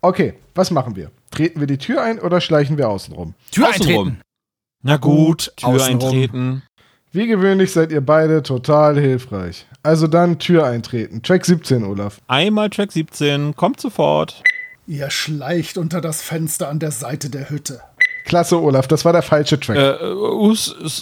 Okay, was machen wir? Treten wir die Tür ein oder schleichen wir außen rum? Tür Außenrum. eintreten. Na gut, Tür Außenrum. eintreten. Wie gewöhnlich seid ihr beide total hilfreich. Also dann Tür eintreten. Track 17, Olaf. Einmal Track 17, kommt sofort. Ihr schleicht unter das Fenster an der Seite der Hütte. Klasse, Olaf, das war der falsche Track. Äh, äh,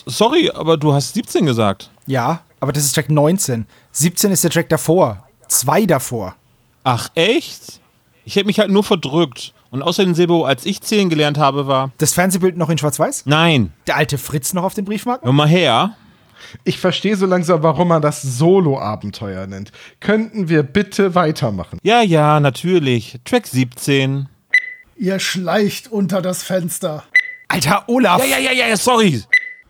sorry, aber du hast 17 gesagt. Ja, aber das ist Track 19. 17 ist der Track davor. Zwei davor. Ach, echt? Ich hätte mich halt nur verdrückt. Und außerdem, Sebo, als ich zählen gelernt habe, war. Das Fernsehbild noch in Schwarz-Weiß? Nein, Der alte Fritz noch auf den Briefmarken? hör mal her. Ich verstehe so langsam, warum man das Solo-Abenteuer nennt. Könnten wir bitte weitermachen? Ja, ja, natürlich. Track 17. Ihr schleicht unter das Fenster. Alter, Olaf! Ja, ja, ja, ja, sorry.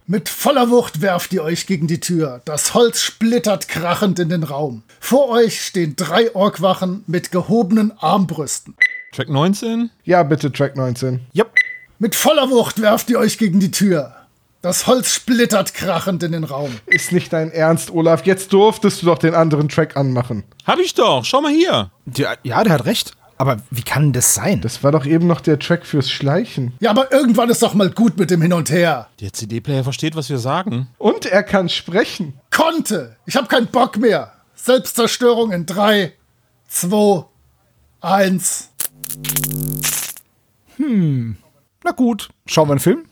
Mit voller Wucht werft ihr euch gegen die Tür. Das Holz splittert krachend in den Raum. Vor euch stehen drei Orkwachen mit gehobenen Armbrüsten. Track 19? Ja, bitte, Track 19. Jupp. Mit voller Wucht werft ihr euch gegen die Tür. Das Holz splittert krachend in den Raum. Ist nicht dein Ernst, Olaf. Jetzt durftest du doch den anderen Track anmachen. Hab ich doch. Schau mal hier. Der, ja, der hat recht. Aber wie kann das sein? Das war doch eben noch der Track fürs Schleichen. Ja, aber irgendwann ist doch mal gut mit dem Hin und Her. Der CD-Player versteht, was wir sagen. Und er kann sprechen. Konnte. Ich hab keinen Bock mehr. Selbstzerstörung in drei, zwei, eins. Na gut, schauen wir einen Film.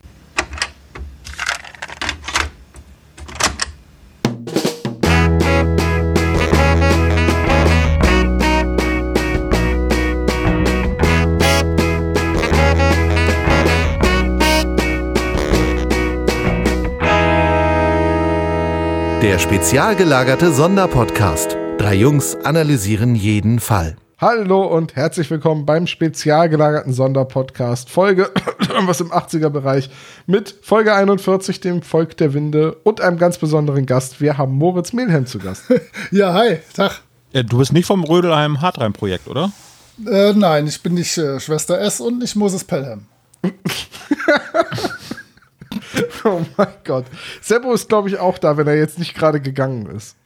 Der spezial gelagerte Sonderpodcast. Drei Jungs analysieren jeden Fall. Hallo und herzlich willkommen beim spezial gelagerten Sonderpodcast Folge was im 80er Bereich mit Folge 41 dem Volk der Winde und einem ganz besonderen Gast. Wir haben Moritz Mehlhelm zu Gast. Ja, hi, Tag. Äh, du bist nicht vom Rödelheim Hartreim-Projekt, oder? Äh, nein, ich bin nicht äh, Schwester S und nicht Moses Pelham. oh mein Gott. Sebo ist glaube ich auch da, wenn er jetzt nicht gerade gegangen ist.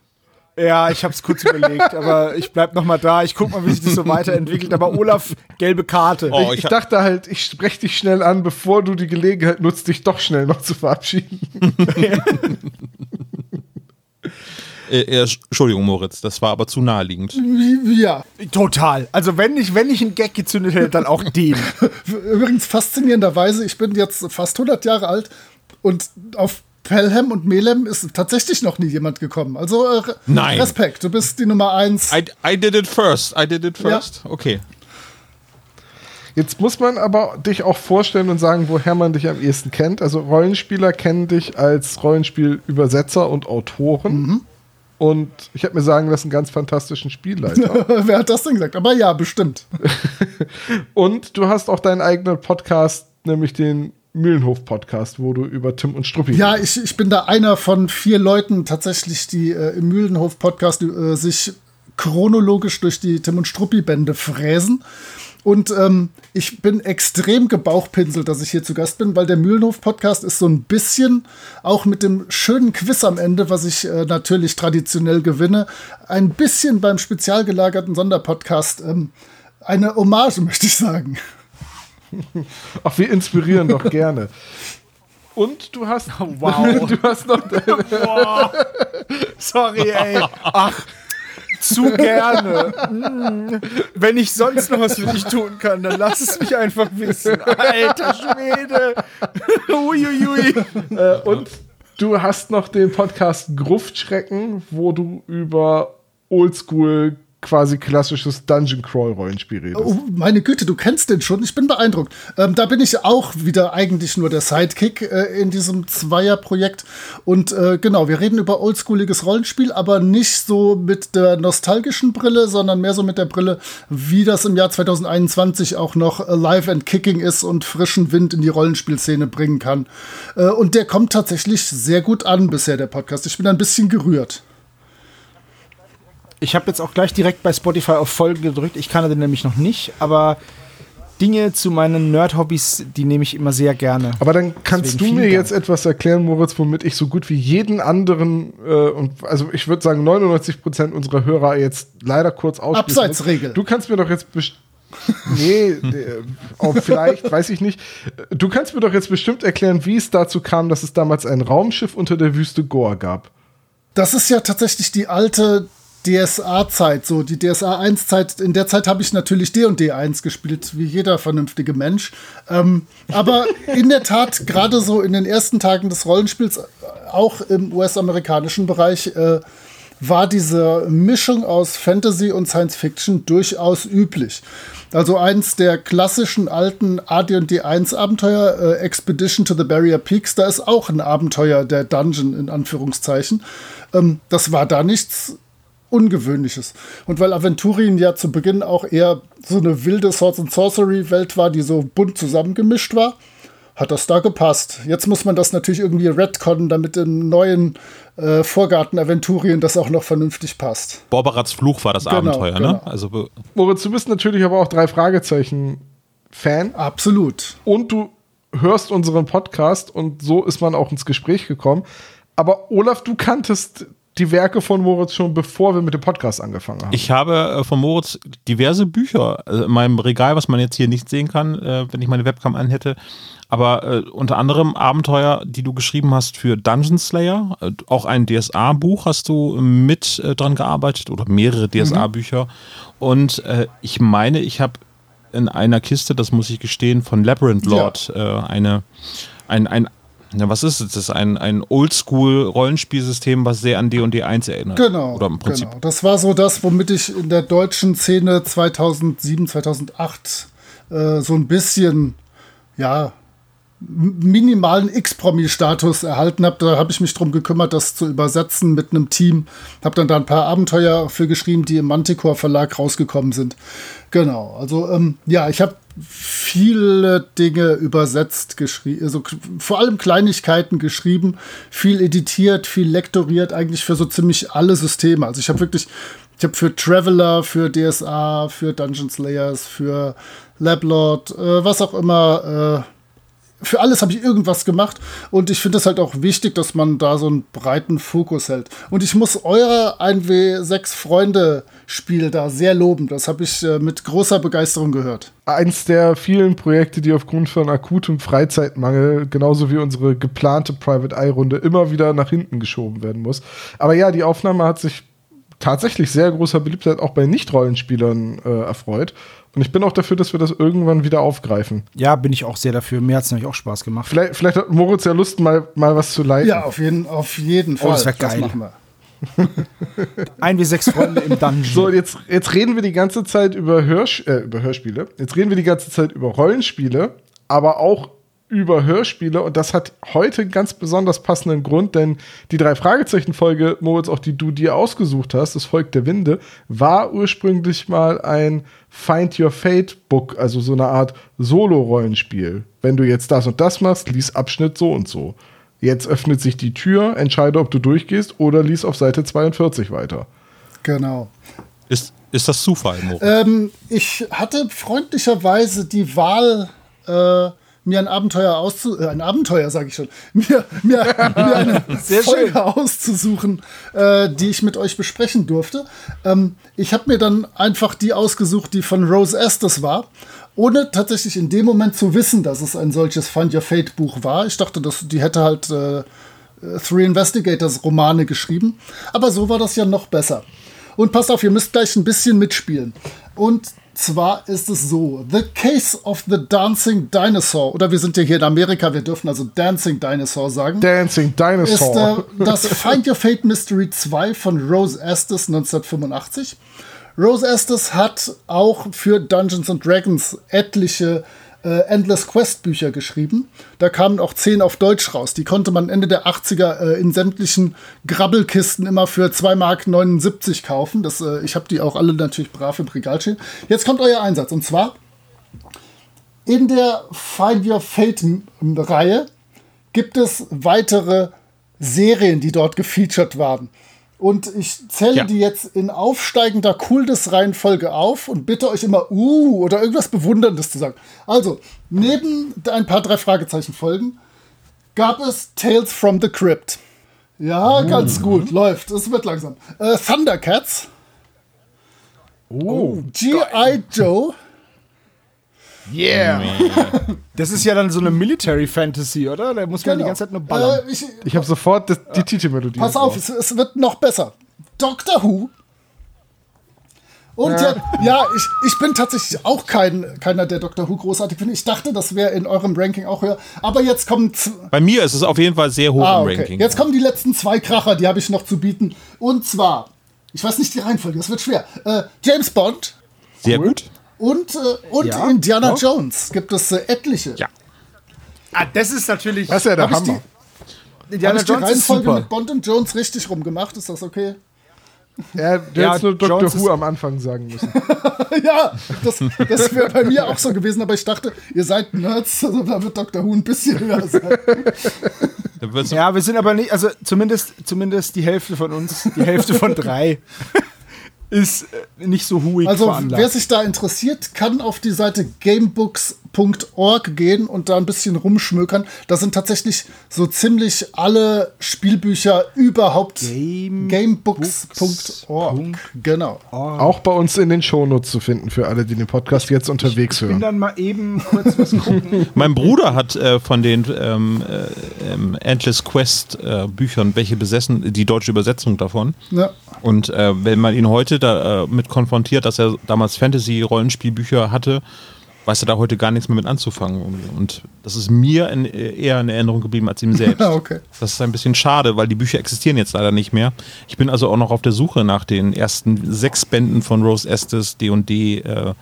Ja, ich hab's kurz überlegt, aber ich bleib noch mal da. Ich guck mal, wie sich das so weiterentwickelt. Aber Olaf, gelbe Karte. Oh, ich, ich dachte halt, ich spreche dich schnell an, bevor du die Gelegenheit nutzt, dich doch schnell noch zu verabschieden. Äh, äh, Entschuldigung, Moritz, das war aber zu naheliegend. Ja, Total. Also wenn ich, wenn ich einen Gag gezündet hätte, dann auch den. übrigens faszinierenderweise, ich bin jetzt fast 100 Jahre alt und auf Pelham und Melem ist tatsächlich noch nie jemand gekommen. Also äh, Nein. Respekt, du bist die Nummer eins. I, I did it first. I did it first. Okay. Jetzt muss man aber dich auch vorstellen und sagen, woher man dich am ehesten kennt. Also Rollenspieler kennen dich als Rollenspielübersetzer und Autoren. Und ich habe mir sagen lassen, ganz fantastischen Spielleiter. Wer hat das denn gesagt? Aber ja, bestimmt. und du hast auch deinen eigenen Podcast, nämlich den Mühlenhof-Podcast, wo du über Tim und Struppi Ja, ich, ich bin da einer von vier Leuten tatsächlich, die äh, im Mühlenhof-Podcast äh, sich chronologisch durch die Tim und Struppi-Bände fräsen. Und ähm, ich bin extrem gebauchpinselt, dass ich hier zu Gast bin, weil der Mühlenhof-Podcast ist so ein bisschen, auch mit dem schönen Quiz am Ende, was ich äh, natürlich traditionell gewinne, ein bisschen beim spezial gelagerten Sonderpodcast ähm, eine Hommage, möchte ich sagen. Ach, wir inspirieren doch gerne. Und du hast, Wow. du hast noch deine, Sorry, ey. Ach, zu gerne. Hm. Wenn ich sonst noch was für dich tun kann, dann lass es mich einfach wissen. Alter Schwede. Uiuiui. äh, und du hast noch den Podcast Gruftschrecken, wo du über Oldschool quasi klassisches Dungeon Crawl Rollenspiel redest. Oh, meine Güte, du kennst den schon. Ich bin beeindruckt. Ähm, da bin ich auch wieder eigentlich nur der Sidekick äh, in diesem Zweierprojekt. Und äh, genau, wir reden über oldschooliges Rollenspiel, aber nicht so mit der nostalgischen Brille, sondern mehr so mit der Brille, wie das im Jahr 2021 auch noch alive and kicking ist und frischen Wind in die Rollenspielszene bringen kann. Äh, und der kommt tatsächlich sehr gut an bisher, der Podcast. Ich bin ein bisschen gerührt. Ich habe jetzt auch gleich direkt bei Spotify auf Folgen gedrückt. Ich kannte den nämlich noch nicht, aber Dinge zu meinen Nerd-Hobbys, die nehme ich immer sehr gerne. Aber dann kannst Deswegen du mir Dank. jetzt etwas erklären, Moritz, womit ich so gut wie jeden anderen, äh, und also ich würde sagen 99% unserer Hörer jetzt leider kurz ausschließen. Abseitsregel. Du kannst mir doch jetzt Nee, äh, auch vielleicht, weiß ich nicht. Du kannst mir doch jetzt bestimmt erklären, wie es dazu kam, dass es damals ein Raumschiff unter der Wüste Goa gab. Das ist ja tatsächlich die alte DSA-Zeit, so die DSA 1-Zeit. In der Zeit habe ich natürlich D&D 1 gespielt, wie jeder vernünftige Mensch. Ähm, aber in der Tat, gerade so in den ersten Tagen des Rollenspiels, auch im US-amerikanischen Bereich, äh, war diese Mischung aus Fantasy und Science Fiction durchaus üblich. Also eins der klassischen alten AD&D 1 Abenteuer, äh, Expedition to the Barrier Peaks, da ist auch ein Abenteuer der Dungeon in Anführungszeichen. Ähm, das war da nichts Ungewöhnliches. Und weil Aventurien ja zu Beginn auch eher so eine wilde Swords and Sorcery Welt war, die so bunt zusammengemischt war, hat das da gepasst. Jetzt muss man das natürlich irgendwie retconnen, damit im neuen äh, Vorgarten Aventurien das auch noch vernünftig passt. Borberats Fluch war das Genau, Abenteuer, genau. ne? Also Moritz, du bist natürlich aber auch drei Fragezeichen-Fan Absolut. und du hörst unseren Podcast und so ist man auch ins Gespräch gekommen. Aber Olaf, du kanntest die Werke von Moritz schon, bevor wir mit dem Podcast angefangen haben. ich habe äh, von Moritz diverse Bücher äh, in meinem Regal, was man jetzt hier nicht sehen kann, äh, wenn ich meine Webcam anhätte. Aber unter anderem Abenteuer, die du geschrieben hast für Dungeon Slayer. Auch ein DSA-Buch hast du mit dran gearbeitet oder mehrere DSA-Bücher. Und äh, ich meine, ich habe in einer Kiste, das muss ich gestehen, von Labyrinth Lord äh, eine, ein, ein ja, was ist es? Das ist ein, ein Oldschool-Rollenspielsystem, was sehr an D&D 1 erinnert. Genau. Oder im Prinzip. Genau. Das war so das, womit ich in der deutschen Szene 2007, 2008 äh, so ein bisschen, ja, minimalen X-Promi-Status erhalten habe. Da habe ich mich drum gekümmert, das zu übersetzen mit einem Team. Habe dann da ein paar Abenteuer für geschrieben, die im Manticore Verlag rausgekommen sind. Genau. Also ähm, ja, ich habe viele Dinge übersetzt geschrieben, also vor allem Kleinigkeiten geschrieben, viel editiert, viel lektoriert, eigentlich für so ziemlich alle Systeme. Also ich habe wirklich, ich habe für Traveler, für DSA, für Dungeon Slayers, für Lablord, äh, was auch immer, äh, für alles habe ich irgendwas gemacht und ich finde es halt auch wichtig, dass man da so einen breiten Fokus hält. Und ich muss euer 1W6 Freunde Spiel da sehr loben. Das habe ich äh, mit großer Begeisterung gehört. Eins der vielen Projekte, die aufgrund von akutem Freizeitmangel, genauso wie unsere geplante Private Eye-Runde, immer wieder nach hinten geschoben werden muss. Aber ja, die Aufnahme hat sich tatsächlich sehr großer Beliebtheit auch bei Nicht-Rollenspielern äh, erfreut. Und ich bin auch dafür, dass wir das irgendwann wieder aufgreifen. Ja, bin ich auch sehr dafür. Mir hat es nämlich auch Spaß gemacht. Vielleicht, vielleicht hat Moritz ja Lust, mal, mal was zu leiten. Ja, auf jeden, auf jeden Fall. das wär geil. machen wir. Ein wie sechs Freunde im Dungeon. So, jetzt, jetzt reden wir die ganze Zeit über, Hörsch äh, über Hörspiele. Jetzt reden wir die ganze Zeit über Rollenspiele, aber auch über Hörspiele. Und das hat heute einen ganz besonders passenden Grund, denn die drei Fragezeichen-Folge, Moritz, auch die du dir ausgesucht hast, das Volk der Winde, war ursprünglich mal ein Find Your Fate Book, also so eine Art Solo-Rollenspiel. Wenn du jetzt das und das machst, lies Abschnitt so und so. Jetzt öffnet sich die Tür, entscheide, ob du durchgehst oder lies auf Seite 42 weiter. Genau. Ist, ist das Zufall, Moritz? Ähm, ich hatte freundlicherweise die Wahl, äh, mir ein Abenteuer auszu... Äh, ein Abenteuer, sage ich schon. Mir, mir, mir eine Folge auszusuchen, äh, die ich mit euch besprechen durfte. Ähm, ich habe mir dann einfach die ausgesucht, die von Rose Estes war. Ohne tatsächlich in dem Moment zu wissen, dass es ein solches Find Your Fate Buch war. Ich dachte, dass die hätte halt äh, Three Investigators Romane geschrieben. Aber so war das ja noch besser. Und passt auf, ihr müsst gleich ein bisschen mitspielen. Und zwar ist es so: The Case of the Dancing Dinosaur. Oder wir sind ja hier in Amerika, wir dürfen also Dancing Dinosaur sagen. Dancing ist Dinosaur. äh, das Find Your Fate Mystery 2 von Rose Estes 1985. Rose Estes hat auch für Dungeons and Dragons etliche äh, Endless Quest Bücher geschrieben. Da kamen auch zehn auf Deutsch raus. Die konnte man Ende der 80er äh, in sämtlichen Grabbelkisten immer für 2,79 Mark kaufen. Das, äh, ich habe die auch alle natürlich brav im Regal stehen. Jetzt kommt euer Einsatz. Und zwar in der Find Your Fate-Reihe gibt es weitere Serien, die dort gefeatured waren. Und ich zähle Ja. die jetzt in aufsteigender Coolness-Reihenfolge auf und bitte euch immer uh oder irgendwas Bewunderndes zu sagen. Also, neben ein paar drei Fragezeichen-Folgen gab es Tales from the Crypt. Ja, ganz gut, läuft. Es wird langsam. Äh, Thundercats. Oh, G.I. Joe. Yeah. Das ist ja dann so eine Military Fantasy, oder? Da muss man die Genau. ganze Zeit nur ballern. Äh, ich, Ich habe sofort das, die Titelmelodie. pass auf, es, es wird noch besser. Doctor Who. Und ja, ja ich, ich bin tatsächlich auch kein, keiner, der Doctor Who großartig findet. Ich dachte, das wäre in eurem Ranking auch höher. Aber jetzt kommen Bei mir ist es auf jeden Fall sehr hoch Ah, im okay. Ranking. Jetzt kommen die letzten zwei Kracher, die habe ich noch zu bieten. Und zwar, ich weiß nicht die Reihenfolge, das wird schwer. Äh, James Bond sehr gut. Und, äh, und Ja, Indiana ja. Jones gibt es äh, etliche. Ja. Ah, das ist natürlich. Das ist ja der Hammer. Habe Indiana ich die Jones ist Reihenfolge super. mit Bond und Jones richtig rumgemacht? Ist das okay? Er hätte Ja, jetzt nur Dr. Jones Who am Anfang sagen müssen. ja, das, das wäre bei mir auch so gewesen, aber ich dachte, ihr seid Nerds, also da wird Dr. Who ein bisschen höher sein. Ja, wir sind aber nicht, also zumindest, zumindest die Hälfte von uns, die Hälfte von drei, ist äh, nicht so huig Also, veranlagt. wer sich da interessiert, kann auf die Seite gamebooks.org gehen und da ein bisschen rumschmökern. Da sind tatsächlich so ziemlich alle Spielbücher überhaupt. Game- Gamebooks.org. Genau. Auch bei uns in den Shownotes zu finden für alle, die den Podcast jetzt unterwegs bin hören. dann mal eben kurz was gucken. Mein Bruder hat äh, von den ähm, äh, ähm, Endless Quest äh, Büchern welche besessen, die deutsche Übersetzung davon. Ja. Und äh, wenn man ihn heute da, äh, mit konfrontiert, dass er damals Fantasy-Rollenspielbücher hatte, weiß er da heute gar nichts mehr mit anzufangen. Und, und das ist mir in, eher in Erinnerung geblieben als ihm selbst. Okay. Das ist ein bisschen schade, weil die Bücher existieren jetzt leider nicht mehr. Ich bin also auch noch auf der Suche nach den ersten sechs Bänden von Rose Estes D&D äh,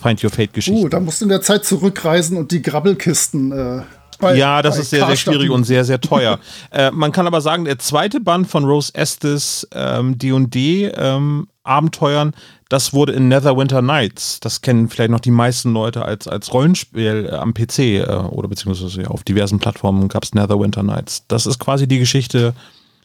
Find Your Fate Geschichten. Uh, da musst du in der Zeit zurückreisen und die Grabbelkisten. Äh, bei- Ja, das ist sehr, sehr Karstadt schwierig und sehr, sehr teuer. äh, man kann aber sagen, der zweite Band von Rose Estes ähm, D&D ähm, Abenteuern, das wurde in Netherwinter Nights. Das kennen vielleicht noch die meisten Leute als, als Rollenspiel äh, am PC äh, oder beziehungsweise auf diversen Plattformen gab es Netherwinter Nights. Das ist quasi die Geschichte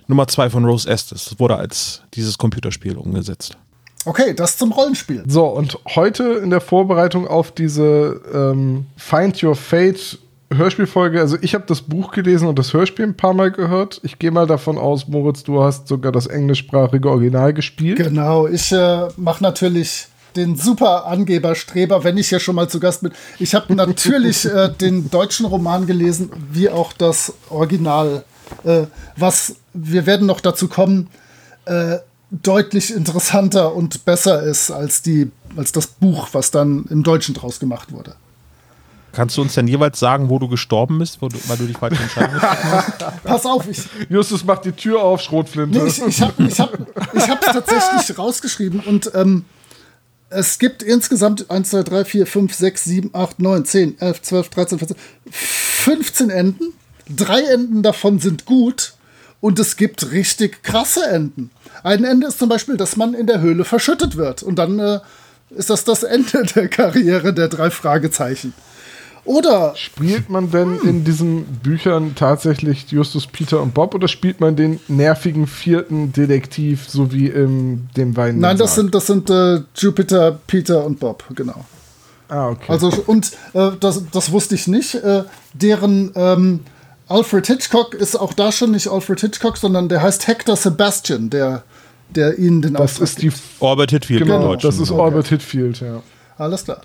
Nummer zwei von Rose Estes. Das wurde als dieses Computerspiel umgesetzt. Okay, das zum Rollenspiel. So, und heute in der Vorbereitung auf diese ähm, Find Your Fate Hörspielfolge, also ich habe das Buch gelesen und das Hörspiel ein paar Mal gehört. Ich gehe mal davon aus, Moritz, du hast sogar das englischsprachige Original gespielt. Genau, ich äh, mache natürlich den super Angeberstreber, wenn ich hier schon mal zu Gast bin. Ich habe natürlich äh, den deutschen Roman gelesen, wie auch das Original. Äh, was wir werden noch dazu kommen, äh, deutlich interessanter und besser ist als, die, als das Buch, was dann im Deutschen draus gemacht wurde. Kannst du uns denn jeweils sagen, wo du gestorben bist, wo du, weil du dich falsch entschieden hast? Pass auf, ich, Justus macht die Tür auf, Schrotflinte. Nee, ich ich habe ich hab, ich hab's tatsächlich rausgeschrieben und ähm, es gibt insgesamt 1, 2, 3, 4, 5, 6, 7, 8, 9, 10, 11, 12, 13, 14, 15 Enden. Drei Enden davon sind gut und es gibt richtig krasse Enden. Ein Ende ist zum Beispiel, dass man in der Höhle verschüttet wird und dann äh, ist das das Ende der Karriere der drei Fragezeichen. Oder Spielt man denn in diesen Büchern tatsächlich Justus, Peter und Bob oder spielt man den nervigen vierten Detektiv, so wie in dem Weinen? nein, das sind, das sind äh, Jupiter, Peter und Bob, genau. Ah, okay. Also und äh, das, das wusste ich nicht. Äh, deren ähm, Alfred Hitchcock ist auch da schon nicht Alfred Hitchcock, sondern der heißt Hector Sebastian, der, der ihnen den das Auftrag ist die. Orbit Hitfield Genau, Deutschen. das ist Orbit Hitfield, ja. Alles klar.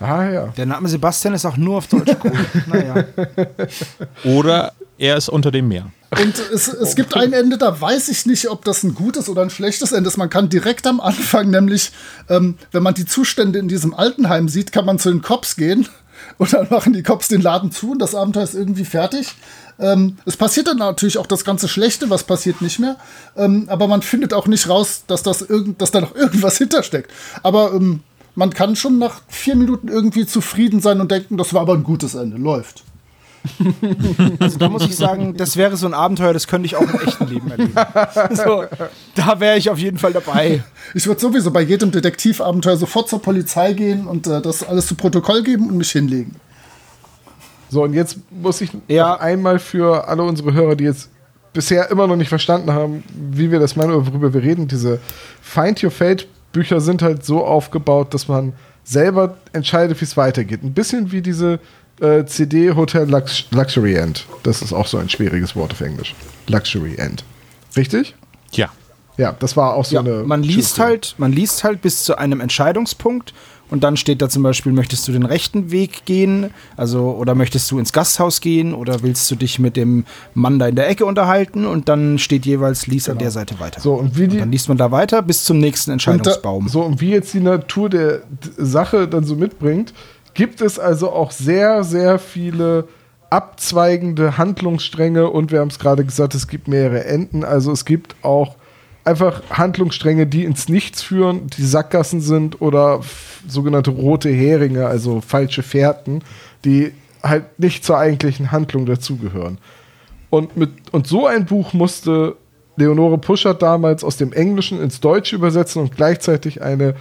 Ah, ja. Der Name Sebastian ist auch nur auf Deutsch cool. naja. Oder er ist unter dem Meer. Und es, es gibt ein Ende, da weiß ich nicht, ob das ein gutes oder ein schlechtes Ende ist. Man kann direkt am Anfang, nämlich, ähm, wenn man die Zustände in diesem Altenheim sieht, kann man zu den Cops gehen und dann machen die Cops den Laden zu und das Abenteuer ist irgendwie fertig. Ähm, es passiert dann natürlich auch das ganze Schlechte, was passiert nicht mehr. Ähm, aber man findet auch nicht raus, dass, das irgend, dass da noch irgendwas hintersteckt. Aber ähm, man kann schon nach vier Minuten irgendwie zufrieden sein und denken, das war aber ein gutes Ende. Läuft. Also da muss ich sagen, das wäre so ein Abenteuer, das könnte ich auch im echten Leben erleben. So, da wäre ich auf jeden Fall dabei. Ich würde sowieso bei jedem Detektivabenteuer sofort zur Polizei gehen und äh, das alles zu Protokoll geben und mich hinlegen. So, und jetzt muss ich Ja. noch einmal für alle unsere Hörer, die jetzt bisher immer noch nicht verstanden haben, wie wir das meinen oder worüber wir reden, diese Find Your Fate Bücher sind halt so aufgebaut, dass man selber entscheidet, wie es weitergeht. Ein bisschen wie diese äh, CD Hotel Lux Luxury End. Das ist auch so ein schwieriges Wort auf Englisch. Luxury End. Richtig? Ja. Ja, das war auch so Ja, eine. man liest halt, man liest halt bis zu einem Entscheidungspunkt Und dann steht da zum Beispiel, möchtest du den rechten Weg gehen? Also, oder möchtest du ins Gasthaus gehen? Oder willst du dich mit dem Mann da in der Ecke unterhalten? Und dann steht jeweils, lies an der Seite weiter. So, und wie die, Und dann liest man da weiter bis zum nächsten Und Entscheidungsbaum. Da, so, und wie jetzt die Natur der Sache dann so mitbringt, gibt es also auch sehr, sehr viele abzweigende Handlungsstränge und wir haben es gerade gesagt, es gibt mehrere Enden. Also es gibt auch einfach Handlungsstränge, die ins Nichts führen, die Sackgassen sind oder sogenannte rote Heringe, also falsche Fährten, die halt nicht zur eigentlichen Handlung dazugehören. Und, mit, und so ein Buch musste Leonore Puschert damals aus dem Englischen ins Deutsche übersetzen und gleichzeitig eine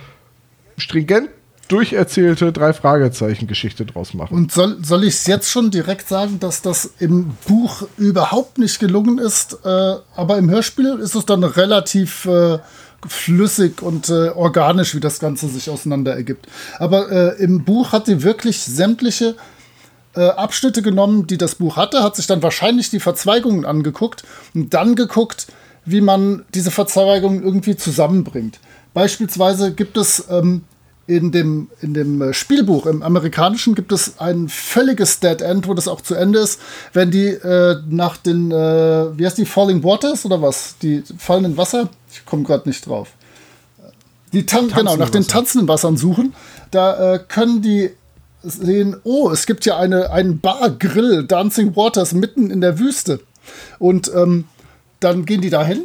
stringent durcherzählte Drei-Fragezeichen-Geschichte draus machen. Und soll, soll ich es jetzt schon direkt sagen, dass das im Buch überhaupt nicht gelungen ist, äh, aber im Hörspiel ist es dann relativ äh, flüssig und äh, organisch, wie das Ganze sich auseinander ergibt. Aber äh, im Buch hat sie wirklich sämtliche äh, Abschnitte genommen, die das Buch hatte, hat sich dann wahrscheinlich die Verzweigungen angeguckt und dann geguckt, wie man diese Verzweigungen irgendwie zusammenbringt. Beispielsweise gibt es ähm, in dem, in dem äh, Spielbuch, im amerikanischen, gibt es ein völliges Dead End, wo das auch zu Ende ist, wenn die äh, nach den, äh, wie heißt die, Falling Waters oder was? Die fallenden Wasser? Ich komme gerade nicht drauf. Die Tan genau, nach den tanzenden Wassern suchen. Da äh, können die sehen, oh, es gibt ja eine, einen Bar-Grill, Dancing Waters, mitten in der Wüste. Und ähm, dann gehen die da hin.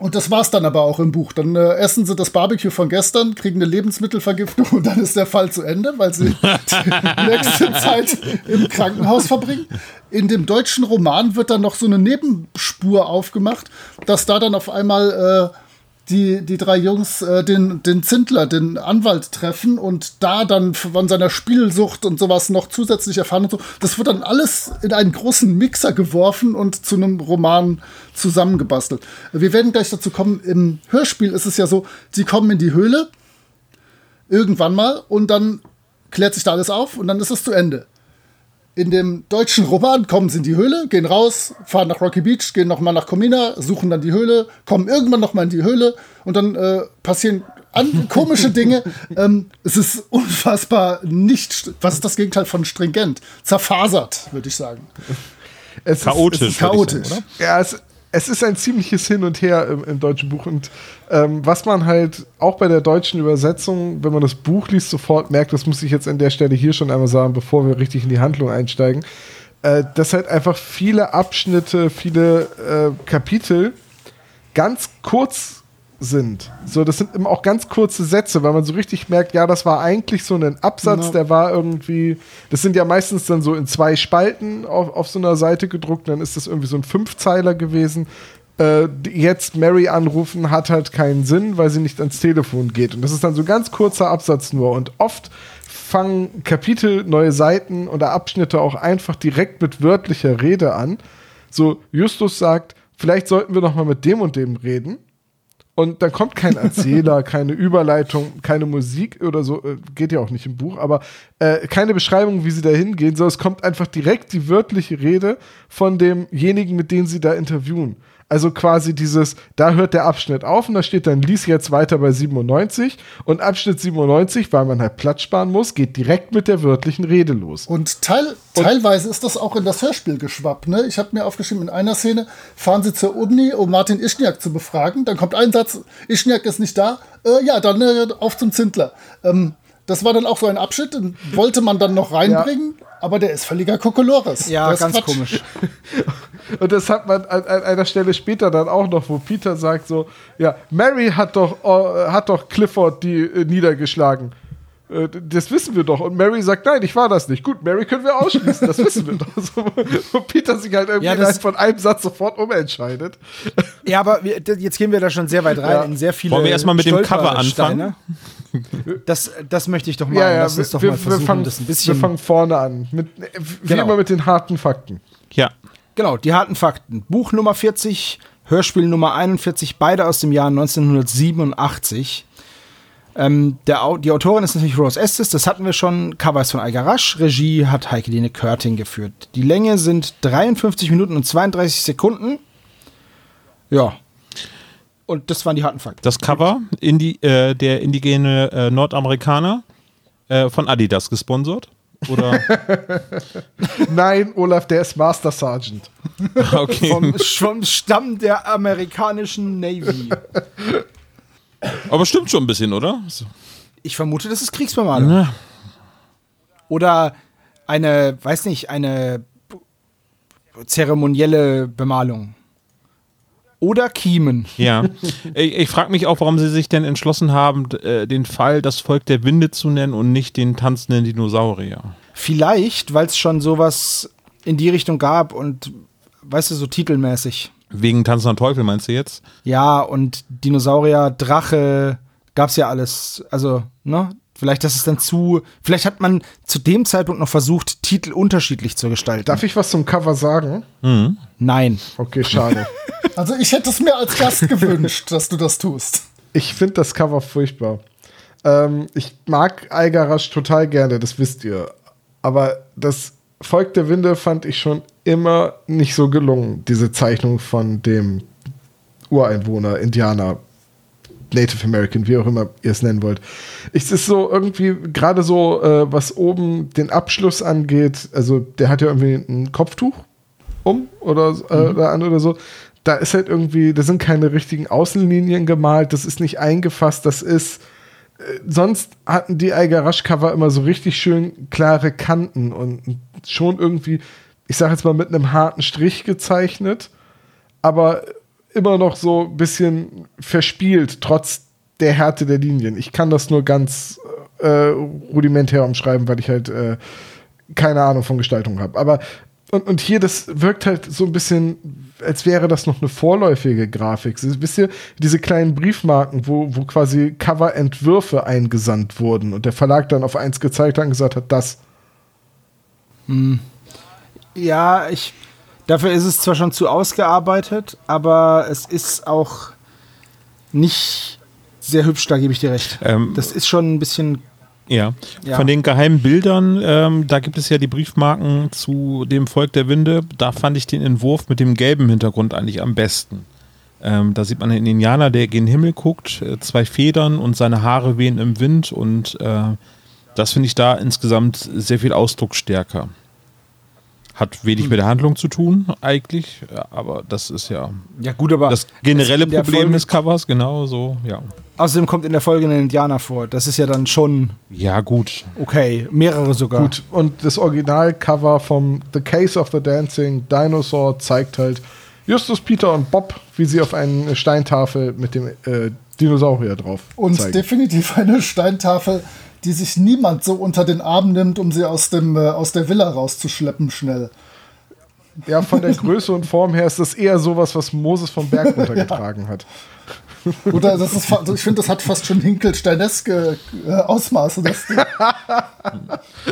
Und das war's dann aber auch im Buch. Dann äh, essen sie das Barbecue von gestern, kriegen eine Lebensmittelvergiftung und dann ist der Fall zu Ende, weil sie die nächste Zeit im Krankenhaus verbringen. In dem deutschen Roman wird dann noch so eine Nebenspur aufgemacht, dass da dann auf einmal äh, die, die drei Jungs äh, den, den Zindler, den Anwalt treffen und da dann von seiner Spielsucht und sowas noch zusätzlich erfahren und so. Das wird dann alles in einen großen Mixer geworfen und zu einem Roman zusammengebastelt. Wir werden gleich dazu kommen, im Hörspiel ist es ja so, sie kommen in die Höhle irgendwann mal und dann klärt sich da alles auf und dann ist es zu Ende. In dem deutschen Roman kommen sie in die Höhle, gehen raus, fahren nach Rocky Beach, gehen nochmal nach Comina, suchen dann die Höhle, kommen irgendwann nochmal in die Höhle und dann äh, passieren an, komische Dinge. ähm, es ist unfassbar nicht, was ist das Gegenteil von stringent? Zerfasert, würde ich sagen. Es ist- Chaotisch. es ist würd ich chaotisch. Sagen, Ja, es, es ist ein ziemliches Hin und Her im, im deutschen Buch. Und ähm, was man halt auch bei der deutschen Übersetzung, wenn man das Buch liest, sofort merkt, das muss ich jetzt an der Stelle hier schon einmal sagen, bevor wir richtig in die Handlung einsteigen, äh, dass halt einfach viele Abschnitte, viele äh, Kapitel ganz kurz sind. So, das sind immer auch ganz kurze Sätze, weil man so richtig merkt, ja, das war eigentlich so ein Absatz, Ja. der war irgendwie, das sind ja meistens dann so in zwei Spalten auf, auf so einer Seite gedruckt, dann ist das irgendwie so ein Fünfzeiler gewesen. Äh, jetzt Mary anrufen hat halt keinen Sinn, weil sie nicht ans Telefon geht. Und das ist dann so ein ganz kurzer Absatz nur. Und oft fangen Kapitel, neue Seiten oder Abschnitte auch einfach direkt mit wörtlicher Rede an. So, Justus sagt, vielleicht sollten wir noch mal mit dem und dem reden. Und dann kommt kein Erzähler, keine Überleitung, keine Musik oder so, äh, geht ja auch nicht im Buch, aber äh, keine Beschreibung, wie sie da hingehen, sondern es kommt einfach direkt die wörtliche Rede von demjenigen, mit dem sie da interviewen. Also quasi dieses, da hört der Abschnitt auf und da steht dann, lies jetzt weiter bei 97 und Abschnitt 97, weil man halt Platz sparen muss, geht direkt mit der wörtlichen Rede los. Und teil, teilweise ist das auch in das Hörspiel geschwappt. Ne? Ich habe mir aufgeschrieben, in einer Szene fahren sie zur Uni, um Martin Ischniak zu befragen. Dann kommt ein Satz, Ischniak ist nicht da. Äh, ja, dann äh, auf zum Zindler. Ähm, das war dann auch so ein Abschnitt, den wollte man dann noch reinbringen, aber der ist völliger Kokolores. Ja, ist ganz komisch. Und das hat man an, an einer Stelle später dann auch noch, wo Peter sagt so, ja, Mary hat doch, äh, hat doch Clifford die äh, niedergeschlagen. Äh, das wissen wir doch. Und Mary sagt, nein, ich war das nicht. Gut, Mary können wir ausschließen, das wissen wir doch. Wo Peter sich halt irgendwie Ja, das- von einem Satz sofort umentscheidet. Ja, aber wir, jetzt gehen wir da schon sehr weit rein Ja. in sehr viele. Wollen wir erstmal mit dem Cover Stolpersteine. Das, das möchte ich doch mal. Ja, ja, Lass uns doch wir, mal wir, versuchen, fangen, das ein wir bisschen. fangen vorne an. Mit, wie Genau. immer mit den harten Fakten. Ja. Genau, die harten Fakten. Buch Nummer 40, Hörspiel Nummer 41, beide aus dem Jahr 1987. Ähm, der, die Autorin ist natürlich Rose Estes, das hatten wir schon. Cover ist von Algarasch, Regie hat Heikeline Körting geführt. Die Länge sind 53 Minuten und 32 Sekunden. Ja. Und das waren die harten Fakten. Das Cover, Indi äh, der indigene äh, Nordamerikaner, Äh, von Adidas gesponsert? Oder? Nein, Olaf, der ist Master Sergeant. okay. Vom, vom Stamm der amerikanischen Navy. Aber stimmt schon ein bisschen, oder? Ich vermute, das ist Kriegsbemalung. Ja. Oder eine, weiß nicht, eine zeremonielle Bemalung. Oder Kiemen. Ja. Ich, ich frage mich auch, warum sie sich denn entschlossen haben, äh, den Fall das Volk der Winde zu nennen und nicht den tanzenden Dinosaurier. Vielleicht, weil es schon sowas in die Richtung gab und, weißt du, so titelmäßig. Wegen tanzender Teufel meinst du jetzt? Ja, und Dinosaurier, Drache, gab's ja alles. Also, ne? Vielleicht, dass es dann zu. Vielleicht hat man zu dem Zeitpunkt noch versucht, Titel unterschiedlich zu gestalten. Darf ich was zum Cover sagen? Nein. Okay, schade. Also ich hätte es mir als Gast gewünscht, dass du das tust. Ich finde das Cover furchtbar. Ähm, ich mag Algarasch total gerne, das wisst ihr. Aber das Volk der Winde fand ich schon immer nicht so gelungen, diese Zeichnung von dem Ureinwohner, Indianer, Native American, wie auch immer ihr es nennen wollt. Es ist so irgendwie, gerade so, äh, was oben den Abschluss angeht, also der hat ja irgendwie ein Kopftuch um oder, äh, oder an oder so. Da ist halt irgendwie, da sind keine richtigen Außenlinien gemalt, das ist nicht eingefasst, das ist. Sonst hatten die Algarasch-Cover immer so richtig schön klare Kanten und schon irgendwie, ich sag jetzt mal, mit einem harten Strich gezeichnet, aber immer noch so ein bisschen verspielt, trotz der Härte der Linien. Ich kann das nur ganz äh, rudimentär umschreiben, weil ich halt äh, keine Ahnung von Gestaltung habe. Aber und, und hier, das wirkt halt so ein bisschen, als wäre das noch eine vorläufige Grafik. Wisst ihr, diese kleinen Briefmarken, wo, wo quasi Coverentwürfe eingesandt wurden und der Verlag dann auf eins gezeigt hat und gesagt hat, das. Ja, ich. Dafür ist es zwar schon zu ausgearbeitet, aber es ist auch nicht sehr hübsch, da gebe ich dir recht. Ähm, das ist schon ein bisschen. Ja. Ja. Von den geheimen Bildern, ähm, da gibt es ja die Briefmarken zu dem Volk der Winde. Da fand ich den Entwurf mit dem gelben Hintergrund eigentlich am besten. Ähm, da sieht man einen Indianer, der gen Himmel guckt, äh, zwei Federn und seine Haare wehen im Wind und äh, das finde ich da insgesamt sehr viel ausdrucksstärker. Hat wenig mit der Handlung zu tun, eigentlich, ja, aber das ist ja Ja, gut, aber. das generelle Problem des Covers, genau so, ja. Außerdem kommt in der Folge ein Indianer vor. Das ist ja dann schon Ja, gut. okay. Mehrere sogar. Gut, und das Originalcover vom The Case of the Dancing Dinosaur zeigt halt Justus, Peter und Bob, wie sie auf eine Steintafel mit dem äh, Dinosaurier drauf Und zeigen. definitiv eine Steintafel, die sich niemand so unter den Arm nimmt, um sie aus, dem, äh, aus der Villa rauszuschleppen schnell. Ja, von der Größe und Form her ist das eher sowas, was Moses vom Berg runtergetragen hat. Oder das ist, also ich finde, das hat fast schon Hinkelsteineske äh, Ausmaße. Das Ding.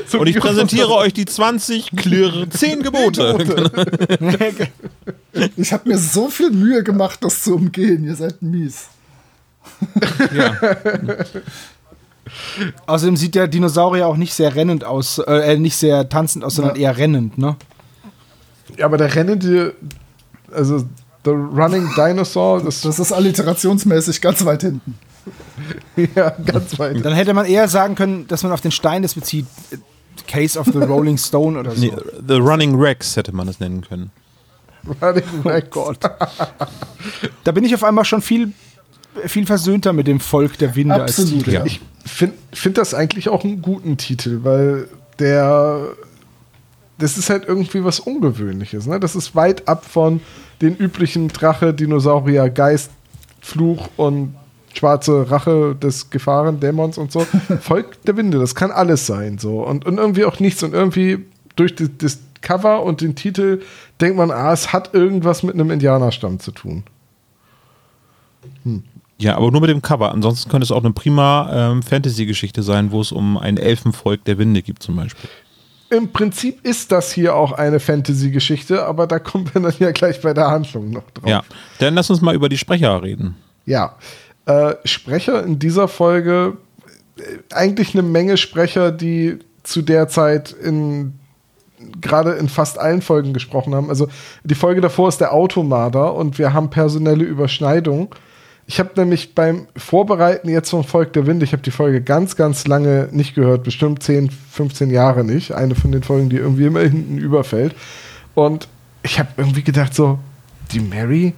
So Und ich präsentiere euch die 20 klirre 10 Gebote. Ich habe mir so viel Mühe gemacht, das zu umgehen. Ihr seid mies. ja. Außerdem sieht der Dinosaurier auch nicht sehr rennend aus, äh, nicht sehr tanzend aus, sondern eher rennend, ne? Ja, aber der rennende, also The Running Dinosaur, das, Das ist alliterationsmäßig ganz weit hinten. ja ganz weit. Dann hätte man eher sagen können, dass man auf den Stein das bezieht. Case of the Rolling Stone oder so. Nee, The Running Rex hätte man es nennen können. Running Rex. Gott. Da bin ich auf einmal schon viel, viel versöhnter mit dem Volk der Winde als Absolut, Titel. ja. Ich finde find das eigentlich auch einen guten Titel, weil der. Das ist halt irgendwie was Ungewöhnliches. Ne? Das ist weit ab von den üblichen Drache, Dinosaurier, Geist, Fluch und schwarze Rache des Gefahrendämons und so. Volk der Winde, das kann alles sein. So. Und, und irgendwie auch nichts. Und irgendwie durch das, das Cover und den Titel denkt man, ah, es hat irgendwas mit einem Indianerstamm zu tun. Ja, aber nur mit dem Cover. Ansonsten könnte es auch eine prima ähm, Fantasy-Geschichte sein, wo es um ein Elfenvolk der Winde gibt zum Beispiel. Im Prinzip ist das hier auch eine Fantasy-Geschichte, aber da kommen wir dann ja gleich bei der Handlung noch drauf. Ja, dann lass uns mal über die Sprecher reden. Ja. Äh, Sprecher in dieser Folge, äh, eigentlich eine Menge Sprecher, die zu der Zeit in gerade in fast allen Folgen gesprochen haben. Also die Folge davor ist der Automarder und wir haben personelle Überschneidung. Ich habe nämlich beim Vorbereiten jetzt vom Volk der Wind, ich habe die Folge ganz, ganz lange nicht gehört, bestimmt 10, 15 Jahre nicht. Eine von den Folgen, die irgendwie immer hinten überfällt. Und ich habe irgendwie gedacht, so, die Mary,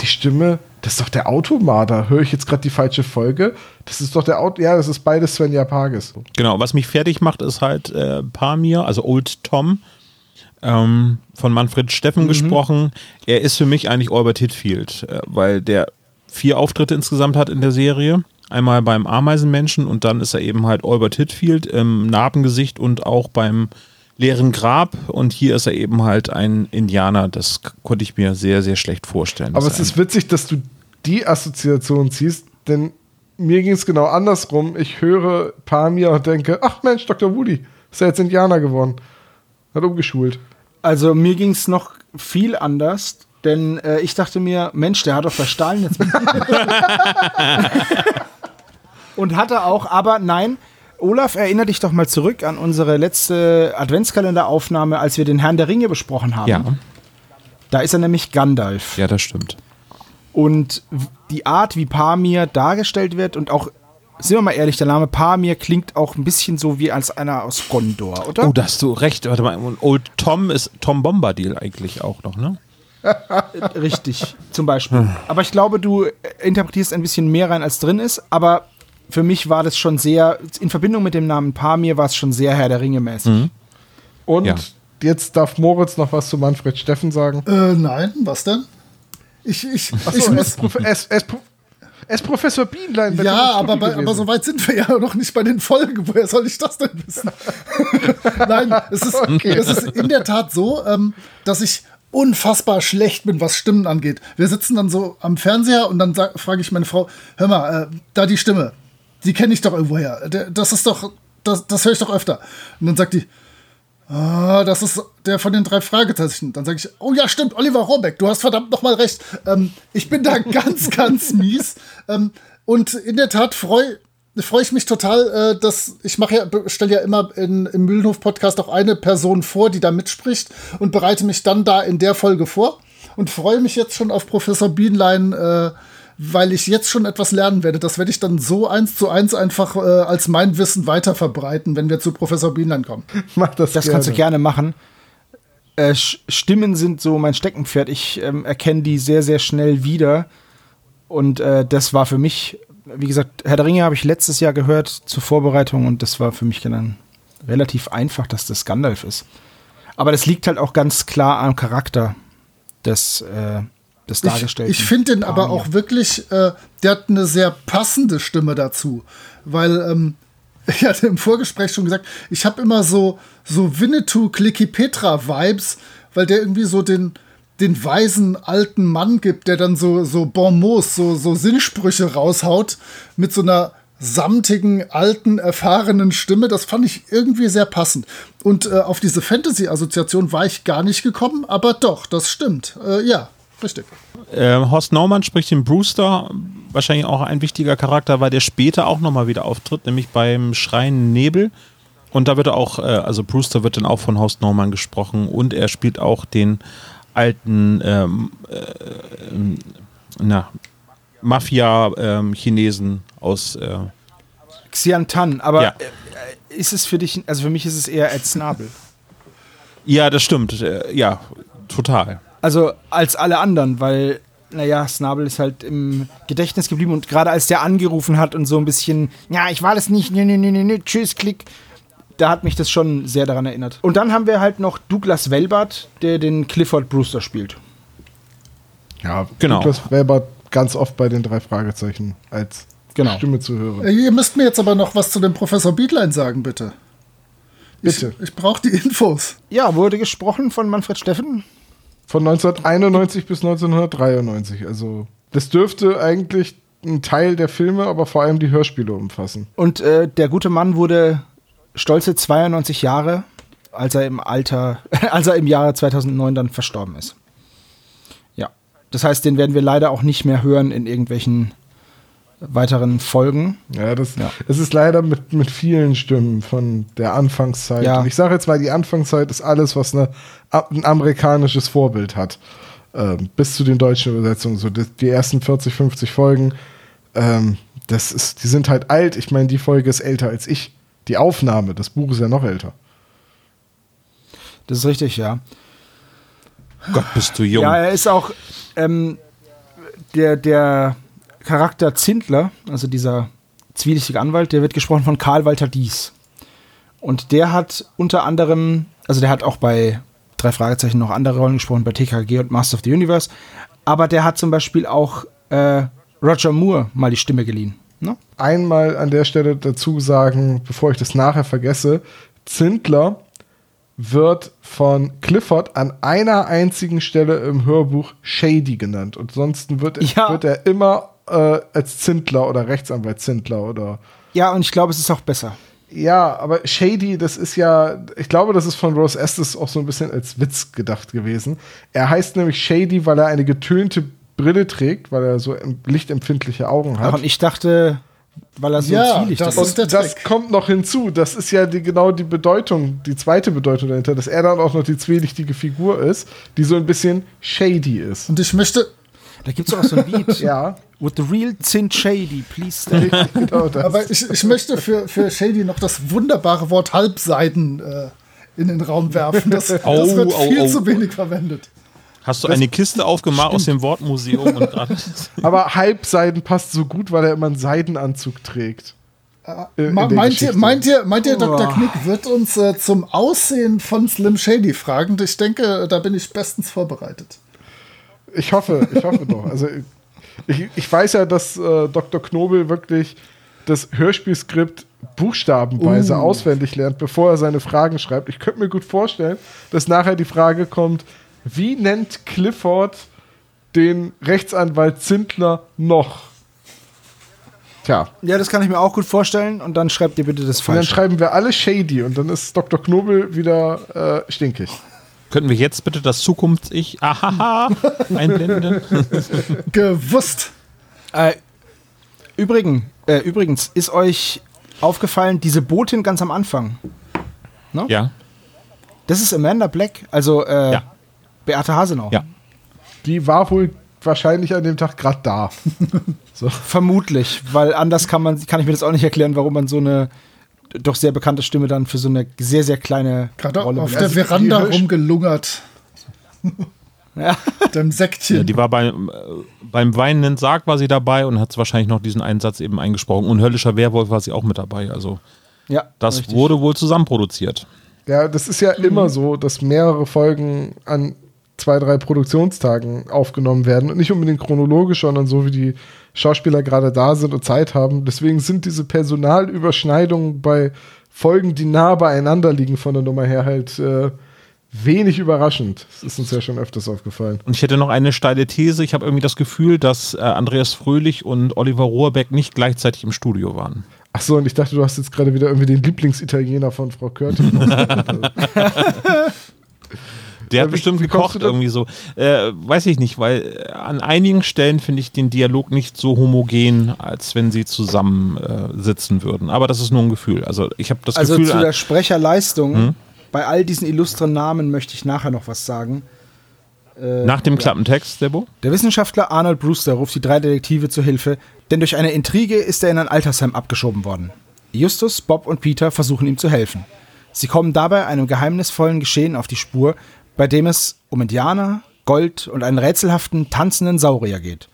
die Stimme, das ist doch der Automarder. Höre ich jetzt gerade die falsche Folge? Das ist doch der Auto. Ja, das ist beides Svenja Pages. Genau, was mich fertig macht, ist halt äh, Pamir, also Old Tom, ähm, von Manfred Steffen gesprochen. Er ist für mich eigentlich Albert Hitfield, äh, weil der vier Auftritte insgesamt hat in der Serie. Einmal beim Ameisenmenschen und dann ist er eben halt Albert Hitfield im Narbengesicht und auch beim leeren Grab. Und hier ist er eben halt ein Indianer. Das konnte ich mir sehr, sehr schlecht vorstellen. Aber es ist witzig, dass du die Assoziation ziehst, denn mir ging es genau andersrum. Ich höre Pamir und denke, ach Mensch, Dr. Woody, ist ja jetzt Indianer geworden. Hat umgeschult. Also mir ging es noch viel anders, denn äh, ich dachte mir, Mensch, der hat doch Verstahlen jetzt. Und hatte auch, aber nein, Olaf, erinnere dich doch mal zurück an unsere letzte Adventskalenderaufnahme, als wir den Herrn der Ringe besprochen haben. ja, Da ist er nämlich Gandalf. ja, das stimmt. Und die Art, wie Pamir dargestellt wird und auch, sind wir mal ehrlich, der Name Pamir klingt auch ein bisschen so wie als einer aus Gondor, oder? Oh, da hast du recht. Warte mal, und Old Tom ist Tom Bombadil eigentlich auch noch, ne? Richtig, zum Beispiel. Aber ich glaube, du interpretierst ein bisschen mehr rein, als drin ist. Aber für mich war das schon sehr, in Verbindung mit dem Namen Pamir war es schon sehr Herr der Ringe mäßig. Und Ja. jetzt darf Moritz noch was zu Manfred Steffen sagen. Äh, nein, was denn? Ich, ich, ich Achso, er muss, Pro- er ist Professor Bienlein. bei ja, aber, bei, aber so weit sind wir ja noch nicht bei den Folgen. Woher soll ich das denn wissen? Nein, es ist, es ist in der Tat so, ähm, dass ich unfassbar schlecht bin, was Stimmen angeht. Wir sitzen dann so am Fernseher und dann frage ich meine Frau, hör mal, äh, da die Stimme, die kenne ich doch irgendwoher. Der- Das ist doch, das, das höre ich doch öfter. Und dann sagt die, Ah, das ist der von den drei Fragezeichen. Dann sage ich, oh ja, stimmt, Oliver Rohrbeck, du hast verdammt nochmal recht. Ähm, ich bin da ganz, ganz mies. Ähm, und in der Tat freue freu ich mich total, äh, dass ich mache ja, stelle ja immer in, im Mühlenhof-Podcast auch eine Person vor, die da mitspricht und bereite mich dann da in der Folge vor und freue mich jetzt schon auf Professor Bienlein, äh, weil ich jetzt schon etwas lernen werde. Das werde ich dann so eins zu eins einfach äh, als mein Wissen weiter verbreiten, wenn wir zu Professor Bienlein kommen. Mach das, Das kannst du gerne machen. Äh, Stimmen sind so mein Steckenpferd. Ich ähm, erkenne die sehr, sehr schnell wieder. Und äh, das war für mich, wie gesagt, Herr der Ringe habe ich letztes Jahr gehört zur Vorbereitung und das war für mich dann relativ einfach, dass das Gandalf ist. Aber das liegt halt auch ganz klar am Charakter des, äh, des Ich, Dargestellten. ich finde den aber auch wirklich, äh, der hat eine sehr passende Stimme dazu. Weil, ähm, ich hatte im Vorgespräch schon gesagt, ich habe immer so, so Winnetou Clicky Petra Vibes, weil der irgendwie so den, den weisen alten Mann gibt, der dann so, so Bonmots, so, so Sinnsprüche raushaut mit so einer samtigen, alten, erfahrenen Stimme. Das fand ich irgendwie sehr passend. Und äh, auf diese Fantasy-Assoziation war ich gar nicht gekommen, aber doch, das stimmt. Äh, ja, richtig. Äh, Horst Naumann spricht den Brewster, wahrscheinlich auch ein wichtiger Charakter, weil der später auch nochmal wieder auftritt, nämlich beim Schreien Nebel. Und da wird er auch, äh, also Brewster wird dann auch von Horst Naumann gesprochen und er spielt auch den alten ähm, äh, ähm, Mafia-Chinesen aus. Äh, Xian Tan, aber Ja. äh, ist es für dich, also für mich ist es eher Ed Snabel. ja, das stimmt. Äh, ja, total. Also als alle anderen, weil, naja, Snabel ist halt im Gedächtnis geblieben und gerade als der angerufen hat und so ein bisschen, ja, ich war das nicht, nee, nee, nee, nee, tschüss, klick, da hat mich das schon sehr daran erinnert. Und dann haben wir halt noch Douglas Welbert, der den Clifford Brewster spielt. Ja, Genau. Douglas Weber ganz oft bei den drei Fragezeichen als Genau. Stimme zu hören. Äh, Ihr müsst mir jetzt aber noch was zu dem Professor Bietlein sagen, bitte. Bitte. Ich, ich brauche die Infos. Ja, wurde gesprochen von Manfred Steffen. Von 1991 bis 1993. Also, das dürfte eigentlich ein Teil der Filme, aber vor allem die Hörspiele umfassen. Und äh, der gute Mann wurde stolze 92 Jahre, als er im Alter, als er im Jahre 2009 dann verstorben ist. Ja, das heißt, den werden wir leider auch nicht mehr hören in irgendwelchen weiteren Folgen. Ja, das, Ja. das ist leider mit, mit vielen Stimmen von der Anfangszeit. Ja. Und ich sage jetzt mal, die Anfangszeit ist alles, was eine, ein amerikanisches Vorbild hat. Ähm, bis zu den deutschen Übersetzungen, so die, die ersten 40, 50 Folgen. Ähm, das ist, die sind halt alt. Ich meine, die Folge ist älter als ich. Die Aufnahme, das Buch ist ja noch älter. Das ist richtig, ja. Gott, bist du jung. Ja, er ist auch ähm, der, der Charakter Zindler, also dieser zwielichtige Anwalt, der wird gesprochen von Karl Walter Dies. Und der hat unter anderem, also der hat auch bei drei Fragezeichen noch andere Rollen gesprochen, bei TKG und Master of the Universe. Aber der hat zum Beispiel auch äh, Roger Moore mal die Stimme geliehen. Ne? Einmal an der Stelle dazu sagen, bevor ich das nachher vergesse, Zindler wird von Clifford an einer einzigen Stelle im Hörbuch Shady genannt. Und ansonsten wird, Ja. wird er immer äh, als Zindler oder Rechtsanwalt Zindler oder. Ja, und ich glaube, es ist auch besser. Ja, aber Shady, das ist ja, ich glaube, das ist von Rose Estes auch so ein bisschen als Witz gedacht gewesen. Er heißt nämlich Shady, weil er eine getönte Brille trägt, weil er so em- lichtempfindliche Augen hat. Ach, und ich dachte, weil er so Ja, zwielichtig das ist. Und das kommt noch hinzu. Das ist ja die, genau die Bedeutung, die zweite Bedeutung dahinter, dass er dann auch noch die zwielichtige Figur ist, die so ein bisschen shady ist. Und ich möchte, Da gibt es auch so ein Lied. Ja, With the real Zint Shady, please stay. genau das. aber ich, ich möchte für, für Shady noch das wunderbare Wort Halbseiden äh, in den Raum werfen. Das, das Au, wird au, viel au. zu wenig verwendet. Hast du eine Kiste aufgemacht aus dem Wortmuseum und. Aber Halbseiden passt so gut, weil er immer einen Seidenanzug trägt. Äh, meint, ihr, meint, ihr, meint ihr, Dr. Knick wird uns äh, zum Aussehen von Slim Shady fragen? Ich denke, da bin ich bestens vorbereitet. Ich hoffe, ich hoffe doch. Also ich, ich weiß ja, dass äh, Dr. Knobel wirklich das Hörspielskript buchstabenweise auswendig lernt, bevor er seine Fragen schreibt. Ich könnte mir gut vorstellen, dass nachher die Frage kommt, wie nennt Clifford den Rechtsanwalt Zindler noch? Tja, ja, das kann ich mir auch gut vorstellen. Und dann schreibt ihr bitte das und dann falsch. schreiben wir alle Shady und dann ist Dr. Knobel wieder äh, stinkig. Könnten wir jetzt bitte das Zukunfts-Ich ahaha, einblenden? Gewusst. Äh, übrigens, äh, übrigens, ist euch aufgefallen, diese Botin ganz am Anfang? ja, Das ist Amanda Black, also äh, Ja. Beate Hasenau. ja. Die war wohl wahrscheinlich an dem Tag gerade da. so. Vermutlich, weil anders kann man, kann ich mir das auch nicht erklären, warum man so eine doch sehr bekannte Stimme dann für so eine sehr, sehr kleine Gerade Rolle auf der Veranda rumgelungert. Ja. Mit dem ja Säckchen. die war beim, äh, beim weinenden Sarg war sie dabei und hat wahrscheinlich noch diesen Einsatz eben eingesprochen. Und höllischer Werwolf war sie auch mit dabei. Also ja, das richtig. wurde wohl zusammenproduziert. Ja, das ist ja immer so, dass mehrere Folgen an zwei, drei Produktionstagen aufgenommen werden und nicht unbedingt chronologisch, sondern so wie die Schauspieler gerade da sind und Zeit haben. Deswegen sind diese Personalüberschneidungen bei Folgen, die nah beieinander liegen von der Nummer her, halt äh, wenig überraschend. Das ist uns ja schon öfters aufgefallen. Und ich hätte noch eine steile These. Ich habe irgendwie das Gefühl, dass äh, Andreas Fröhlich und Oliver Rohrbeck nicht gleichzeitig im Studio waren. Ach so, und ich dachte, du hast jetzt gerade wieder irgendwie den Lieblingsitaliener von Frau Körting. Der Ja, hat wie- bestimmt wie gekocht irgendwie so. Äh, weiß ich nicht, weil äh, an einigen Stellen finde ich den Dialog nicht so homogen, als wenn sie zusammen äh, sitzen würden. Aber das ist nur ein Gefühl. Also ich habe das Also Gefühl, zu äh, der Sprecherleistung, Hm? bei all diesen illustren Namen möchte ich nachher noch was sagen. Äh, nach dem Klappentext, Debo? Der Wissenschaftler Arnold Brewster ruft die drei Detektive zu Hilfe, denn durch eine Intrige ist er in ein Altersheim abgeschoben worden. Justus, Bob und Peter versuchen ihm zu helfen. Sie kommen dabei einem geheimnisvollen Geschehen auf die Spur, bei dem es um Indianer, Gold und einen rätselhaften, tanzenden Saurier geht.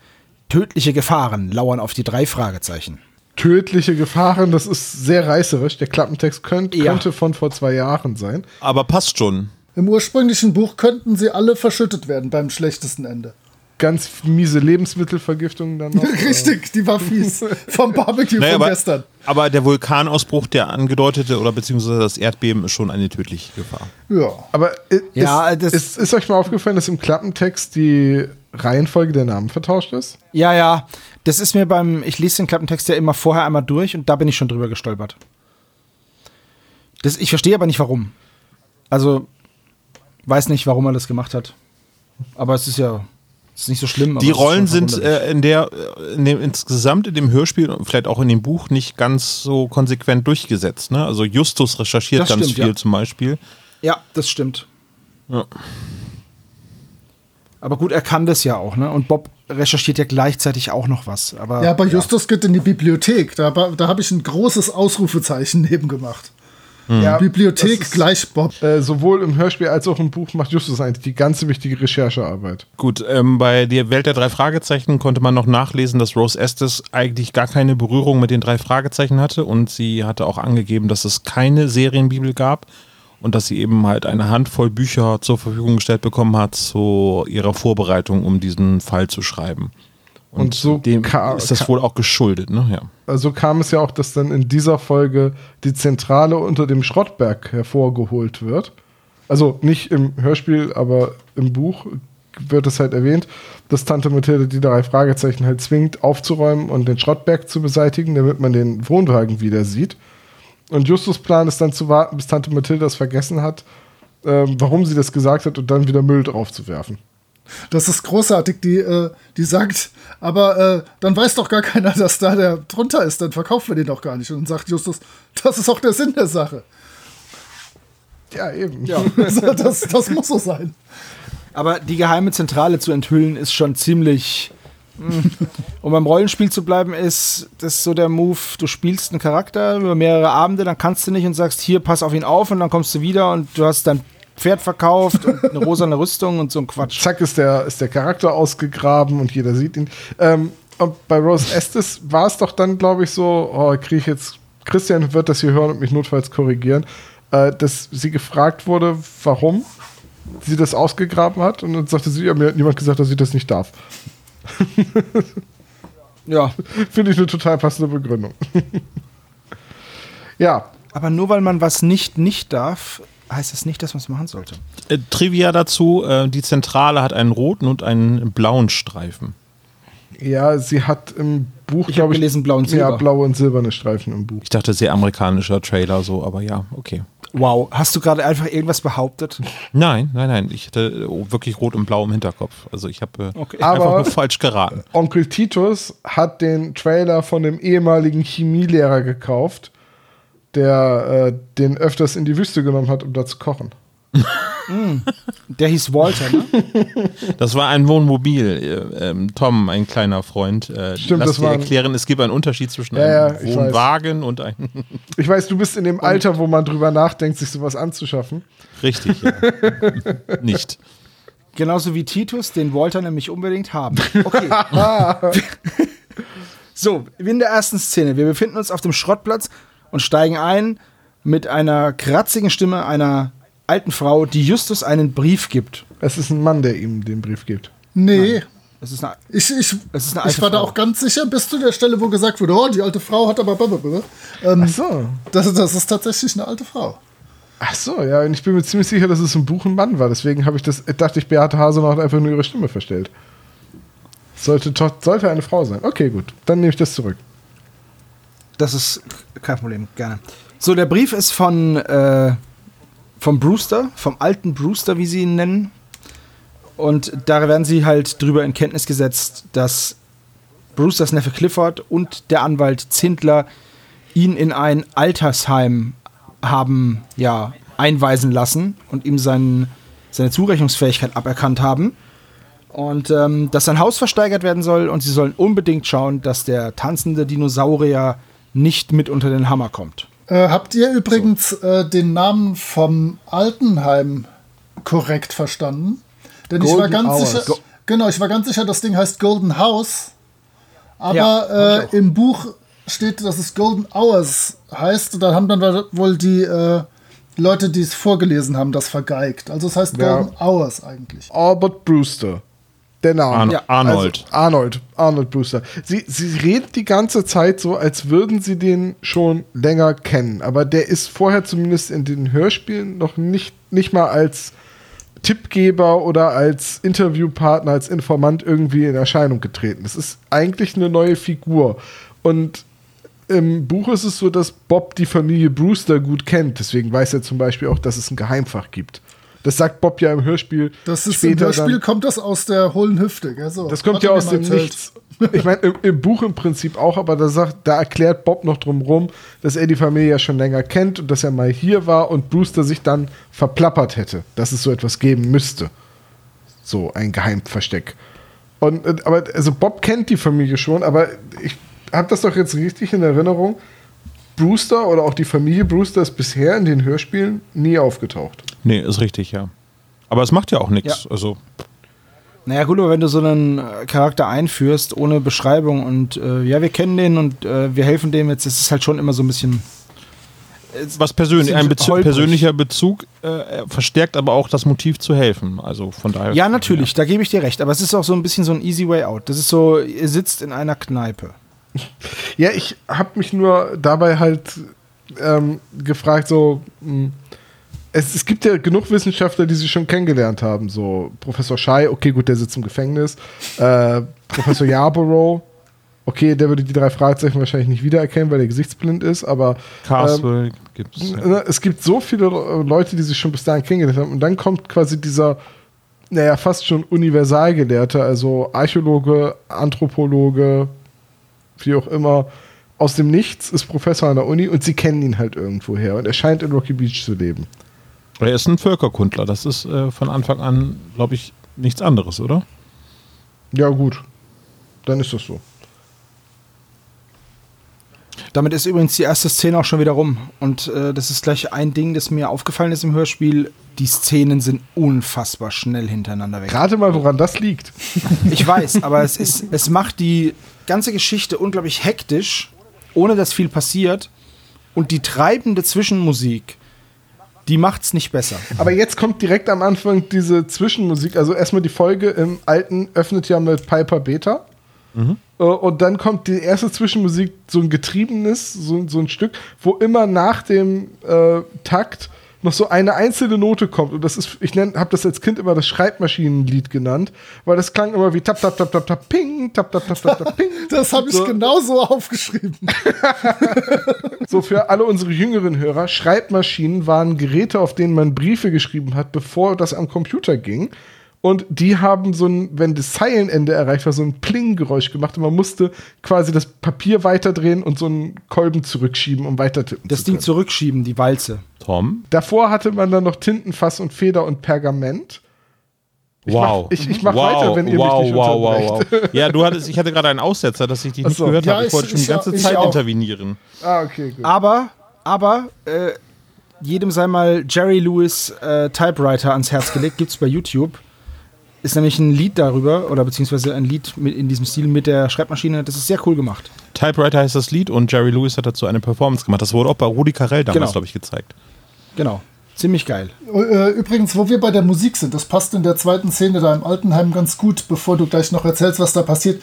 Tödliche Gefahren lauern auf die drei Fragezeichen. Tödliche Gefahren, das ist sehr reißerisch. Der Klappentext könnt, Ja. könnte von vor zwei Jahren sein. Aber passt schon. Im ursprünglichen Buch könnten sie alle verschüttet werden beim schlechtesten Ende. Ganz miese Lebensmittelvergiftung dann noch. Richtig, die war fies. Vom Barbecue Naja, von aber, gestern. Aber der Vulkanausbruch, der angedeutete, oder beziehungsweise das Erdbeben, ist schon eine tödliche Gefahr. Ja. Aber Ja, ist, das- ist, ist euch mal aufgefallen, dass im Klappentext die Reihenfolge der Namen vertauscht ist? Ja, ja, das ist mir beim, ich lese den Klappentext ja immer vorher einmal durch und da bin ich schon drüber gestolpert. Das, ich verstehe aber nicht warum. Also, weiß nicht, warum er das gemacht hat. Aber es ist ja ist nicht so schlimm. aber Die Rollen sind äh, in der, in dem, insgesamt in dem Hörspiel und vielleicht auch in dem Buch nicht ganz so konsequent durchgesetzt. Ne? Also Justus recherchiert Das ganz stimmt, viel ja. zum Beispiel. ja, das stimmt. Ja. Aber gut, er kann das ja auch, ne? Und Bob recherchiert ja gleichzeitig auch noch was. Aber, Ja, aber Justus geht in die Bibliothek. Da, da habe ich ein großes Ausrufezeichen neben gemacht. Ja, Bibliothek gleich Bob. Äh, sowohl im Hörspiel als auch im Buch macht Justus eigentlich die ganze wichtige Recherchearbeit. Gut, ähm, bei der Welt der drei Fragezeichen konnte man noch nachlesen, dass Rose Estes eigentlich gar keine Berührung mit den drei Fragezeichen hatte und sie hatte auch angegeben, dass es keine Serienbibel gab und dass sie eben halt eine Handvoll Bücher zur Verfügung gestellt bekommen hat zu ihrer Vorbereitung, um diesen Fall zu schreiben. Und, Und so dem ist das wohl auch geschuldet, ne? Ja. Also kam es ja auch, dass dann in dieser Folge die Zentrale unter dem Schrottberg hervorgeholt wird. Also nicht im Hörspiel, aber im Buch wird es halt erwähnt, dass Tante Mathilde die drei Fragezeichen halt zwingt, aufzuräumen und den Schrottberg zu beseitigen, damit man den Wohnwagen wieder sieht. Und Justus Plan ist dann zu warten, bis Tante Mathilde das vergessen hat, ähm, warum sie das gesagt hat und dann wieder Müll drauf zu werfen. Das ist großartig. Die, äh, die sagt, aber äh, dann weiß doch gar keiner, dass da der drunter ist. Dann verkaufen wir den doch gar nicht. Und dann sagt Justus, das ist auch der Sinn der Sache. Ja, eben. das, das muss so sein. Aber die geheime Zentrale zu enthüllen ist schon ziemlich. mm. Um beim Rollenspiel zu bleiben, ist das so der Move, du spielst einen Charakter über mehrere Abende, dann kannst du nicht und sagst, hier, pass auf ihn auf und dann kommst du wieder und du hast dein Pferd verkauft und eine rosane Rüstung und so ein Quatsch. Zack ist der, ist der Charakter ausgegraben und jeder sieht ihn. Ähm, und bei Rose Estes war es doch dann, glaube ich, so, oh, kriege ich jetzt, Christian wird das hier hören und mich notfalls korrigieren, äh, dass sie gefragt wurde, warum sie das ausgegraben hat. Und dann sagte sie, ja, mir hat niemand gesagt, dass sie das nicht darf. Ja, Finde ich eine total passende Begründung. ja, aber nur weil man was nicht nicht darf, heißt das nicht, dass man es machen sollte. Äh, Trivia dazu, äh, die Zentrale hat einen roten und einen blauen Streifen. ja, sie hat im Buch, Ich glaube habe ich, gelesen blau und ja, silber. blaue und silberne Streifen im Buch. Ich dachte, sehr amerikanischer Trailer so, aber ja, okay. Wow, hast du gerade einfach irgendwas behauptet? Nein, nein, nein, ich hatte äh, wirklich rot und blau im Hinterkopf. Also ich habe äh, Okay. einfach Aber- nur falsch geraten. Onkel Titus hat den Trailer von dem ehemaligen Chemielehrer gekauft, der äh, den öfters in die Wüste genommen hat, um da zu kochen. Der hieß Walter, ne? Das war ein Wohnmobil. Äh, ähm, Tom, ein kleiner Freund, äh, Stimmt, lass das dir erklären, es gibt einen Unterschied zwischen Ja, ja, einem ich Wohnwagen und einem. Ich weiß, du bist in dem Alter, wo man drüber nachdenkt, sich sowas anzuschaffen. Richtig, ja. Nicht. Genauso wie Titus, den Walter nämlich unbedingt haben. Okay. so, wie in der ersten Szene. Wir befinden uns auf dem Schrottplatz und steigen ein mit einer kratzigen Stimme einer alten Frau, die Justus einen Brief gibt. Es ist ein Mann, der ihm den Brief gibt. Nee. Das ist eine, Ich, ich, Es ist eine alte ich war da Frau. auch ganz sicher, bis zu der Stelle, wo gesagt wurde, oh, die alte Frau hat aber blablabla. Ähm, Ach so. das, das ist tatsächlich eine alte Frau. Ach so, ja, und ich bin mir ziemlich sicher, dass es im Buch ein Mann war. Deswegen habe ich das, dachte ich, Beate Hasenau hat einfach nur ihre Stimme verstellt. Sollte, sollte eine Frau sein. Okay, gut. Dann nehme ich das zurück. Das ist kein Problem, gerne. So, der Brief ist von, äh, vom Brewster, vom alten Brewster, wie sie ihn nennen. Und da werden sie halt drüber in Kenntnis gesetzt, dass Brewsters Neffe Clifford und der Anwalt Zindler ihn in ein Altersheim haben ja einweisen lassen und ihm seinen, seine Zurechnungsfähigkeit aberkannt haben. Und ähm, dass sein Haus versteigert werden soll und sie sollen unbedingt schauen, dass der tanzende Dinosaurier nicht mit unter den Hammer kommt. Äh, habt ihr übrigens äh, den Namen vom Altenheim korrekt verstanden? Denn ich war Golden ganz Hours. sicher, Go- genau, ich war ganz sicher, das Ding heißt Golden House. Aber Ja, äh, im Buch steht, dass es Golden Hours heißt. Und da haben dann wohl die äh, Leute, die es vorgelesen haben, das vergeigt. Also es heißt Ja. Golden Hours eigentlich. Albert Brewster. Der Name. Arno- Ja, Arnold. Also Arnold. Arnold Brewster. Sie, sie redet die ganze Zeit so, als würden sie den schon länger kennen. Aber der ist vorher zumindest in den Hörspielen noch nicht, nicht mal als Tippgeber oder als Interviewpartner, als Informant irgendwie in Erscheinung getreten. Das ist eigentlich eine neue Figur. Und im Buch ist es so, dass Bob die Familie Brewster gut kennt. Deswegen weiß er zum Beispiel auch, dass es ein Geheimfach gibt. Das sagt Bob ja im Hörspiel. Das ist später im Hörspiel dann. kommt das aus der hohlen Hüfte. Gell? So, Das kommt ja aus dem erzählt. Nichts. Ich meine, im, im Buch im Prinzip auch, aber da, sagt, da erklärt Bob noch drum rum, dass er die Familie ja schon länger kennt und dass er mal hier war und Brewster sich dann verplappert hätte, dass es so etwas geben müsste. so ein Geheimversteck. Und, aber also Bob kennt die Familie schon, aber ich habe das doch jetzt richtig in Erinnerung. Brewster oder auch die Familie Brewster ist bisher in den Hörspielen nie aufgetaucht. Nee, ist richtig, ja. Aber es macht ja auch nichts. Ja. Also, Naja, gut, aber wenn du so einen äh, Charakter einführst, ohne Beschreibung und äh, ja, wir kennen den und äh, wir helfen dem jetzt, ist halt schon immer so ein bisschen. was persönlich, ein Bezug, holprig. persönlicher Bezug äh, verstärkt aber auch das Motiv zu helfen. Also von daher. Ja, natürlich, da gebe ich dir recht, aber es ist auch so ein bisschen so ein easy way out. Das ist so, ihr sitzt in einer Kneipe. Ja, ich habe mich nur dabei halt ähm, gefragt, so, mh, es, es gibt ja genug Wissenschaftler, die sie schon kennengelernt haben. So Professor Schei, okay, gut, der sitzt im Gefängnis. Äh, Professor Yarborough, okay, der würde die drei Fragezeichen wahrscheinlich nicht wiedererkennen, weil er gesichtsblind ist, aber Castle gibt's. Ja. ne, es gibt so viele Leute, die sich schon bis dahin kennengelernt haben. Und dann kommt quasi dieser, naja, fast schon Universalgelehrte, also Archäologe, Anthropologe, wie auch immer, aus dem Nichts ist Professor an der Uni und sie kennen ihn halt irgendwoher und er scheint in Rocky Beach zu leben. Er ist ein Völkerkundler. Das ist äh, von Anfang an, glaube ich, nichts anderes, oder? Ja, gut. Dann ist das so. Damit ist übrigens die erste Szene auch schon wieder rum. Und äh, das ist gleich ein Ding, das mir aufgefallen ist im Hörspiel. Die Szenen sind unfassbar schnell hintereinander weg. Rate mal, woran das liegt. Ich weiß, aber es, ist, es macht die ganze Geschichte unglaublich hektisch, ohne dass viel passiert. Und die treibende Zwischenmusik, die macht's nicht besser. Aber jetzt kommt direkt am Anfang diese Zwischenmusik. Also erstmal die Folge im alten öffnet ja mit Piper Beta. Äh, Und dann kommt die erste Zwischenmusik, so ein getriebenes, so, so ein Stück, wo immer nach dem äh, Takt noch so eine einzelne Note kommt. Und das ist, ich habe das als Kind immer das Schreibmaschinenlied genannt, weil das klang immer wie tap, tap, tap, tap, tap, ping, tap, tap, tap, tap, tap, ping. Das habe ich So. genauso aufgeschrieben. So für alle unsere jüngeren Hörer, Schreibmaschinen waren Geräte, auf denen man Briefe geschrieben hat, bevor das am Computer ging. Und die haben so ein, wenn das Zeilenende erreicht war, so ein Pling-Geräusch gemacht und man musste quasi das Papier weiterdrehen und so einen Kolben zurückschieben, um weiter tippen Das zu Ding können. zurückschieben, die Walze. Tom? Davor hatte man dann noch Tintenfass und Feder und Pergament. Ich wow. mach- ich- ich mach wow. weiter, wenn ihr mich wow, nicht wow, wow, unterbrecht. wow. Ja, du hattest, ich hatte gerade einen Aussetzer, dass ich dich nicht so. gehört Ja, habe. Ich ich- wollte schon die ganze Zeit auch. intervenieren. Ah, okay, gut. Aber, aber, äh, jedem sei mal Jerry Lewis äh, Typewriter ans Herz gelegt, gibt's bei YouTube. Ist nämlich ein Lied darüber, oder beziehungsweise ein Lied mit, in diesem Stil mit der Schreibmaschine. Das ist sehr cool gemacht. Typewriter heißt das Lied und Jerry Lewis hat dazu eine Performance gemacht. Das wurde auch bei Rudi Carell damals, Genau. glaube ich, gezeigt. Genau. Ziemlich geil. Äh, Übrigens, wo wir bei der Musik sind, das passt in der zweiten Szene da im Altenheim ganz gut, bevor du gleich noch erzählst, was da passiert.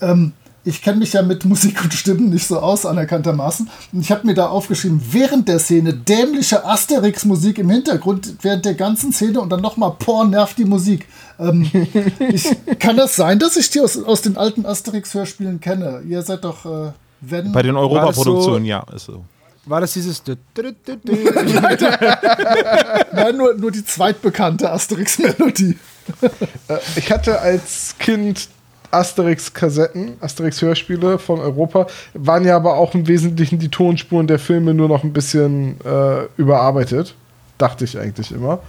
Ähm, ich kenne mich ja mit Musik und Stimmen nicht so aus, anerkanntermaßen. Und ich habe mir da aufgeschrieben, während der Szene dämliche Asterix-Musik im Hintergrund, während der ganzen Szene und dann nochmal, boah, nervt die Musik. Ähm, ich, kann das sein, dass ich die aus, aus den alten Asterix-Hörspielen kenne? Ihr seid doch, äh, wenn... Bei den Europaproduktionen, so- ja, ist so. War das dieses. Nein, nur, nur die zweitbekannte Asterix-Melodie. Ich hatte als Kind Asterix-Kassetten, Asterix-Hörspiele von Europa, waren ja aber auch im Wesentlichen die Tonspuren der Filme nur noch ein bisschen äh, überarbeitet. Dachte ich eigentlich immer.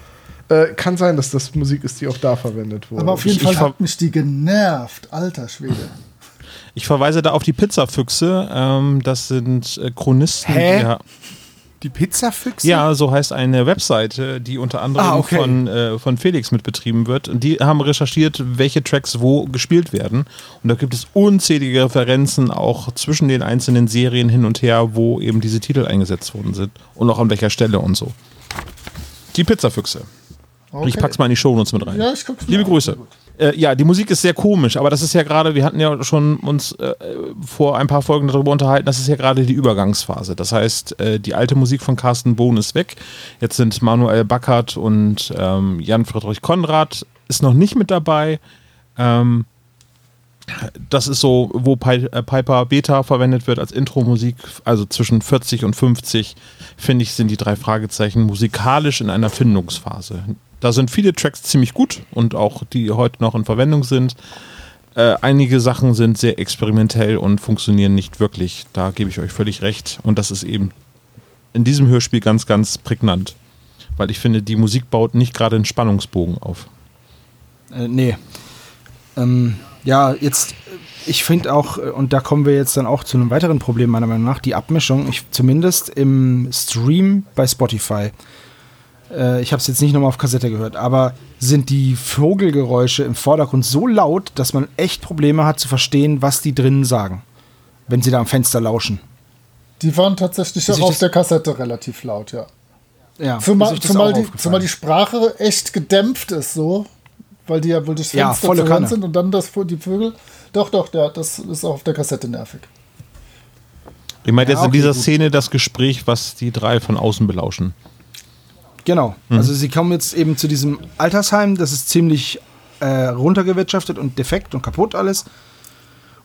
Äh, kann sein, dass das Musik ist, die auch da verwendet wurde. Aber auf jeden Ich- Fall ich hat mich die genervt. Alter Schwede. Ich verweise da auf die Pizzafüchse. Ähm, das sind äh, Chronisten. Hä? Die, ja, Die Pizzafüchse? ja, so heißt eine Webseite, die unter anderem Ah, okay. von, äh, von Felix mitbetrieben wird. Und die haben recherchiert, welche Tracks wo gespielt werden. Und da gibt es unzählige Referenzen auch zwischen den einzelnen Serien hin und her, wo eben diese Titel eingesetzt worden sind. Und auch an welcher Stelle und so. Die Pizzafüchse. Ich pack's mal in die Shownotes mit rein. Ja, ich guck's Liebe. Grüße. Äh, ja, die Musik ist sehr komisch, aber das ist ja gerade, wir hatten ja schon uns äh, vor ein paar Folgen darüber unterhalten, das ist ja gerade die Übergangsphase. Das heißt, äh, die alte Musik von Carsten Bohn ist weg. Jetzt sind Manuel Backert und ähm, Jan Friedrich Konrad ist noch nicht mit dabei. Ähm, das ist so, wo äh, Piper Beta verwendet wird als Intro-Musik, also zwischen 40 und 50, finde ich, sind die drei Fragezeichen musikalisch in einer Findungsphase. Da sind viele Tracks ziemlich gut und auch die heute noch in Verwendung sind. Äh, einige Sachen sind sehr experimentell und funktionieren nicht wirklich. Da gebe ich euch völlig recht. Und das ist eben in diesem Hörspiel ganz, ganz prägnant. Weil ich finde, die Musik baut nicht gerade einen Spannungsbogen auf. Äh, nee. Ähm, ja, jetzt, ich finde auch, äh, und da kommen wir jetzt dann auch zu einem weiteren Problem meiner Meinung nach, die Abmischung, ich, zumindest im Stream bei Spotify. Äh, ich habe es jetzt nicht nochmal auf Kassette gehört, aber sind die Vogelgeräusche im Vordergrund so laut, dass man echt Probleme hat zu verstehen, was die drinnen sagen, wenn sie da am Fenster lauschen. Die waren tatsächlich Ist auch auf das- der Kassette relativ laut, ja. Ja, ist Zumal, zumal, auch die, zumal die Sprache echt gedämpft ist, so. Weil die ja wohl durchs Ja, Fenster volle zu hören sind und dann das, die Vögel. Doch, doch, ja, das ist auch auf der Kassette nervig. Ich meine Ja, jetzt in okay, dieser gut. Szene das Gespräch, was die drei von außen belauschen. Genau. Also sie kommen jetzt eben zu diesem Altersheim, das ist ziemlich äh, runtergewirtschaftet und defekt und kaputt alles.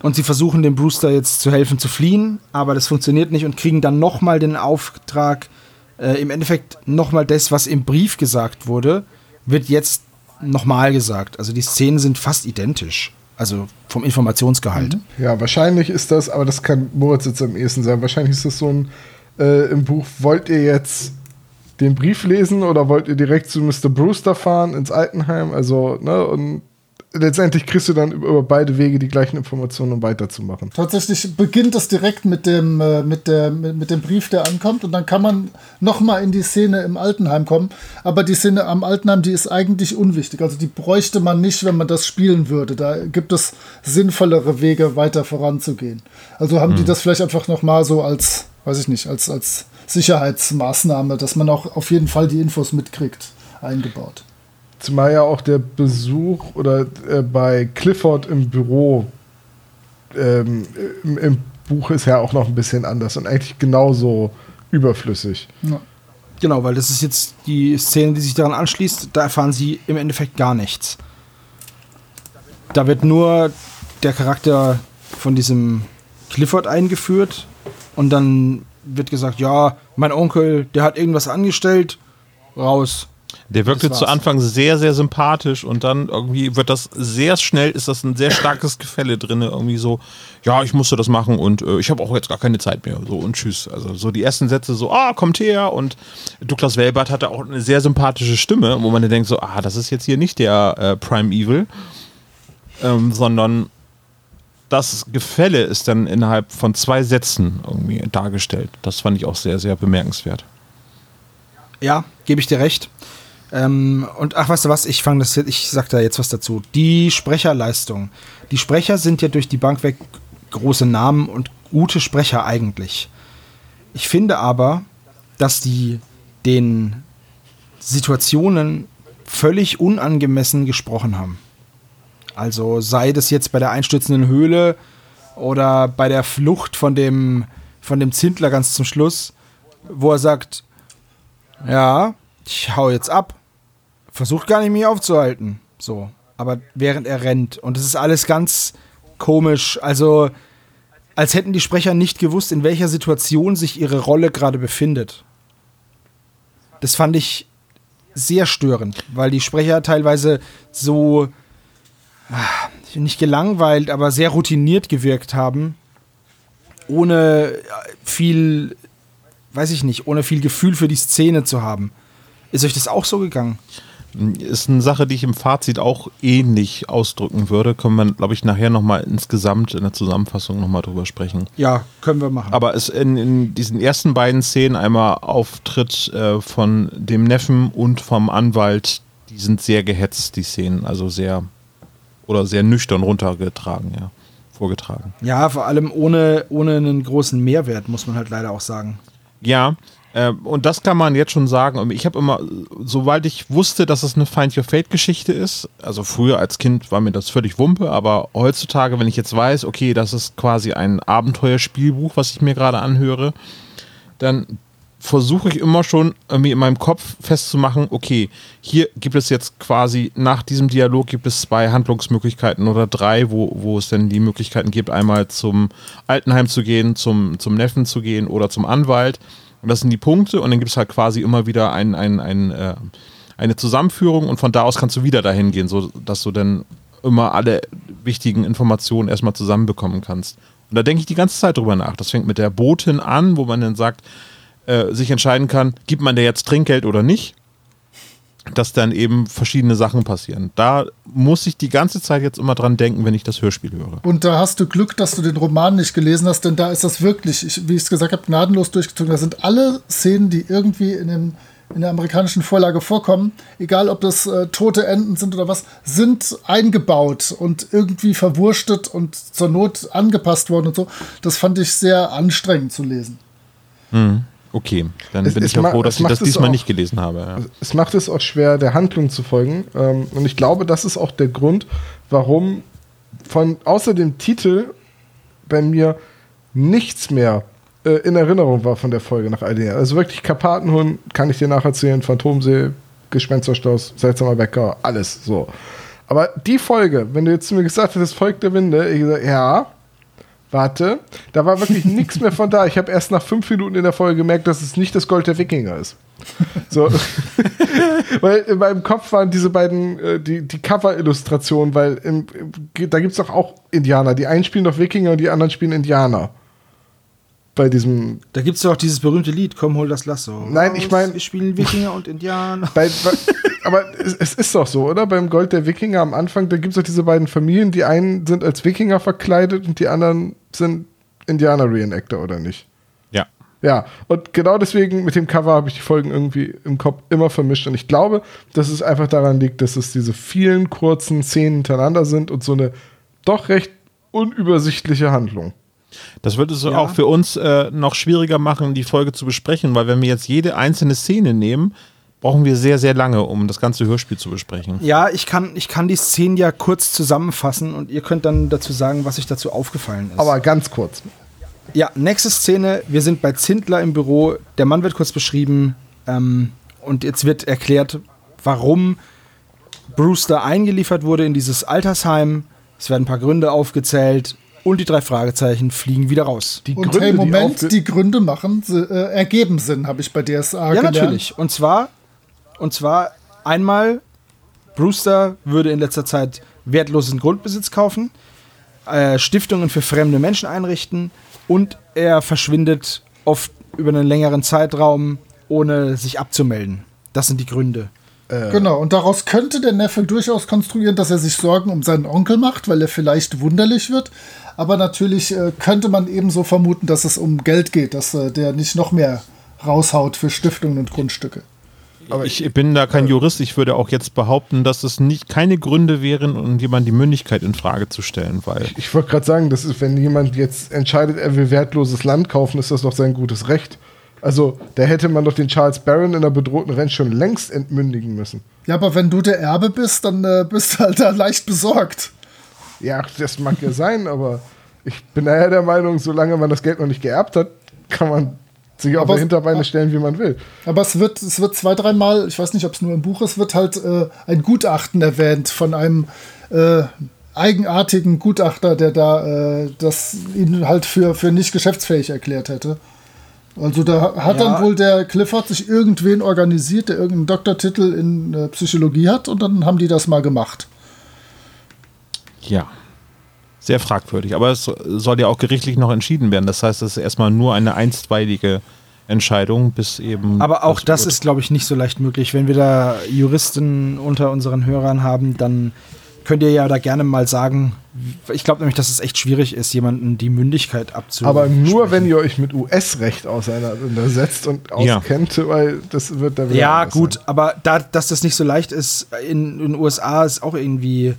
Und sie versuchen dem Brewster jetzt zu helfen zu fliehen, aber das funktioniert nicht und kriegen dann nochmal den Auftrag, äh, im Endeffekt nochmal das, was im Brief gesagt wurde, wird jetzt nochmal gesagt. Also die Szenen sind fast identisch. Also vom Informationsgehalt. Ja, wahrscheinlich ist das, aber das kann Moritz jetzt am ehesten sein. Wahrscheinlich ist das so ein äh, im Buch, wollt ihr jetzt den Brief lesen oder wollt ihr direkt zu Mr. Brewster fahren ins Altenheim? Also, ne, und letztendlich kriegst du dann über, beide Wege die gleichen Informationen, um weiterzumachen. Tatsächlich beginnt es direkt mit dem, äh, mit, der, mit, mit dem Brief, der ankommt. Und dann kann man nochmal in die Szene im Altenheim kommen. Aber die Szene am Altenheim, die ist eigentlich unwichtig. Also die bräuchte man nicht, wenn man das spielen würde. Da gibt es sinnvollere Wege, weiter voranzugehen. Also haben die das vielleicht einfach nochmal so als, weiß ich nicht, als, als Sicherheitsmaßnahme, dass man auch auf jeden Fall die Infos mitkriegt, eingebaut. Zumal ja auch der Besuch oder äh, bei Clifford im Büro ähm, im, im Buch ist ja auch noch ein bisschen anders und eigentlich genauso überflüssig. Ja. Genau, weil das ist jetzt die Szene, die sich daran anschließt. Da erfahren sie im Endeffekt gar nichts. Da wird nur der Charakter von diesem Clifford eingeführt und dann wird gesagt, ja, mein Onkel, der hat irgendwas angestellt, raus. Der wirkte zu. Anfang sehr, sehr sympathisch und dann irgendwie wird das sehr schnell, ist das ein sehr starkes Gefälle drin. Irgendwie so, ja, ich musste das machen und äh, ich habe auch jetzt gar keine Zeit mehr. So und tschüss. Also so die ersten Sätze so, ah, kommt her. Und Douglas Welbert hatte auch eine sehr sympathische Stimme, wo man denkt so, ah, das ist jetzt hier nicht der äh, Prime Evil, ähm, sondern das Gefälle ist dann innerhalb von zwei Sätzen irgendwie dargestellt. Das fand ich auch sehr, sehr bemerkenswert. Ja, gebe ich dir recht. Ähm, und ach, weißt du was, ich fange das jetzt, ich sag da jetzt was dazu. Die Sprecherleistung. Die Sprecher sind ja durch die Bank weg große Namen und gute Sprecher eigentlich. Ich finde aber, dass die den Situationen völlig unangemessen gesprochen haben. Also sei das jetzt bei der einstürzenden Höhle oder bei der Flucht von dem, von dem Zindler ganz zum Schluss, wo er sagt, ja, ich hau jetzt ab. Versucht gar nicht mich aufzuhalten. So. Aber während er rennt. Und es ist alles ganz komisch. Also, als hätten die Sprecher nicht gewusst, in welcher Situation sich ihre Rolle gerade befindet. Das fand ich sehr störend, weil die Sprecher teilweise so nicht gelangweilt, aber sehr routiniert gewirkt haben, ohne äh, viel, weiß ich nicht, ohne viel Gefühl für die Szene zu haben. Ist euch das auch so gegangen? Ist eine Sache, die ich im Fazit auch ähnlich ausdrücken würde. Können wir, glaube ich, nachher nochmal insgesamt in der Zusammenfassung nochmal drüber sprechen. Ja, können wir machen. Aber es in, in diesen ersten beiden Szenen einmal Auftritt äh, von dem Neffen und vom Anwalt, die sind sehr gehetzt, die Szenen. Also sehr oder sehr nüchtern runtergetragen, ja. Vorgetragen. ja, vor allem ohne, ohne einen großen Mehrwert, muss man halt leider auch sagen. Ja, äh, und das kann man jetzt schon sagen. Ich habe immer, soweit ich wusste, dass es eine Find Your Fate Geschichte ist, also früher als Kind war mir das völlig Wumpe, aber heutzutage, wenn ich jetzt weiß, okay, das ist quasi ein Abenteuerspielbuch, was ich mir gerade anhöre, dann versuche ich immer schon irgendwie in meinem Kopf festzumachen, okay, hier gibt es jetzt quasi nach diesem Dialog gibt es zwei Handlungsmöglichkeiten oder drei, wo, wo es denn die Möglichkeiten gibt, einmal zum Altenheim zu gehen, zum, zum Neffen zu gehen oder zum Anwalt. Und das sind die Punkte und dann gibt es halt quasi immer wieder ein, ein, ein, äh, eine Zusammenführung und von da aus kannst du wieder dahin gehen, so dass du dann immer alle wichtigen Informationen erstmal zusammenbekommen kannst. Und da denke ich die ganze Zeit drüber nach. Das fängt mit der Botin an, wo man dann sagt, äh, sich entscheiden kann, gibt man der jetzt Trinkgeld oder nicht. dass dann eben verschiedene Sachen passieren. Da muss ich die ganze Zeit jetzt immer dran denken, wenn ich das Hörspiel höre. Und da hast du Glück, dass du den Roman nicht gelesen hast, denn da ist das wirklich, ich, wie ich es gesagt habe, gnadenlos durchgezogen. Da sind alle Szenen, die irgendwie in, dem, in der amerikanischen Vorlage vorkommen, egal ob das äh, tote Enden sind oder was, sind eingebaut und irgendwie verwurstet und zur Not angepasst worden und so. Das fand ich sehr anstrengend zu lesen. Mhm. Okay, dann Es- bin es ich ma- froh, dass ich das es diesmal auch- nicht gelesen habe. Ja. Es macht es auch schwer, der Handlung zu folgen. Ähm, und ich glaube, das ist auch der Grund, warum von außer dem Titel bei mir nichts mehr äh, in Erinnerung war von der Folge nach all den Jahren. Also wirklich Karpatenhund, kann ich dir nacherzählen, Phantomsee, Gespensterstoß, seltsamer Bäcker, alles so. Aber die Folge, wenn du jetzt zu mir gesagt hättest, Volk der Winde, ich gesagt, ja, warte, da war wirklich nichts mehr von da. Ich habe erst nach fünf Minuten in der Folge gemerkt, dass es nicht das Gold der Wikinger ist. So. weil in meinem Kopf waren diese beiden, äh, die, die Cover-Illustrationen, weil im, im, da gibt es doch auch Indianer. Die einen spielen doch Wikinger und die anderen spielen Indianer. Bei diesem. Da gibt es doch dieses berühmte Lied, Komm, hol das Lasso. Nein, ich mein- Wir spielen Wikinger und Indianer. Bei, bei, aber es, es ist doch so, oder? Beim Gold der Wikinger am Anfang, da gibt es doch diese beiden Familien. Die einen sind als Wikinger verkleidet und die anderen sind Indianer-Reenactor, oder nicht? ja. Ja, und genau deswegen mit dem Cover habe ich die Folgen irgendwie im Kopf immer vermischt. Und ich glaube, dass es einfach daran liegt, dass es diese vielen kurzen Szenen hintereinander sind und so eine doch recht unübersichtliche Handlung. Das wird es Ja. auch für uns äh, noch schwieriger machen, die Folge zu besprechen, weil wenn wir jetzt jede einzelne Szene nehmen, brauchen wir sehr, sehr lange, um das ganze Hörspiel zu besprechen. Ja, ich kann, ich kann die Szenen ja kurz zusammenfassen und ihr könnt dann dazu sagen, was euch dazu aufgefallen ist. Aber ganz kurz. Ja, nächste Szene. Wir sind bei Zindler im Büro. Der Mann wird kurz beschrieben. Ähm, und jetzt wird erklärt, warum Brewster eingeliefert wurde in dieses Altersheim. Es werden ein paar Gründe aufgezählt. Und die drei Fragezeichen fliegen wieder raus. Die Und Gründe, hey, die Moment, aufge- die, Gründe machen, äh, ergeben Sinn, habe ich bei DSA Ja, gelernt. natürlich. Und zwar, und zwar einmal, Brewster würde in letzter Zeit wertlosen Grundbesitz kaufen, äh, Stiftungen für fremde Menschen einrichten und er verschwindet oft über einen längeren Zeitraum, ohne sich abzumelden. Das sind die Gründe. Genau, und daraus könnte der Neffe durchaus konstruieren, dass er sich Sorgen um seinen Onkel macht, weil er vielleicht wunderlich wird. Aber natürlich äh, könnte man ebenso vermuten, dass es um Geld geht, dass äh, der nicht noch mehr raushaut für Stiftungen und Grundstücke. Aber ich bin da kein Jurist. Ich würde auch jetzt behaupten, dass es nicht keine Gründe wären, um jemand die Mündigkeit in Frage zu stellen, weil Ich wollte gerade sagen, das ist, wenn jemand jetzt entscheidet, er will wertloses Land kaufen, ist das doch sein gutes Recht. Also, da hätte man doch den Charles Barron in einer bedrohten Rente schon längst entmündigen müssen. Ja, aber wenn du der Erbe bist, dann äh, bist du halt da leicht besorgt. Ja, das mag ja sein, aber ich bin daher der Meinung, solange man das Geld noch nicht geerbt hat, kann man sich auf Aber die es- Hinterbeine stellen, wie man will. Aber es wird, es wird zwei, dreimal, ich weiß nicht, ob es nur im Buch ist, wird halt äh, ein Gutachten erwähnt von einem äh, eigenartigen Gutachter, der da äh, das ihn halt für, für nicht geschäftsfähig erklärt hätte. Also da hat Ja. dann wohl der Clifford sich irgendwen organisiert, der irgendeinen Doktortitel in äh, Psychologie hat und dann haben die das mal gemacht. ja, sehr fragwürdig. Aber es soll ja auch gerichtlich noch entschieden werden. Das heißt, es ist erstmal nur eine einstweilige Entscheidung, bis eben. Aber auch das Ur- ist, glaube ich, nicht so leicht möglich. Wenn wir da Juristen unter unseren Hörern haben, dann könnt ihr ja da gerne mal sagen. Ich glaube nämlich, dass es echt schwierig ist, jemanden die Mündigkeit abzunehmen. Aber nur, wenn ihr euch mit US-Recht auseinandersetzt und Ja. auskennt, weil das wird da wieder Ja, gut, sein. aber da, dass das nicht so leicht ist, in den USA ist auch irgendwie.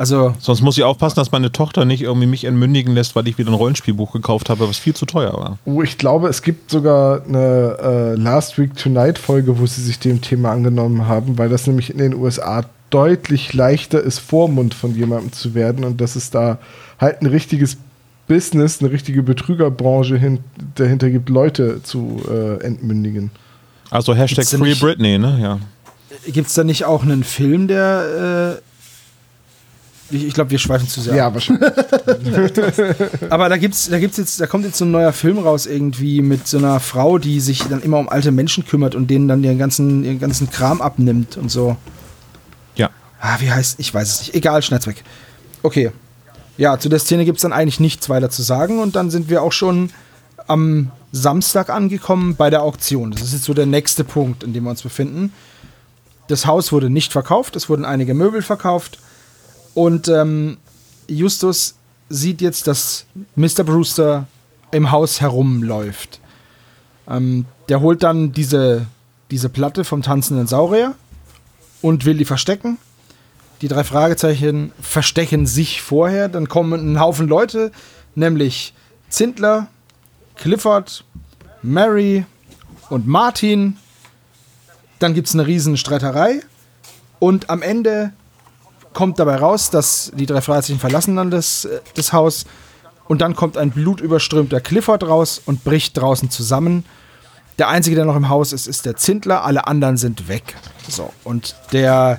Also, Sonst muss ich aufpassen, dass meine Tochter nicht irgendwie mich entmündigen lässt, weil ich wieder ein Rollenspielbuch gekauft habe, was viel zu teuer war. Oh, ich glaube, es gibt sogar eine äh, Last Week Tonight Folge, wo sie sich dem Thema angenommen haben, weil das nämlich in den USA deutlich leichter ist, Vormund von jemandem zu werden und dass es da halt ein richtiges Business, eine richtige Betrügerbranche hin, dahinter gibt, Leute zu äh, entmündigen. Also Hashtag Free Britney, ne? Ja. gibt es da nicht auch einen Film, der. Ich ich glaube, wir schweifen zu sehr. Ja, wahrscheinlich. Aber da gibt's, da gibt's jetzt, da kommt jetzt so ein neuer Film raus irgendwie mit so einer Frau, die sich dann immer um alte Menschen kümmert und denen dann ihren ganzen, ihren ganzen Kram abnimmt und so. Ja. Ah, wie heißt, ich weiß es nicht. Egal, schneid's weg. Okay. Ja, zu der Szene gibt's dann eigentlich nichts weiter zu sagen und dann sind wir auch schon am Samstag angekommen bei der Auktion. Das ist jetzt so der nächste Punkt, in dem wir uns befinden. das Haus wurde nicht verkauft, es wurden einige Möbel verkauft. Und ähm, Justus sieht jetzt, dass Mr. Brewster im Haus herumläuft. Ähm, der holt dann diese, diese Platte vom tanzenden Saurier und will die verstecken. Die drei Fragezeichen verstecken sich vorher. Dann kommen ein Haufen Leute, nämlich Zindler, Clifford, Mary und Martin. Dann gibt es eine riesen Streiterei. Und am Ende kommt dabei raus, dass die drei Fragezeichen verlassen dann das, äh, das Haus. Und dann kommt ein blutüberströmter Clifford raus und bricht draußen zusammen. Der Einzige, der noch im Haus ist, ist der Zindler. Alle anderen sind weg. So, und der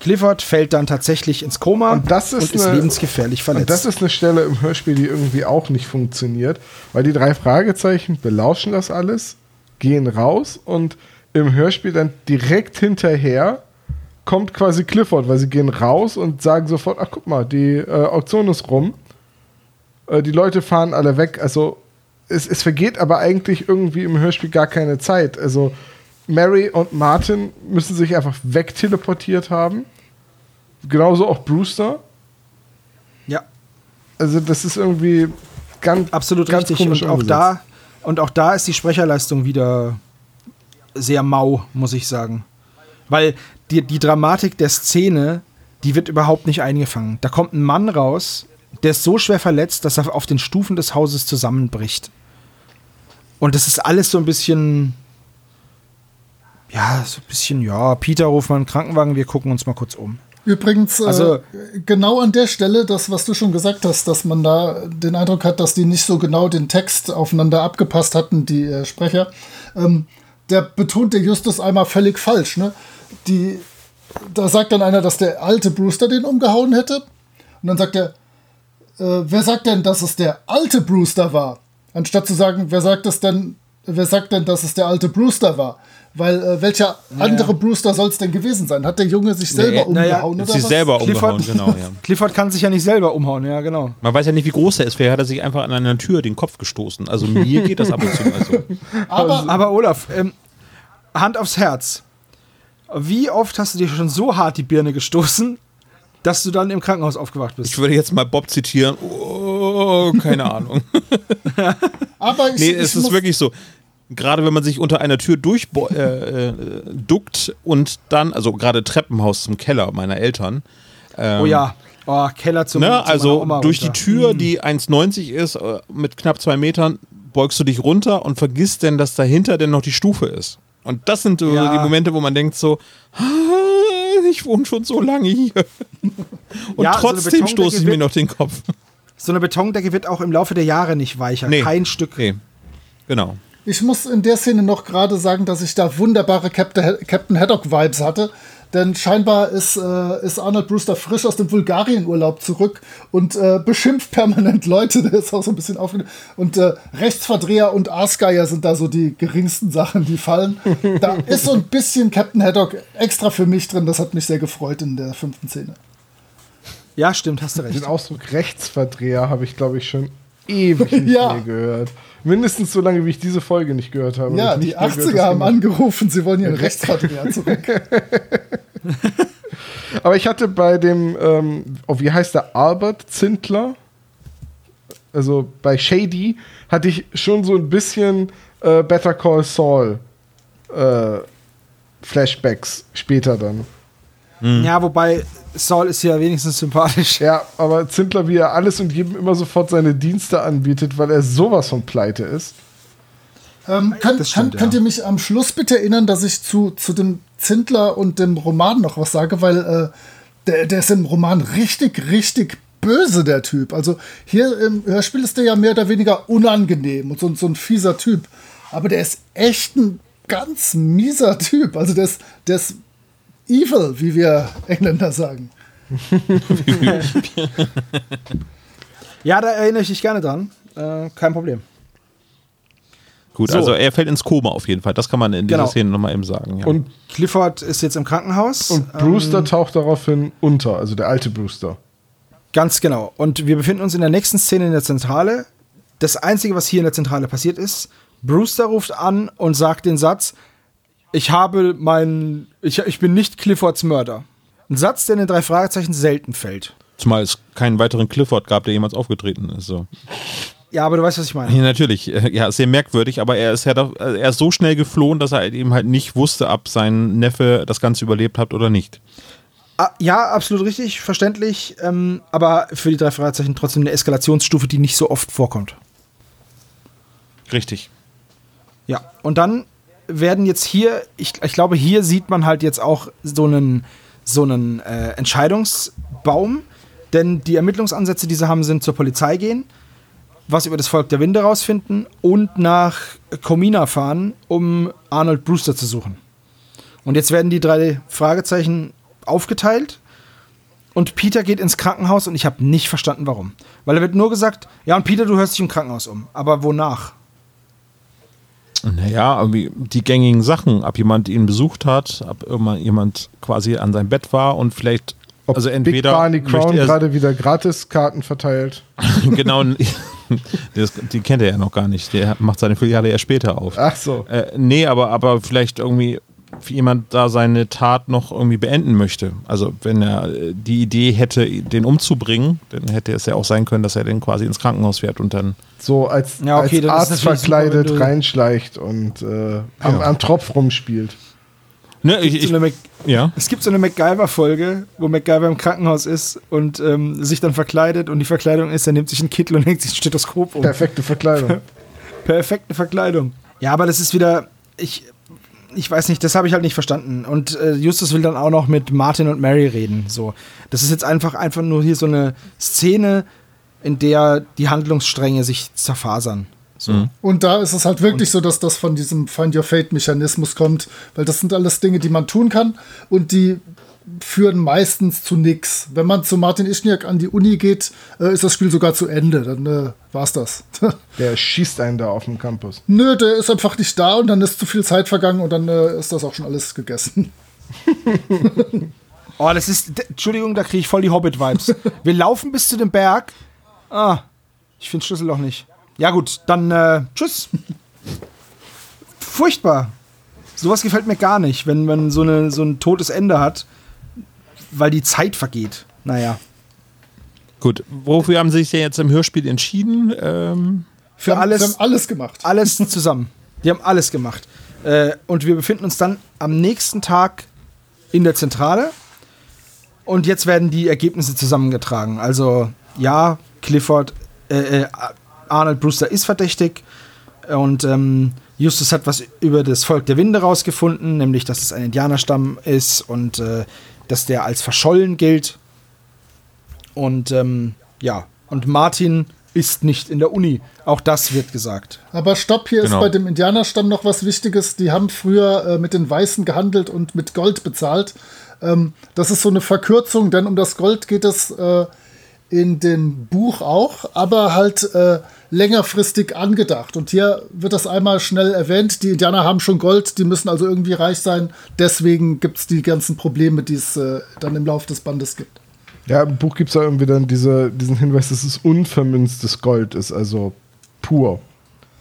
Clifford fällt dann tatsächlich ins Koma Und das ist und ist eine- lebensgefährlich verletzt. Und das ist eine Stelle im Hörspiel, die irgendwie auch nicht funktioniert, weil die drei Fragezeichen belauschen das alles, gehen raus und im Hörspiel dann direkt hinterher kommt quasi Clifford, weil sie gehen raus und sagen sofort, ach guck mal, die äh, Auktion ist rum, äh, die Leute fahren alle weg, also es, es vergeht aber eigentlich irgendwie im Hörspiel gar keine Zeit, also Mary und Martin müssen sich einfach wegteleportiert haben, genauso auch Brewster, ja, also das ist irgendwie ganz absolut ganz richtig. komisch Und auch, umgesetzt. da, und auch da ist die Sprecherleistung wieder sehr mau, muss ich sagen. Weil die, die Dramatik der Szene, die wird überhaupt nicht eingefangen. Da kommt ein Mann raus, der ist so schwer verletzt, dass er auf den Stufen des Hauses zusammenbricht. Und das ist alles so ein bisschen. Ja, so ein bisschen, ja, Peter, ruf mal einen Krankenwagen, wir gucken uns mal kurz um. Übrigens, Also- äh, genau an der Stelle, das, was du schon gesagt hast, dass man da den Eindruck hat, dass die nicht so genau den Text aufeinander abgepasst hatten, die äh, Sprecher. Ähm, der betont der Justus einmal völlig falsch. Ne? Die, da sagt dann einer, dass der alte Brewster den umgehauen hätte. Und dann sagt er, äh, wer sagt denn, dass es der alte Brewster war? Anstatt zu sagen, wer sagt es denn, wer sagt denn, dass es der alte Brewster war? Weil äh, welcher andere Brewster soll es denn gewesen sein? Hat der Junge sich selber Nee, naja, umgehauen oder sich was? selber Clifford- umgehauen, genau, ja. Clifford kann sich ja nicht selber umhauen, ja, genau. Man weiß ja nicht, wie groß er ist. Vielleicht hat er sich einfach an einer Tür den Kopf gestoßen. Also mir geht das ab und zu mal so. Aber Aber Olaf, ähm, Hand aufs Herz. Wie oft hast du dir schon so hart die Birne gestoßen, dass du dann im Krankenhaus aufgewacht bist? Ich würde jetzt mal Bob zitieren. Oh, keine Ahnung. Aber ich, Nee, ich es ist wirklich so. Gerade wenn man sich unter einer Tür durchduckt äh, äh, duckt und dann, also gerade Treppenhaus zum Keller meiner Eltern. Ähm, oh ja, oh, Keller zum Ne, also Oma durch die runter. Tür, die 1,90 ist, äh, mit knapp zwei Metern, beugst du dich runter und vergisst denn, dass dahinter denn noch die Stufe ist. Und das sind so Ja. die Momente, wo man denkt so, "Ah, ich wohne schon so lange hier. Und Ja, so trotzdem Betondecke stoße ich mir noch den Kopf. So eine Betondecke wird auch im Laufe der Jahre nicht weicher. Nee. Kein Stück. Nee. Genau. ich muss in der Szene noch gerade sagen, dass ich da wunderbare Captain, Captain Haddock-Vibes hatte. Denn scheinbar ist, äh, ist Arnold Brewster frisch aus dem Bulgarien-Urlaub zurück und äh, beschimpft permanent Leute. Der ist auch so ein bisschen aufgeregt. Und äh, Rechtsverdreher und Aasgeier sind da so die geringsten Sachen, die fallen. Da ist so ein bisschen Captain Haddock extra für mich drin. Das hat mich sehr gefreut in der fünften Szene. Ja, stimmt, hast du recht. Den Ausdruck Rechtsverdreher habe ich, glaube ich, schon ewig nicht Ja. mehr gehört. Mindestens so lange, wie ich diese Folge nicht gehört habe. Ja, die nicht mehr gehört, 80er dass haben angerufen, sie wollen ihren Rechtsverdreher zurück. Aber ich hatte bei dem, ähm, oh, wie heißt der, Albert Zindler? Also bei Shady hatte ich schon so ein bisschen äh, Better Call Saul äh, Flashbacks später dann. Ja, wobei Saul ist ja wenigstens sympathisch. Ja, aber Zindler, wie er alles und jedem immer sofort seine Dienste anbietet, weil er sowas von pleite ist. Ähm, könnt, stimmt, könnt, könnt ja. ihr mich am Schluss bitte erinnern, dass ich zu, zu dem Zindler und dem Roman noch was sage, weil äh, der, der ist im Roman richtig, richtig böse, der Typ. Also hier im Hörspiel ist der ja mehr oder weniger unangenehm und so, so ein fieser Typ. Aber der ist echt ein ganz mieser Typ. Also der ist, der ist evil, wie wir Engländer sagen. Ja, da erinnere ich dich gerne dran. Äh, kein Problem. Gut, So. also er fällt ins Koma auf jeden Fall. Das kann man in dieser Genau. Szene nochmal eben sagen. Ja. Und, Clifford ist jetzt im Krankenhaus. und Brewster taucht daraufhin unter, also der alte Brewster. Ganz genau. Und wir befinden uns in der nächsten Szene in der Zentrale. Das Einzige, was hier in der Zentrale passiert ist, Brewster ruft an und sagt den Satz, ich habe meinen, ich, ich bin nicht Cliffords Mörder. Ein Satz, der in den drei Fragezeichen selten fällt. Zumal es keinen weiteren Clifford gab, der jemals aufgetreten ist. So. Ja, aber du weißt, was ich meine. Ja, natürlich. Äh, Ja, sehr merkwürdig, aber er ist ja äh, er ist so schnell geflohen, dass er eben halt nicht wusste, ob sein Neffe das Ganze überlebt hat oder nicht. Ah, ja, absolut richtig, verständlich, ähm, aber für die drei Fragezeichen trotzdem eine Eskalationsstufe, die nicht so oft vorkommt. Richtig. Ja, und dann werden jetzt hier, ich, ich glaube, hier sieht man halt jetzt auch so einen, so einen äh, Entscheidungsbaum, denn die Ermittlungsansätze, die sie haben, sind zur Polizei gehen, was über das Volk der Winde rausfinden und nach Comina fahren, um Arnold Brewster zu suchen. Und jetzt werden die drei Fragezeichen aufgeteilt und Peter geht ins Krankenhaus und ich habe nicht verstanden, warum. Weil er wird nur gesagt, ja und Peter, du hörst dich im Krankenhaus um. Aber wonach? Naja, irgendwie die gängigen Sachen, ob jemand ihn besucht hat, ob immer jemand quasi an seinem Bett war und vielleicht, Ob also Big entweder Barney möchte Crown er- gerade wieder Gratiskarten verteilt. genau, das, die kennt er ja noch gar nicht. Der macht seine Filiale erst später auf. Ach so. Äh, nee, aber, aber vielleicht irgendwie wie jemand da seine Tat noch irgendwie beenden möchte. Also wenn er äh, die Idee hätte, den umzubringen, dann hätte es ja auch sein können, dass er den quasi ins Krankenhaus fährt und dann So als, Ja, okay, als Arzt super, verkleidet du- reinschleicht und äh, am, Ja. am Tropf rumspielt. Ne, ich, So ich, Mac ja. es gibt so eine MacGyver-Folge, wo MacGyver im Krankenhaus ist und ähm, sich dann verkleidet und die Verkleidung ist, er nimmt sich einen Kittel und hängt sich ein Stethoskop um. Perfekte Verkleidung. Perfekte Verkleidung. Ja, aber das ist wieder, ich, ich weiß nicht, das habe ich halt nicht verstanden. Und äh, Justus will dann auch noch mit Martin und Mary reden. So, das ist jetzt einfach, einfach nur hier so eine Szene, in der die Handlungsstränge sich zerfasern. So. Und da ist es halt wirklich so, dass das von diesem Find Your Fate-Mechanismus kommt, weil das sind alles Dinge, die man tun kann und die führen meistens zu nix. Wenn man zu Martin Ischniak an die Uni geht, äh, ist das Spiel sogar zu Ende. Dann äh, war's das. Der schießt einen da auf dem Campus. Nö, der ist einfach nicht da und dann ist zu viel Zeit vergangen und dann äh, ist das auch schon alles gegessen. Oh, das ist, Entschuldigung, da kriege ich voll die Hobbit-Vibes. Wir laufen bis zu dem Berg. Ah, ich finde Schlüsselloch nicht. Ja gut, dann äh, tschüss. Furchtbar. Sowas gefällt mir gar nicht, wenn man so, eine, so ein totes Ende hat, weil die Zeit vergeht. Naja. Gut, wofür haben Sie sich denn jetzt im Hörspiel entschieden? Ähm, Für haben- alles, Wir haben alles gemacht. alles zusammen. Die haben alles gemacht. Äh, und wir befinden uns dann am nächsten Tag in der Zentrale. Und jetzt werden die Ergebnisse zusammengetragen. Also, ja, Clifford, äh, äh, Arnold Brewster ist verdächtig. Und ähm, Justus hat was über das Volk der Winde rausgefunden, nämlich, dass es ein Indianerstamm ist und äh, dass der als verschollen gilt. Und ähm, ja, und Martin ist nicht in der Uni. Auch das wird gesagt. Aber stopp, hier Genau. ist bei dem Indianerstamm noch was Wichtiges. Die haben früher äh, mit den Weißen gehandelt und mit Gold bezahlt. Ähm, das ist so eine Verkürzung, denn um das Gold geht es äh, in dem Buch auch, aber halt äh, längerfristig angedacht. Und hier wird das einmal schnell erwähnt. Die Indianer haben schon Gold, die müssen also irgendwie reich sein. Deswegen gibt es die ganzen Probleme, die es äh, dann im Laufe des Bandes gibt. Ja, im Buch gibt es da irgendwie dann diese, diesen Hinweis, dass es unvermünztes Gold ist, also pur.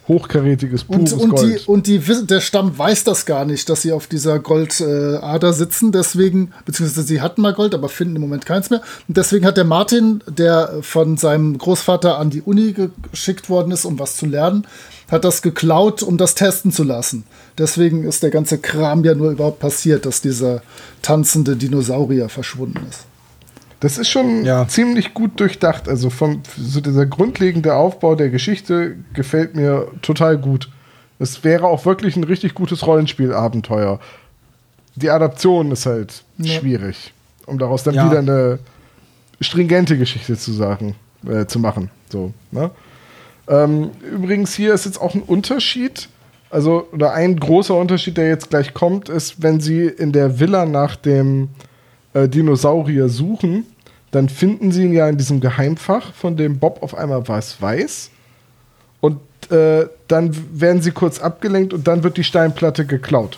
Hochkarätiges, pures Und, und, die, Gold. und die, der Stamm weiß das gar nicht, dass sie auf dieser Goldader äh, sitzen. Deswegen, beziehungsweise sie hatten mal Gold, aber finden im Moment keins mehr. Und deswegen hat der Martin, der von seinem Großvater an die Uni geschickt worden ist, um was zu lernen, hat das geklaut, um das testen zu lassen. Deswegen ist der ganze Kram ja nur überhaupt passiert, dass dieser tanzende Dinosaurier verschwunden ist. Das ist schon Ja. ziemlich gut durchdacht. Also vom, so dieser grundlegende Aufbau der Geschichte gefällt mir total gut. Es wäre auch wirklich ein richtig gutes Rollenspiel-Abenteuer. Die Adaption ist halt schwierig, um daraus dann Ja. wieder eine stringente Geschichte zu sagen, äh, zu machen. So, ne? ähm, übrigens, hier ist jetzt auch ein Unterschied. Also, oder ein großer Unterschied, der jetzt gleich kommt, ist, wenn sie in der Villa nach dem äh, Dinosaurier suchen, dann finden sie ihn ja in diesem Geheimfach, von dem Bob auf einmal was weiß. Und äh, dann werden sie kurz abgelenkt und dann wird die Steinplatte geklaut.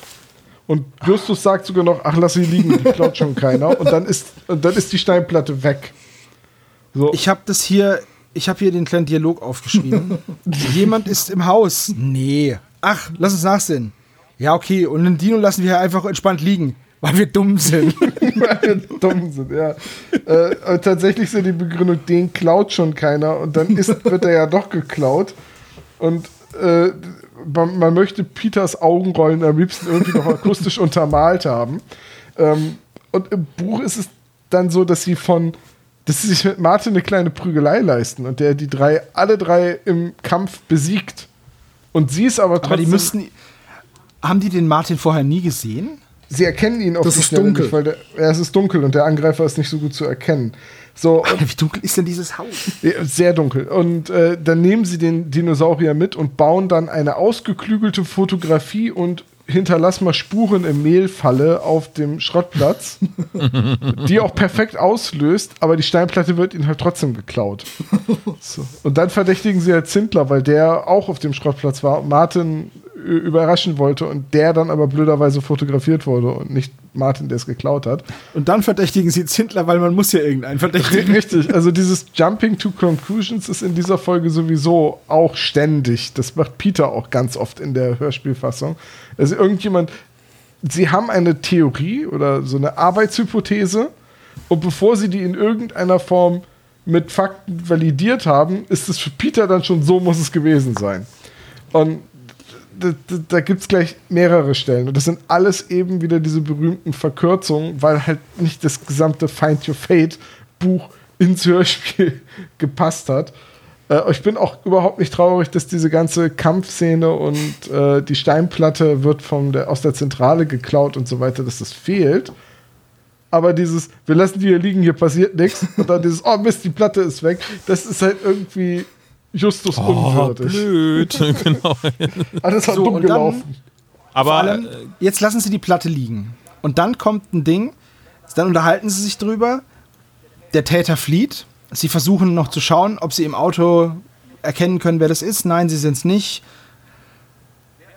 Und Justus sagt sogar noch, ach, lass sie liegen, die klaut schon keiner. Und dann ist, und dann ist die Steinplatte weg. So, Ich habe das hier, ich habe hier den kleinen Dialog aufgeschrieben. Jemand ist im Haus. Nee. Ach, lass uns nachsehen. Ja, okay, und den Dino lassen wir einfach entspannt liegen, weil wir dumm sind. weil wir dumm sind, ja. äh, und tatsächlich sind die Begründung, den klaut schon keiner und dann ist, wird er ja doch geklaut. Und äh, man, man möchte Peters Augenrollen am liebsten irgendwie noch akustisch untermalt haben. Ähm, und im Buch ist es dann so, dass sie von, dass sie sich mit Martin eine kleine Prügelei leisten und der die drei, alle drei im Kampf besiegt. Und sie ist aber trotzdem. Aber die müssten. Haben die den Martin vorher nie gesehen? Sie erkennen ihn auf Das die Schnelle dunkel. Nicht, weil der, ja, es ist dunkel und der Angreifer ist nicht so gut zu erkennen. So, und, Wie dunkel ist denn dieses Haus? sehr dunkel. Und äh, dann nehmen sie den Dinosaurier mit und bauen dann eine ausgeklügelte Fotografie und hinterlass mal Spuren im Mehlfalle auf dem Schrottplatz, die auch perfekt auslöst, aber die Steinplatte wird ihnen halt trotzdem geklaut. So. Und dann verdächtigen sie halt Zindler, weil der auch auf dem Schrottplatz war Martin überraschen wollte und der dann aber blöderweise fotografiert wurde und nicht Martin, der es geklaut hat. Und dann verdächtigen sie Zindler, weil man muss ja irgendeinen verdächtigen. Richtig, also dieses Jumping to Conclusions ist in dieser Folge sowieso auch ständig. Das macht Peter auch ganz oft in der Hörspielfassung. Also irgendjemand, sie haben eine Theorie oder so eine Arbeitshypothese und bevor sie die in irgendeiner Form mit Fakten validiert haben, ist es für Peter dann schon so muss es gewesen sein. Und da, da, gibt es gleich mehrere Stellen. Und das sind alles eben wieder diese berühmten Verkürzungen, weil halt nicht das gesamte Find Your Fate Buch ins Hörspiel gepasst hat. Äh, ich bin auch überhaupt nicht traurig, dass diese ganze Kampfszene und äh, die Steinplatte wird von der, aus der Zentrale geklaut und so weiter, dass das fehlt. Aber dieses, wir lassen die hier liegen, hier passiert nichts. Und dann dieses, oh Mist, die Platte ist weg. Das ist halt irgendwie Justus Oh, unwürdig. blöd. genau. Alles hat So, dumm dann- gelaufen. Vor Aber allem, jetzt lassen sie die Platte liegen. Und dann kommt ein Ding, dann unterhalten sie sich drüber. Der Täter flieht. Sie versuchen noch zu schauen, ob sie im Auto erkennen können, wer das ist. Nein, sie sind es nicht.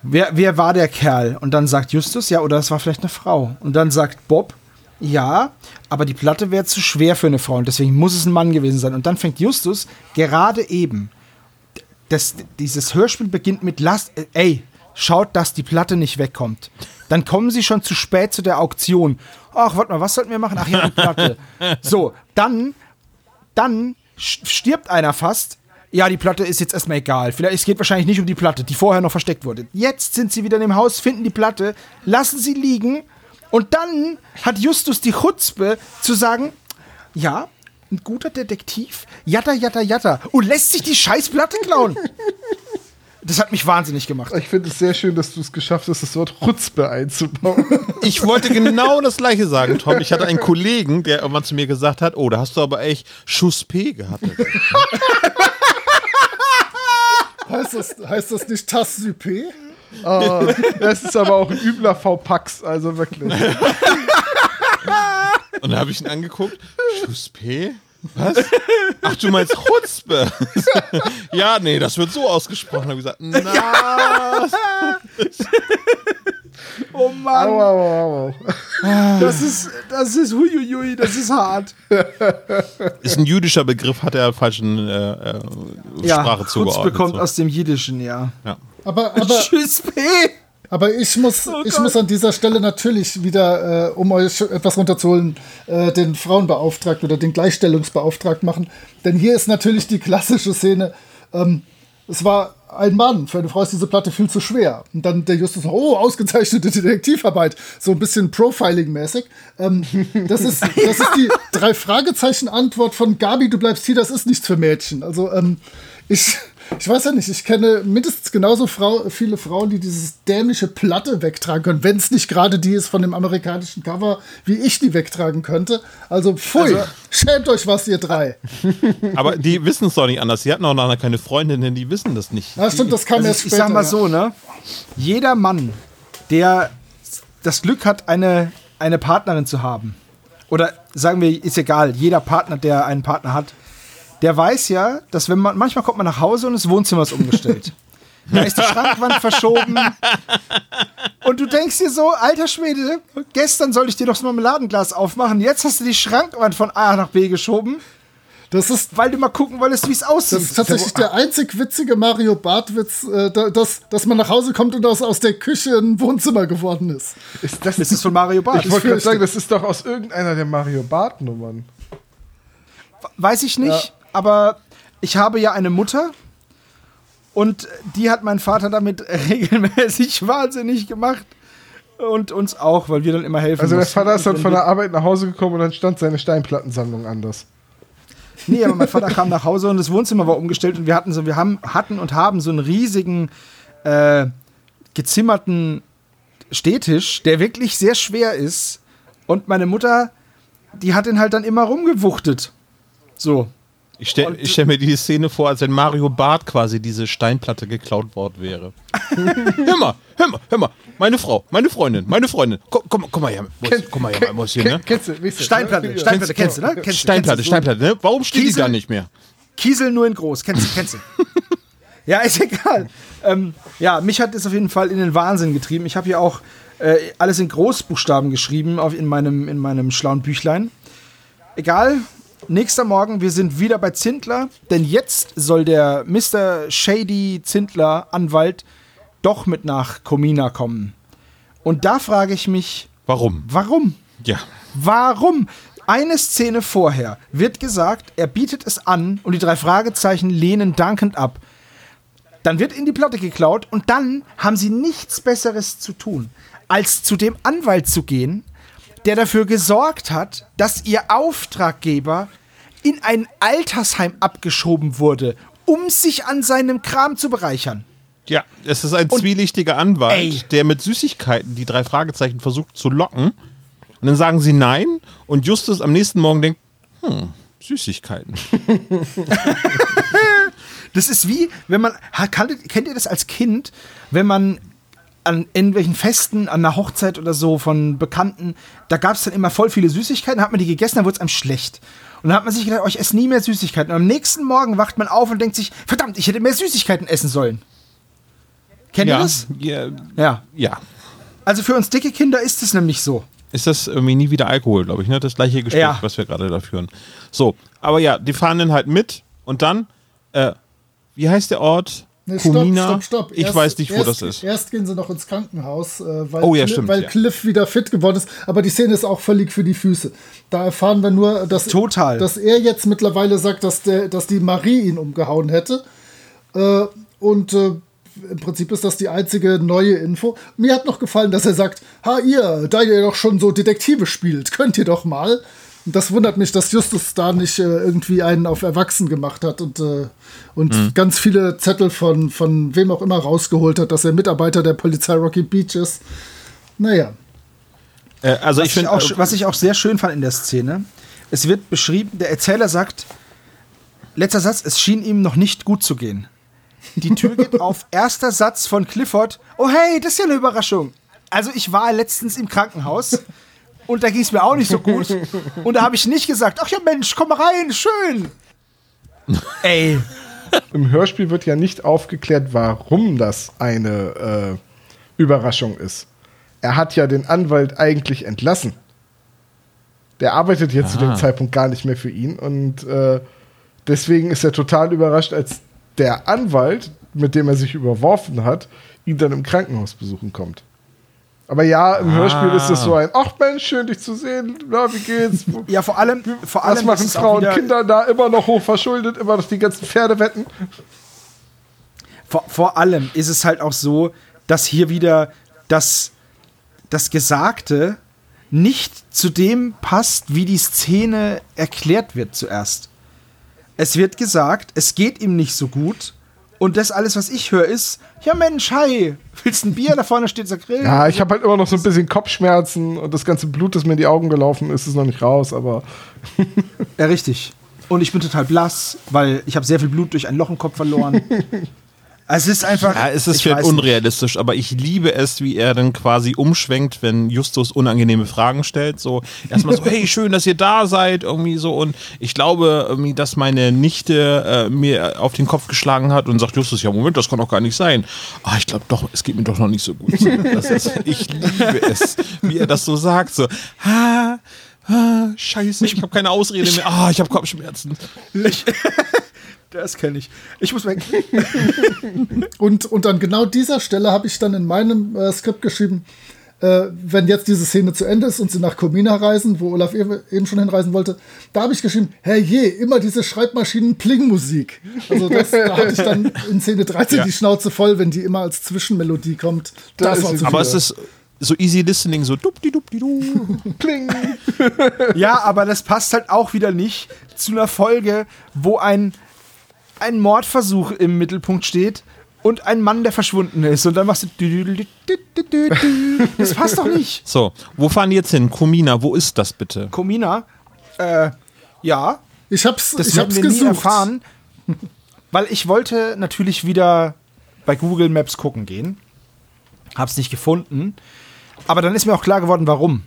Wer, wer war der Kerl? Und dann sagt Justus, ja, oder das war vielleicht eine Frau. Und dann sagt Bob, ja, aber die Platte wäre zu schwer für eine Frau und deswegen muss es ein Mann gewesen sein. Und dann fängt Justus gerade eben das, dieses Hörspiel beginnt mit Lasst, äh, ey, schaut, dass die Platte nicht wegkommt. Dann kommen sie schon zu spät zu der Auktion. Ach, warte mal, was sollten wir machen? Ach ja, die Platte. So, dann, dann stirbt einer fast. Ja, die Platte ist jetzt erstmal egal. Vielleicht, es geht wahrscheinlich nicht um die Platte, die vorher noch versteckt wurde. Jetzt sind sie wieder in dem Haus, finden die Platte, lassen sie liegen und dann hat Justus die Chutzpe zu sagen, ja, ein guter Detektiv, jatta, jatta, jatta, und lässt sich die Scheißplatte klauen. Das hat mich wahnsinnig gemacht. Ich finde es sehr schön, dass du es geschafft hast, das Wort Chutzpe einzubauen. ich wollte genau das gleiche sagen, Tom. Ich hatte einen Kollegen, der irgendwann zu mir gesagt hat, oh, da hast du aber echt Schuss P gehabt. Heißt das, heißt das nicht Tasse-P? Ah, das ist aber auch ein übler V-Pax, also wirklich. Und da habe ich ihn angeguckt. Schuss P? Was? Ach, du meinst Chutzpe? ja, nee, das wird so ausgesprochen. Habe ich gesagt, na, Oh Mann, Au, au, au, au. das ist, das ist huiuiui, das ist hart. ist ein jüdischer Begriff, hat er falschen äh, äh, Sprache Chutz zugeordnet. bekommt so. aus dem Jiddischen, ja. ja. Aber, aber, Tschüss, P. aber ich, muss, Oh ich muss an dieser Stelle natürlich wieder, äh, um euch etwas runterzuholen, äh, den Frauenbeauftragten oder den Gleichstellungsbeauftragten machen. Denn hier ist natürlich die klassische Szene. Ähm, es war ein Mann, für eine Frau ist diese Platte viel zu schwer. Und dann der Justus, oh, ausgezeichnete Detektivarbeit. So ein bisschen Profiling-mäßig. Ähm, das, ist, das ist die Drei-Fragezeichen-Antwort von Gabi, du bleibst hier, das ist nichts für Mädchen. Also, ähm, ich, ich weiß ja nicht, ich kenne mindestens genauso Frau, viele Frauen, die dieses dämliche Platte wegtragen können, wenn es nicht gerade die ist von dem amerikanischen Cover, wie ich die wegtragen könnte. Also, pfui, schämt euch was, ihr drei. Aber die wissen es doch nicht anders. Sie hatten auch nachher keine Freundinnen, die wissen das nicht. Na, stimmt, das kam Also erst ich, ich später. sag mal ja. so, ne? Jeder Mann, der das Glück hat, eine, eine Partnerin zu haben, oder sagen wir, ist egal, jeder Partner, der einen Partner hat, der weiß ja, dass wenn man, manchmal kommt man nach Hause und das Wohnzimmer ist umgestellt. Da ist die Schrankwand verschoben. Und du denkst dir so, alter Schwede, gestern soll ich dir doch das Marmeladenglas aufmachen. Jetzt hast du die Schrankwand von A nach B geschoben. Das ist, weil du mal gucken wolltest, wie es aussieht. das ist tatsächlich der einzig witzige Mario Bartwitz, äh, da- dass, dass man nach Hause kommt und aus, aus der Küche ein Wohnzimmer geworden ist. Ist das, das ist von Mario Barth. ich wollte gerade sagen, das ist doch aus irgendeiner der Mario Bart-Nummern. Weiß ich nicht, aber ich habe ja eine Mutter und die hat mein Vater damit regelmäßig wahnsinnig gemacht. Und uns auch, weil wir dann immer helfen Also der. Vater ist dann von der Arbeit nach Hause gekommen und dann stand seine Steinplattensammlung anders. Nee, aber mein Vater kam nach Hause und das Wohnzimmer war umgestellt und wir hatten so, wir haben, hatten und haben so einen riesigen äh, gezimmerten Stehtisch, der wirklich sehr schwer ist. Und meine Mutter, die hat den halt dann immer rumgewuchtet. So. Ich stelle stell mir die Szene vor, als wenn Mario Barth quasi diese Steinplatte geklaut worden wäre. hör mal, hör mal, hör mal. Meine Frau, meine Freundin, meine Freundin. Komm, komm, komm mal her. Muss, komm mal her, muss hier, ne? Kennst du, du, Steinplatte, ne? Steinplatte, kennst du, ne? Kennst Steinplatte, kennst Steinplatte, ne? Warum steht die Kiesel- da nicht mehr? Kiesel nur in groß, kennst du, kennst du. ja, ist egal. Ähm, ja, mich hat es auf jeden Fall in den Wahnsinn getrieben. Ich habe hier auch äh, alles in Großbuchstaben geschrieben auf, in, meinem, in meinem schlauen Büchlein. Egal, nächster Morgen, wir sind wieder bei Zindler, denn jetzt soll der Mr. Shady Zindler Anwalt doch mit nach Comina kommen. Und da frage ich mich, Warum? warum? Ja. Warum? Eine Szene vorher wird gesagt, er bietet es an und die drei Fragezeichen lehnen dankend ab. Dann wird in die Platte geklaut und dann haben sie nichts Besseres zu tun, als zu dem Anwalt zu gehen, der dafür gesorgt hat, dass ihr Auftraggeber in ein Altersheim abgeschoben wurde, um sich an seinem Kram zu bereichern. Ja, es ist ein zwielichtiger Anwalt, Ey. der mit Süßigkeiten die drei Fragezeichen versucht zu locken. Und dann sagen sie nein. Und Justus am nächsten Morgen denkt, hm, Süßigkeiten. Das ist wie, wenn man, kennt ihr das als Kind, wenn man an irgendwelchen Festen, an einer Hochzeit oder so von Bekannten, da gab es dann immer voll viele Süßigkeiten, hat man die gegessen, dann wurde es einem schlecht. Und dann hat man sich gedacht, oh, ich esse nie mehr Süßigkeiten. Und am nächsten Morgen wacht man auf und denkt sich, verdammt, ich hätte mehr Süßigkeiten essen sollen. Kennt ihr ja, das? ja, Ja. ja. Also für uns dicke Kinder ist es nämlich so. Ist das irgendwie nie wieder Alkohol, glaube ich, ne? Das gleiche Gespräch, Ja. was wir gerade da führen. So, aber ja, die fahren dann halt mit und dann, äh, wie heißt der Ort? Nee, stopp, Kumina? stopp, stopp. Ich Erst- weiß nicht, wo erst, das ist. Erst gehen sie noch ins Krankenhaus, äh, weil, Oh ja, stimmt, weil ja. Cliff wieder fit geworden ist. Aber die Szene ist auch völlig für die Füße. Da erfahren wir nur, dass, Total. dass er jetzt mittlerweile sagt, dass, der, dass die Marie ihn umgehauen hätte. Äh, und äh, im Prinzip ist das die einzige neue Info. Mir hat noch gefallen, dass er sagt, ha ihr, da ihr doch schon so Detektive spielt, könnt ihr doch mal. Und das wundert mich, dass Justus da nicht äh, irgendwie einen auf Erwachsen gemacht hat und, äh, und Mhm. ganz viele Zettel von, von wem auch immer rausgeholt hat, dass er Mitarbeiter der Polizei Rocky Beach ist. Naja. Äh, also Was ich ich, finde, auch, was ich auch sehr schön fand in der Szene, es wird beschrieben, der Erzähler sagt, letzter Satz, es schien ihm noch nicht gut zu gehen. Die Tür geht auf, erster Satz von Clifford, oh hey, das ist ja eine Überraschung. Also ich war letztens im Krankenhaus und da ging es mir auch nicht so gut. Und da habe ich nicht gesagt, ach ja Mensch, komm mal rein, schön. Ey, Im Hörspiel wird ja nicht aufgeklärt, warum das eine äh, Überraschung ist. Er hat ja den Anwalt eigentlich entlassen. Der arbeitet jetzt zu dem Ah. Zeitpunkt gar nicht mehr für ihn und äh, deswegen ist er total überrascht, als der Anwalt, mit dem er sich überworfen hat, ihn dann im Krankenhaus besuchen kommt. Aber ja, im Hörspiel ist es so ein, ach Mensch, schön dich zu sehen, na, wie geht's? ja vor allem, vor allem Was machen Frauen, wieder- Kinder da immer noch hoch verschuldet, immer noch die ganzen Pferdewetten? Vor, vor allem ist es halt auch so, dass hier wieder das, das Gesagte nicht zu dem passt, wie die Szene erklärt wird zuerst. Es wird gesagt, es geht ihm nicht so gut. Und das alles, was ich höre, ist, ja Mensch, hi, willst ein Bier? Da vorne steht der Grill. Ja, ich habe halt immer noch so ein bisschen Kopfschmerzen und das ganze Blut, das mir in die Augen gelaufen ist, ist noch nicht raus, aber Ja, richtig. Und ich bin total blass, weil ich habe sehr viel Blut durch ein Loch im Kopf verloren. Also es ist einfach. Ja, es ist ich vielleicht weiß nicht. unrealistisch, aber ich liebe es, wie er dann quasi umschwenkt, wenn Justus unangenehme Fragen stellt. So erstmal so, hey, schön, dass ihr da seid, irgendwie so. Und ich glaube, irgendwie, dass meine Nichte äh, mir auf den Kopf geschlagen hat und sagt, Justus, ja, Moment, das kann doch gar nicht sein. Ah, ich glaube doch, es geht mir doch noch nicht so gut. Ist, ich liebe es, wie er das so sagt. So, ha, Ah, scheiße, ich habe keine Ausrede mehr. Ah, ich habe Kopfschmerzen. Ich, das kenne ich. Ich muss weg. Und, und an genau dieser Stelle habe ich dann in meinem äh, Skript geschrieben, äh, wenn jetzt diese Szene zu Ende ist und sie nach Comina reisen, wo Olaf eben eben schon hinreisen wollte, da habe ich geschrieben, herrje, immer diese Schreibmaschinen-Pling-Musik. Also das, da hatte ich dann in Szene 13 Ja. die Schnauze voll, wenn die immer als Zwischenmelodie kommt. Da Das ist war zu Aber viel. es ist so easy listening, so dupdi dupdi du. Kling. Ja, aber das passt halt auch wieder nicht zu einer Folge, wo ein, ein Mordversuch im Mittelpunkt steht und ein Mann, der verschwunden ist. Und dann machst du. Das passt doch nicht. So, wo fahren die jetzt hin? Komina, wo ist das bitte? Komina, äh, ja, Ich hab's, das ich hab's wir gesucht. nie erfahren. Weil ich wollte natürlich wieder bei Google Maps gucken gehen. Hab's nicht gefunden. Aber dann ist mir auch klar geworden, warum.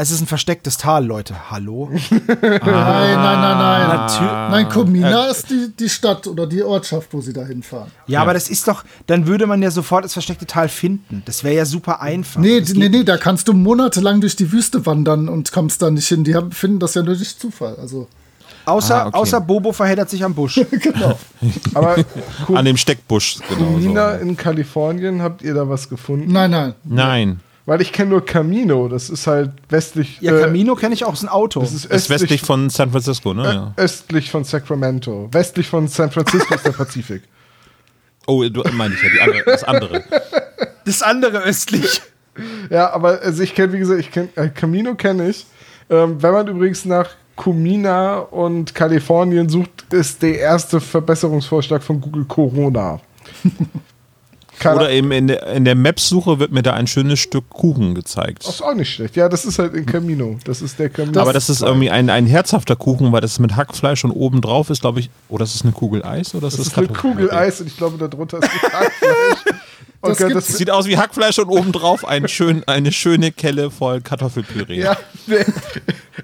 Es ist ein verstecktes Tal, Leute. Hallo? Nein, nein, nein, nein. Natürlich. Nein, Comina ist die, die Stadt oder die Ortschaft, wo sie da hinfahren. Ja, aber das ist doch, dann würde man ja sofort das versteckte Tal finden. Das wäre ja super einfach. Nee, das nee, nee, da kannst du monatelang durch die Wüste wandern und kommst da nicht hin. Die haben, finden das ja nur durch Zufall. Also, Außer, Ah, okay. außer Bobo verheddert sich am Busch. genau. Aber An dem Steckbusch, genau. Kumina So. in Kalifornien, habt ihr da was gefunden? Nein, nein. Nein, Weil ich kenne nur Camino, das ist halt westlich. Ja, äh, Camino kenne ich auch, ist ein Auto. Das ist ist östlich, westlich von San Francisco, ne? Ja. äh, östlich von Sacramento. Westlich von San Francisco ist der Pazifik. Oh, du meine ich ja, die andere, das andere. Das andere östlich. Ja, aber also ich kenne, wie gesagt, ich kenne äh, Camino kenne ich. Ähm, wenn man übrigens nach Cumina und Kalifornien sucht, ist der erste Verbesserungsvorschlag von Google Corona. Keine- Oder eben in der, in der Maps-Suche wird mir da ein schönes Stück Kuchen gezeigt. Das ist auch nicht schlecht. Ja, das ist halt in Camino. Das ist der Camino. Aber das ist irgendwie ein, ein herzhafter Kuchen, weil das mit Hackfleisch und oben drauf ist, glaube ich. Oder ist es eine Kugel Eis? Oder ist das das, ist eine? Kugel Eis und ich glaube, darunter ist Hackfleisch. Oh Das gibt's- das Sieht aus wie Hackfleisch und obendrauf ein schön, eine schöne Kelle voll Kartoffelpüree. ja, nee.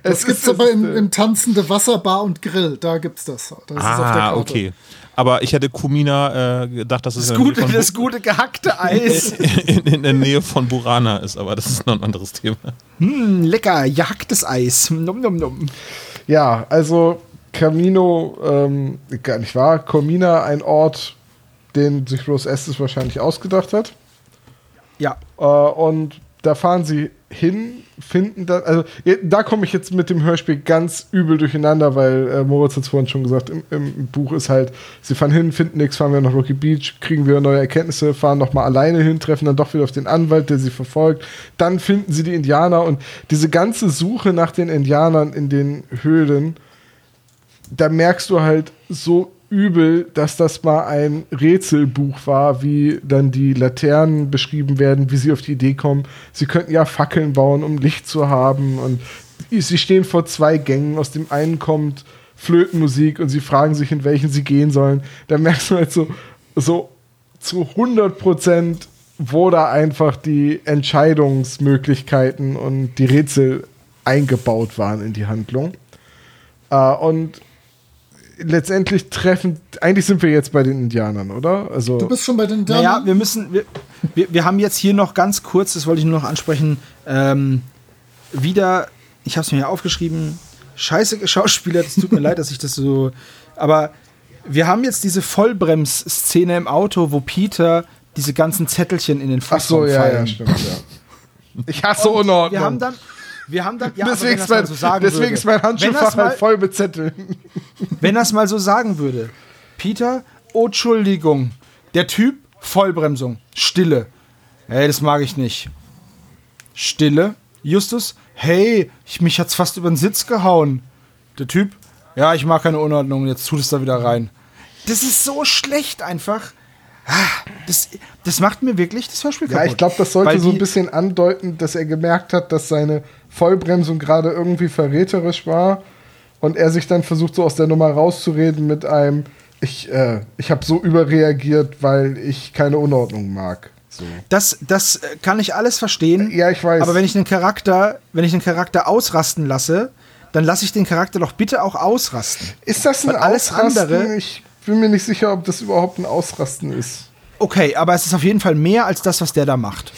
Das Es gibt's ist- aber es im, ist, äh, im Tanzende Wasserbar und Grill. Da gibt's das. Das ist auf der Ah, Karte. okay. Aber ich hätte Kumina äh, gedacht, dass es Das in, gute, das gute gehackte Eis. in, in der Nähe von Burana ist, aber das ist noch ein anderes Thema. Hm, lecker, jagtes Eis. Num, num, num. Ja, also Camino, ähm, gar nicht wahr, Comina, ein Ort, den sich Rose Estes wahrscheinlich ausgedacht hat. Ja. Äh, und da fahren sie hin, finden dann, also da komme ich jetzt mit dem Hörspiel ganz übel durcheinander, weil äh, Moritz hat es vorhin schon gesagt, im, im Buch ist halt, sie fahren hin, finden nichts, fahren wir nach Rocky Beach, kriegen wir neue Erkenntnisse, fahren nochmal alleine hin, treffen dann doch wieder auf den Anwalt, der sie verfolgt, dann finden sie die Indianer und diese ganze Suche nach den Indianern in den Höhlen, da merkst du halt so übel, dass das mal ein Rätselbuch war, wie dann die Laternen beschrieben werden, wie sie auf die Idee kommen. Sie könnten ja Fackeln bauen, um Licht zu haben. Und sie stehen vor zwei Gängen. Aus dem einen kommt Flötenmusik und sie fragen sich, in welchen sie gehen sollen. Da merkst du halt so, so zu 100 Prozent, wo da einfach die Entscheidungsmöglichkeiten und die Rätsel eingebaut waren in die Handlung. Äh, und letztendlich treffen, eigentlich sind wir jetzt bei den Indianern, oder? Also, Du bist schon bei den Naja, Indianern? wir müssen, wir, wir, wir haben jetzt hier noch ganz kurz, das wollte ich nur noch ansprechen, ähm, wieder, ich habe es mir hier aufgeschrieben, scheiße Schauspieler, das tut mir leid, dass ich das so, aber wir haben jetzt diese Vollbrems-Szene im Auto, wo Peter diese ganzen Zettelchen in den ach so, Fußraum ja, fallen. ja, stimmt, ja. Ich hasse Und Unordnung. Wir haben dann, wir haben dann, ja, deswegen ist mein, so sagen deswegen würde, ist mein Handschuhfach mal, halt voll mit Zetteln. wenn das mal so sagen würde, Peter, oh, Entschuldigung, der Typ, Vollbremsung, Stille. Hey, das mag ich nicht. Stille. Justus, hey, ich, mich hat's fast über den Sitz gehauen. Der Typ, ja, ich mag keine Unordnung, jetzt tut es da wieder rein. Das ist so schlecht einfach. Ah, Das, das macht mir wirklich das Hörspiel Ja, kaputt. ich glaube, das sollte Weil so ein die- bisschen andeuten, dass er gemerkt hat, dass seine Vollbremsung gerade irgendwie verräterisch war und er sich dann versucht, so aus der Nummer rauszureden mit einem, ich, äh, ich habe so überreagiert, weil ich keine Unordnung mag. So. Das, das äh, kann ich alles verstehen. Ja, ich weiß. Aber wenn ich den Charakter, wenn ich den Charakter ausrasten lasse, dann lasse ich den Charakter doch bitte auch ausrasten. Ist das ein Weil alles Ausrasten? andere- ich bin mir nicht sicher, ob das überhaupt ein Ausrasten ist. Okay, aber es ist auf jeden Fall mehr als das, was der da macht.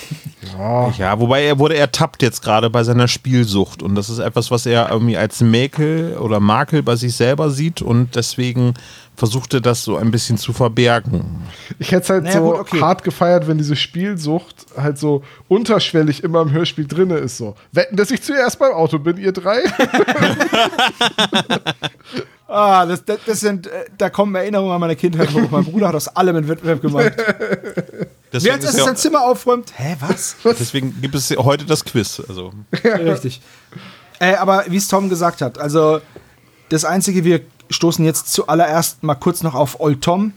Ja, wobei er wurde ertappt jetzt gerade bei seiner Spielsucht. Und das ist etwas, was er irgendwie als Mäkel oder Makel bei sich selber sieht. Und deswegen versuchte das so ein bisschen zu verbergen. Ich hätte es halt Naja, so gut, okay. hart gefeiert, wenn diese Spielsucht halt so unterschwellig immer im Hörspiel drin ist. So. Wetten, dass ich zuerst beim Auto bin, ihr drei? Ah, das, das, das sind, äh, da kommen Erinnerungen an meine Kindheit hoch. Mein Bruder hat aus allem einen Wettbewerb gemacht. Wer als ist erstes ja, sein Zimmer aufräumt? Hä, was? deswegen gibt es heute das Quiz. Also, Richtig. Äh, aber wie es Tom gesagt hat, also das Einzige, wir stoßen jetzt zuallererst mal kurz noch auf Old Tom.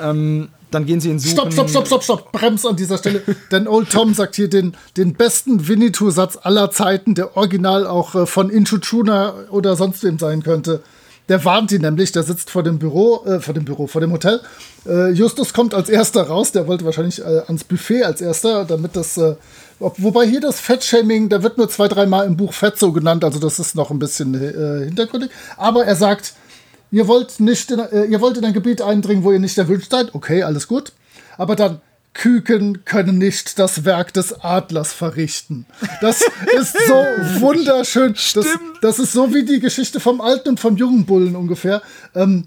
Ähm, dann gehen sie in Suchen. Stopp, stopp, stopp, stopp, stopp. Brems an dieser Stelle. Denn Old Tom sagt hier den, den besten Winnetou-Satz aller Zeiten, der original auch äh, von Inchuchuna oder sonst wem sein könnte. Der warnt ihn nämlich, der sitzt vor dem Büro, äh, vor dem Büro, vor dem Hotel. Äh, Justus kommt als erster raus, der wollte wahrscheinlich äh, ans Buffet als erster, damit das, äh, ob, wobei hier das Fettshaming, da wird nur zwei, dreimal im Buch Fett so genannt, also das ist noch ein bisschen äh, hintergründig. Aber er sagt, Ihr wollt nicht, in, äh, ihr wollt in ein Gebiet eindringen, wo ihr nicht erwünscht seid. Okay, alles gut. Aber dann Küken können nicht das Werk des Adlers verrichten. Das ist so wunderschön. Das, das ist so wie die Geschichte vom alten und vom jungen Bullen ungefähr. Ähm,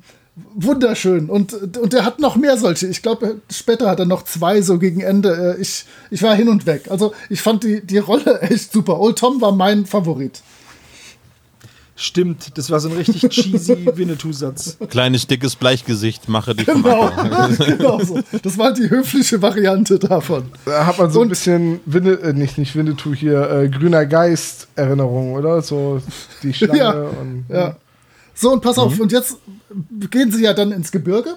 wunderschön. Und, und er hat noch mehr solche. Ich glaube, später hat er noch zwei so gegen Ende. Äh, Ich, ich war hin und weg. Also ich fand die, die Rolle echt super. Old Tom war mein Favorit. Stimmt, das war so ein richtig cheesy Winnetou-Satz. kleines, dickes Bleichgesicht, mache dich Genau, genau so. Das war die höfliche Variante davon. Da hat man so ein Und- bisschen Winne, äh, nicht, nicht Winnetou hier, äh, grüner Geist Erinnerung, oder? So die Schlange Ja, und. Ja. So, und pass auf, und jetzt gehen sie ja dann ins Gebirge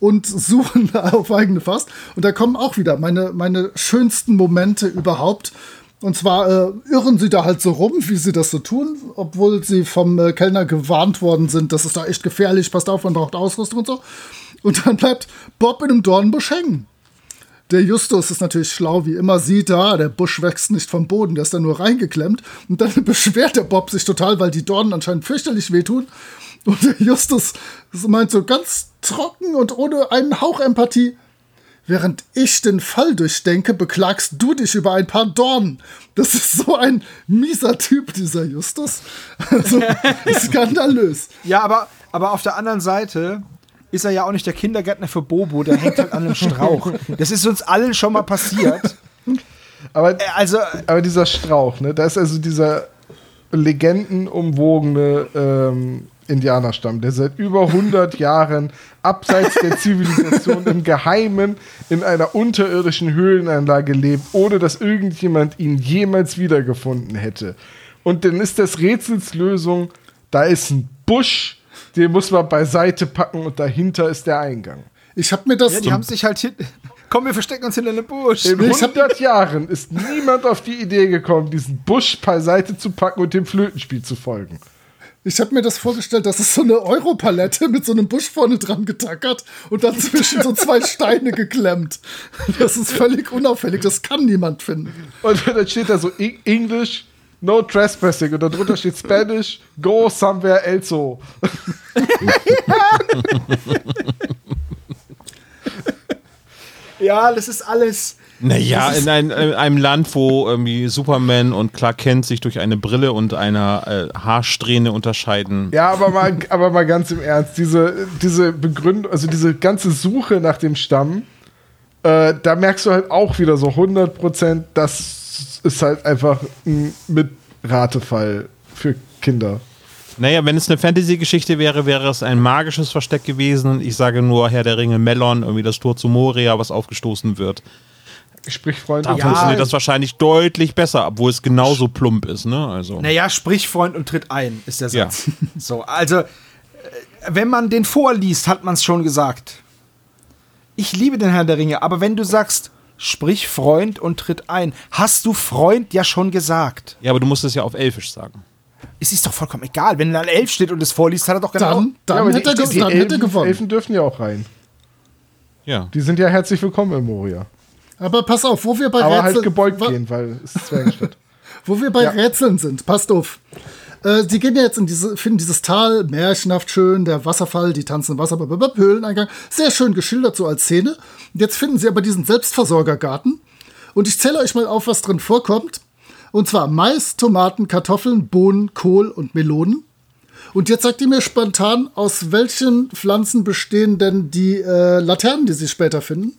und suchen auf eigene Faust. Und da kommen auch wieder meine, meine schönsten Momente überhaupt. Und zwar äh, irren sie da halt so rum, wie sie das so tun, obwohl sie vom äh, Kellner gewarnt worden sind, das ist da echt gefährlich, passt auf, man braucht Ausrüstung und so. Und dann bleibt Bob in einem Dornbusch hängen. Der Justus ist natürlich schlau, wie immer, sieht da, der Busch wächst nicht vom Boden, der ist da nur reingeklemmt. Und dann beschwert der Bob sich total, weil die Dornen anscheinend fürchterlich wehtun. Und der Justus meint so ganz trocken und ohne einen Hauch Empathie, während ich den Fall durchdenke, beklagst du dich über ein paar Dornen. Das ist so ein mieser Typ, dieser Justus. Also, skandalös. Ja, aber, aber auf der anderen Seite ist er ja auch nicht der Kindergärtner für Bobo, der hängt halt an einem Strauch. Das ist uns allen schon mal passiert. Aber, Äh, Also, aber dieser Strauch, ne? Da ist also dieser legendenumwogene ähm, Indianerstamm, der seit über 100 Jahren abseits der Zivilisation im Geheimen in einer unterirdischen Höhlenanlage lebt, ohne dass irgendjemand ihn jemals wiedergefunden hätte. Und dann ist das Rätsels Lösung, da ist ein Busch, den muss man beiseite packen und dahinter ist der Eingang. Ich habe mir das. ja, die haben sich halt hin. Komm, wir verstecken uns hinter einem Busch. In Ich hab- 100 Jahren ist niemand auf die Idee gekommen, diesen Busch beiseite zu packen und dem Flötenspiel zu folgen. Ich habe mir das vorgestellt, das ist so eine Europalette mit so einem Busch vorne dran getackert und dann zwischen so zwei Steine geklemmt. Das ist völlig unauffällig, das kann niemand finden. Und dann steht da so "E- English, no trespassing. Und darunter steht Spanish, go somewhere else. Ja, das ist alles. Naja, in, ein, in einem Land, wo irgendwie Superman und Clark Kent sich durch eine Brille und eine äh, Haarsträhne unterscheiden. Ja, aber mal, aber mal ganz im Ernst, diese, diese Begründung, also diese ganze Suche nach dem Stamm, äh, da merkst du halt auch wieder so 100%, das ist halt einfach ein Mitratefall für Kinder. Naja, wenn es eine Fantasy-Geschichte wäre, wäre es ein magisches Versteck gewesen. Ich sage nur Herr der Ringe Melon, irgendwie das Tor zu Moria, was aufgestoßen wird. Sprich, Freunde. Da Ja. funktioniert das wahrscheinlich deutlich besser, obwohl es genauso plump ist, ne? Also. Naja, sprich Freund und tritt ein, ist der Ja. Satz. So, also, äh, wenn man den vorliest, hat man es schon gesagt. Ich liebe den Herrn der Ringe, aber wenn du sagst, sprich Freund und tritt ein, hast du Freund ja schon gesagt. Ja, aber du musst es ja auf Elfisch sagen. Es ist doch vollkommen egal. Wenn dann elf steht und es vorliest, hat er doch genau. Dann, dann, Ja, hätte, er, die, die dann hätte er Elfen, gewonnen. Elfen dürfen ja auch rein. Ja. Die sind ja herzlich willkommen in Moria. Aber pass auf, wo wir bei Aber halt Rätseln, gebeugt wa- gehen, weil es ist Zwergenstadt. Wo wir bei Ja. Rätseln sind, passt auf. Äh, die gehen ja jetzt in diese, finden dieses Tal märchenhaft schön, der Wasserfall, die tanzen im Wasser, Höhleneingang, sehr schön geschildert so als Szene. Jetzt finden sie aber diesen Selbstversorgergarten und ich zähle euch mal auf, was drin vorkommt. Und zwar Mais, Tomaten, Kartoffeln, Bohnen, Kohl und Melonen. Und jetzt sagt ihr mir spontan, aus welchen Pflanzen bestehen denn die äh, Laternen, die sie später finden?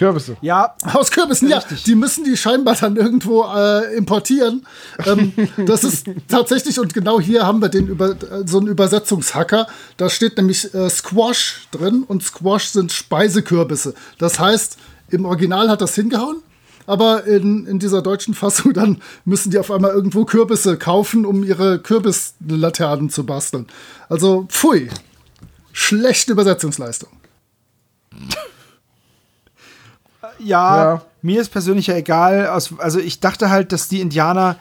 Kürbisse. Ja, Aus Kürbissen, ja. Die müssen die scheinbar dann irgendwo äh, importieren. Ähm, das ist tatsächlich, und genau hier haben wir den über, so einen Übersetzungshacker. Da steht nämlich äh, Squash drin und Squash sind Speisekürbisse. Das heißt, im Original hat das hingehauen. Aber in, in dieser deutschen Fassung dann müssen die auf einmal irgendwo Kürbisse kaufen, um ihre Kürbislaternen zu basteln. Also, pfui. Schlechte Übersetzungsleistung. ja, Ja. mir ist persönlich ja egal. Aus, also ich dachte halt, dass die Indianer,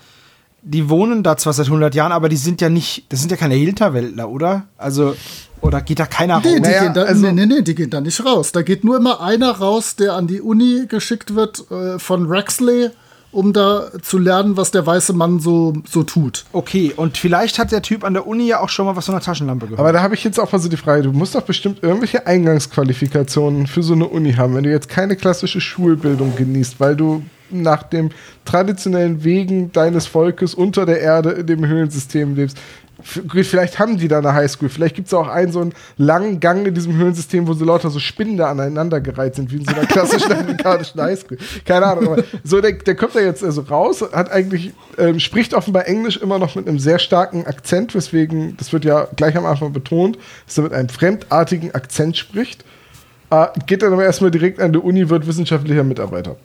die wohnen da zwar seit 100 Jahren, aber die sind ja nicht, das sind ja keine Hinterwäldler, oder? Also, oder geht da keiner Nee, raus? die Naja, gehen da, also- nee, nee, nee, die gehen da nicht raus. Da geht nur immer einer raus, der an die Uni geschickt wird äh, von Rexley, um da zu lernen, was der weiße Mann so, so tut. Okay, und vielleicht hat der Typ an der Uni ja auch schon mal was von einer Taschenlampe gehört. Aber da habe ich jetzt auch mal so die Frage, du musst doch bestimmt irgendwelche Eingangsqualifikationen für so eine Uni haben, wenn du jetzt keine klassische Schulbildung genießt, weil du nach dem traditionellen Wegen deines Volkes unter der Erde in dem Höhlensystem lebst. Vielleicht haben die da eine Highschool. Vielleicht gibt es auch einen so einen langen Gang in diesem Höhlensystem, wo so lauter so Spinnen da aneinandergereiht sind, wie in so einer klassischen amerikanischen Highschool. Keine Ahnung, aber so, der, der kommt da jetzt also raus, hat eigentlich, ähm, spricht offenbar Englisch immer noch mit einem sehr starken Akzent, weswegen, das wird ja gleich am Anfang betont, dass er mit einem fremdartigen Akzent spricht. Äh, geht dann aber erstmal direkt an die Uni, wird wissenschaftlicher Mitarbeiter.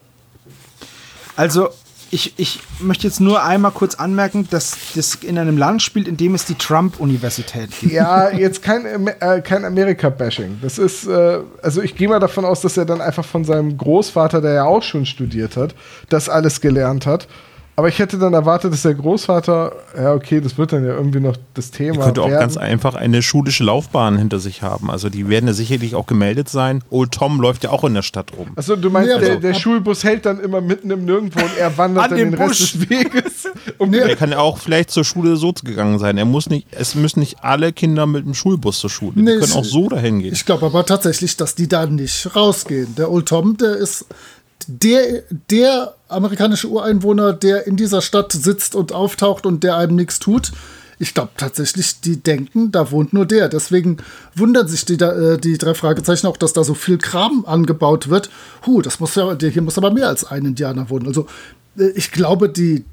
Also, ich, ich möchte jetzt nur einmal kurz anmerken, dass das in einem Land spielt, in dem es die Trump-Universität gibt. Ja, jetzt kein, äh, kein Amerika-Bashing. Das ist, äh, also ich gehe mal davon aus, dass er dann einfach von seinem Großvater, der ja auch schon studiert hat, das alles gelernt hat. Aber ich hätte dann erwartet, dass der Großvater, ja, okay, das wird dann ja irgendwie noch das Thema. könnte auch werden. ganz einfach eine schulische Laufbahn hinter sich haben. Also die werden ja sicherlich auch gemeldet sein. Old Tom läuft ja auch in der Stadt rum. Achso, du meinst, Nee, der, also- der Schulbus hält dann immer mitten im Nirgendwo und er wandert An dann dem den Rest Busch. des Weges. Um Er kann ja auch vielleicht zur Schule so gegangen sein. Er muss nicht, es müssen nicht alle Kinder mit dem Schulbus zur Schule. Nee, die können ich- auch so dahin gehen. Ich glaube aber tatsächlich, dass die da nicht rausgehen. Der Old Tom, der ist der, der amerikanische Ureinwohner, der in dieser Stadt sitzt und auftaucht und der einem nichts tut. Ich glaube tatsächlich, die denken, da wohnt nur der. Deswegen wundern sich die, äh, die drei Fragezeichen auch, dass da so viel Kram angebaut wird. Huh, das muss ja, hier muss aber mehr als ein Indianer wohnen. Also äh, ich glaube, die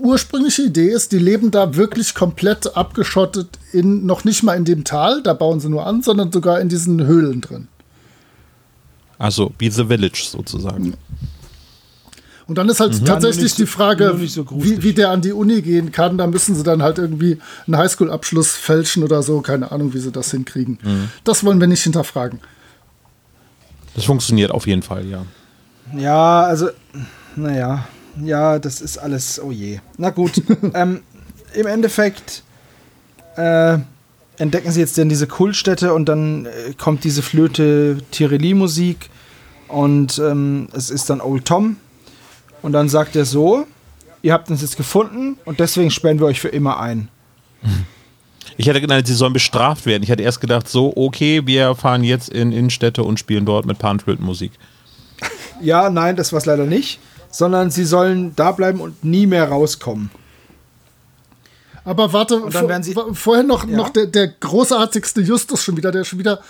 ursprüngliche Idee ist, die leben da wirklich komplett abgeschottet in, noch nicht mal in dem Tal, da bauen sie nur an, sondern sogar in diesen Höhlen drin. Also wie The Village sozusagen. Und dann ist halt nur tatsächlich nicht so- die Frage, so gruselig. wie, wie der an die Uni gehen kann. Da müssen sie dann halt irgendwie einen Highschool-Abschluss fälschen oder so. Keine Ahnung, wie sie das hinkriegen. Das wollen wir nicht hinterfragen. Das funktioniert auf jeden Fall, ja. Ja, also, naja, ja, das ist alles, oh je. Na gut, ähm, im Endeffekt äh, entdecken sie jetzt dann diese Kultstätte und dann äh, kommt diese Flöte Tireli-Musik und ähm, es ist dann Old Tom und dann sagt er so, ihr habt uns jetzt gefunden und deswegen sperren wir euch für immer ein. Ich hätte gedacht, sie sollen bestraft werden. Ich hatte erst gedacht, so, okay, wir fahren jetzt in Innenstädte und spielen dort mit Panflötenmusik. Ja, nein, das war's leider nicht, sondern sie sollen da bleiben und nie mehr rauskommen. Aber warte, Und dann vor, werden sie- wa- vorher noch, Ja? noch der, der großartigste Justus schon wieder, der schon wieder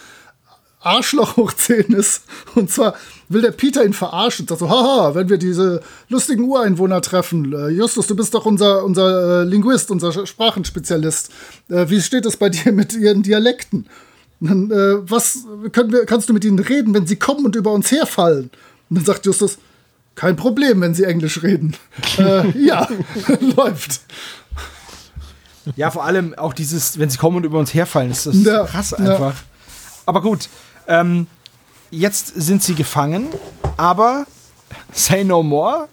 Arschloch hoch 10 ist. Und zwar will der Peter ihn verarschen. Sagt so, haha, wenn wir diese lustigen Ureinwohner treffen, äh, Justus, du bist doch unser, unser äh, Linguist, unser Sprachenspezialist. Äh, wie steht es bei dir mit ihren Dialekten? Dann, was können wir, kannst du mit ihnen reden, wenn sie kommen und über uns herfallen? Und dann sagt Justus, kein Problem, wenn sie Englisch reden. ja, läuft. Ja, vor allem auch dieses, wenn sie kommen und über uns herfallen, ist das Ja, krass ja. einfach. Aber gut, ähm, jetzt sind sie gefangen, aber say no more.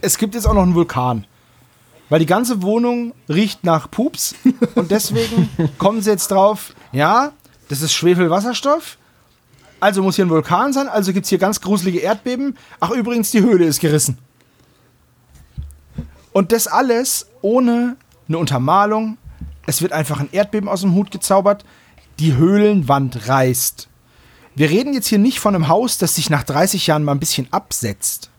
Es gibt jetzt auch noch einen Vulkan. Weil die ganze Wohnung riecht nach Pups und deswegen kommen sie jetzt drauf, ja, das ist Schwefelwasserstoff. Also muss hier ein Vulkan sein, also gibt es hier ganz gruselige Erdbeben. Ach, übrigens, die Höhle ist gerissen. Und das alles ohne eine Untermalung, es wird einfach ein Erdbeben aus dem Hut gezaubert, die Höhlenwand reißt. Wir reden jetzt hier nicht von einem Haus, das sich nach 30 Jahren mal ein bisschen absetzt.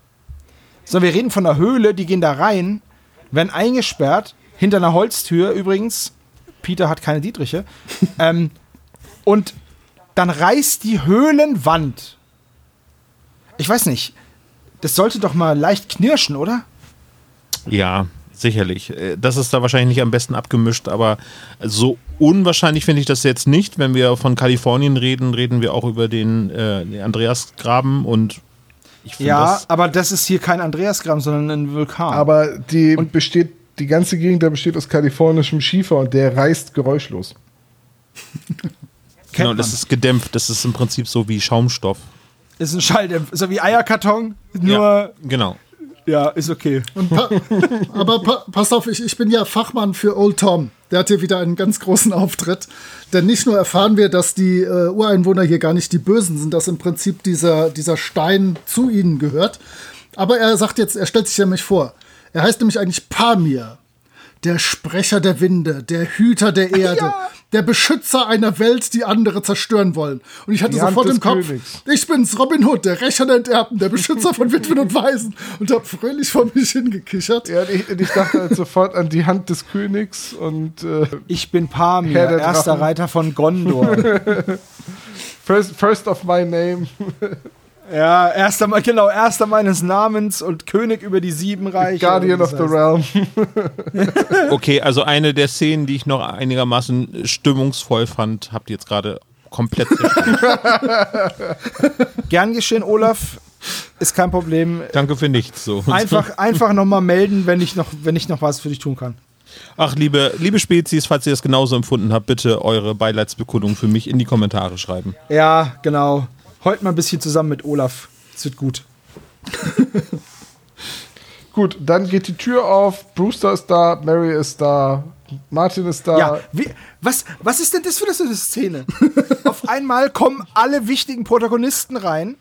Sondern wir reden von einer Höhle, die gehen da rein, werden eingesperrt, hinter einer Holztür übrigens. Peter hat keine Dietriche. ähm, und dann reißt die Höhlenwand. Ich weiß nicht. Das sollte doch mal leicht knirschen, oder? Ja, sicherlich. Äh, Das ist da wahrscheinlich nicht am besten abgemischt, aber so unwahrscheinlich finde ich das jetzt nicht. Wenn wir von Kalifornien reden, reden wir auch über den, äh, den Andreasgraben und ich finde Ja, das. aber das ist hier kein Andreasgraben, sondern ein Vulkan. Aber die besteht, die ganze Gegend da besteht aus kalifornischem Schiefer und der reißt geräuschlos. Genau, das ist gedämpft. Das ist im Prinzip so wie Schaumstoff. ist ein Schalldämpfer, so wie Eierkarton, nur ja, genau. Ja, ist okay. Pa aber pa pass auf, ich, ich bin ja Fachmann für Old Tom. Der hat hier wieder einen ganz großen Auftritt. Denn nicht nur erfahren wir, dass die äh, Ureinwohner hier gar nicht die Bösen sind, dass im Prinzip dieser, dieser Stein zu ihnen gehört. Aber er sagt jetzt, er stellt sich nämlich vor. Er heißt nämlich eigentlich Pamir. Der Sprecher der Winde, der Hüter der Erde, der Beschützer einer Welt, die andere zerstören wollen. Und ich hatte Die sofort im Kopf, Königs. ich bin's, Robin Hood, der Rächer der Enterbten, der Beschützer von Witwen und Waisen. Und hab fröhlich vor mich hingekichert. Ja, und ich, und ich dachte halt sofort an die Hand des Königs und äh, Ich bin Pamir, erster. Reiter von Gondor. first, first of my name. ja, erster, me- genau, erster meines Namens und König über die sieben Reiche. Guardian of the Realm. Okay, also eine der Szenen, die ich noch einigermaßen stimmungsvoll fand, habt ihr jetzt gerade komplett. Gern geschehen, Olaf. Ist kein Problem. Danke für nichts. So. Einfach, einfach nochmal melden, wenn ich, noch, wenn ich noch was für dich tun kann. Ach, liebe, liebe Spezies, falls ihr das genauso empfunden habt, bitte eure Beileidsbekundung für mich in die Kommentare schreiben. Ja, genau. Heute mal ein bisschen zusammen mit Olaf. Es wird gut. Gut, dann geht die Tür auf, Brewster ist da, Mary ist da, Martin ist da. Ja, wie, was, was ist denn das für eine Szene? Auf einmal kommen alle wichtigen Protagonisten rein,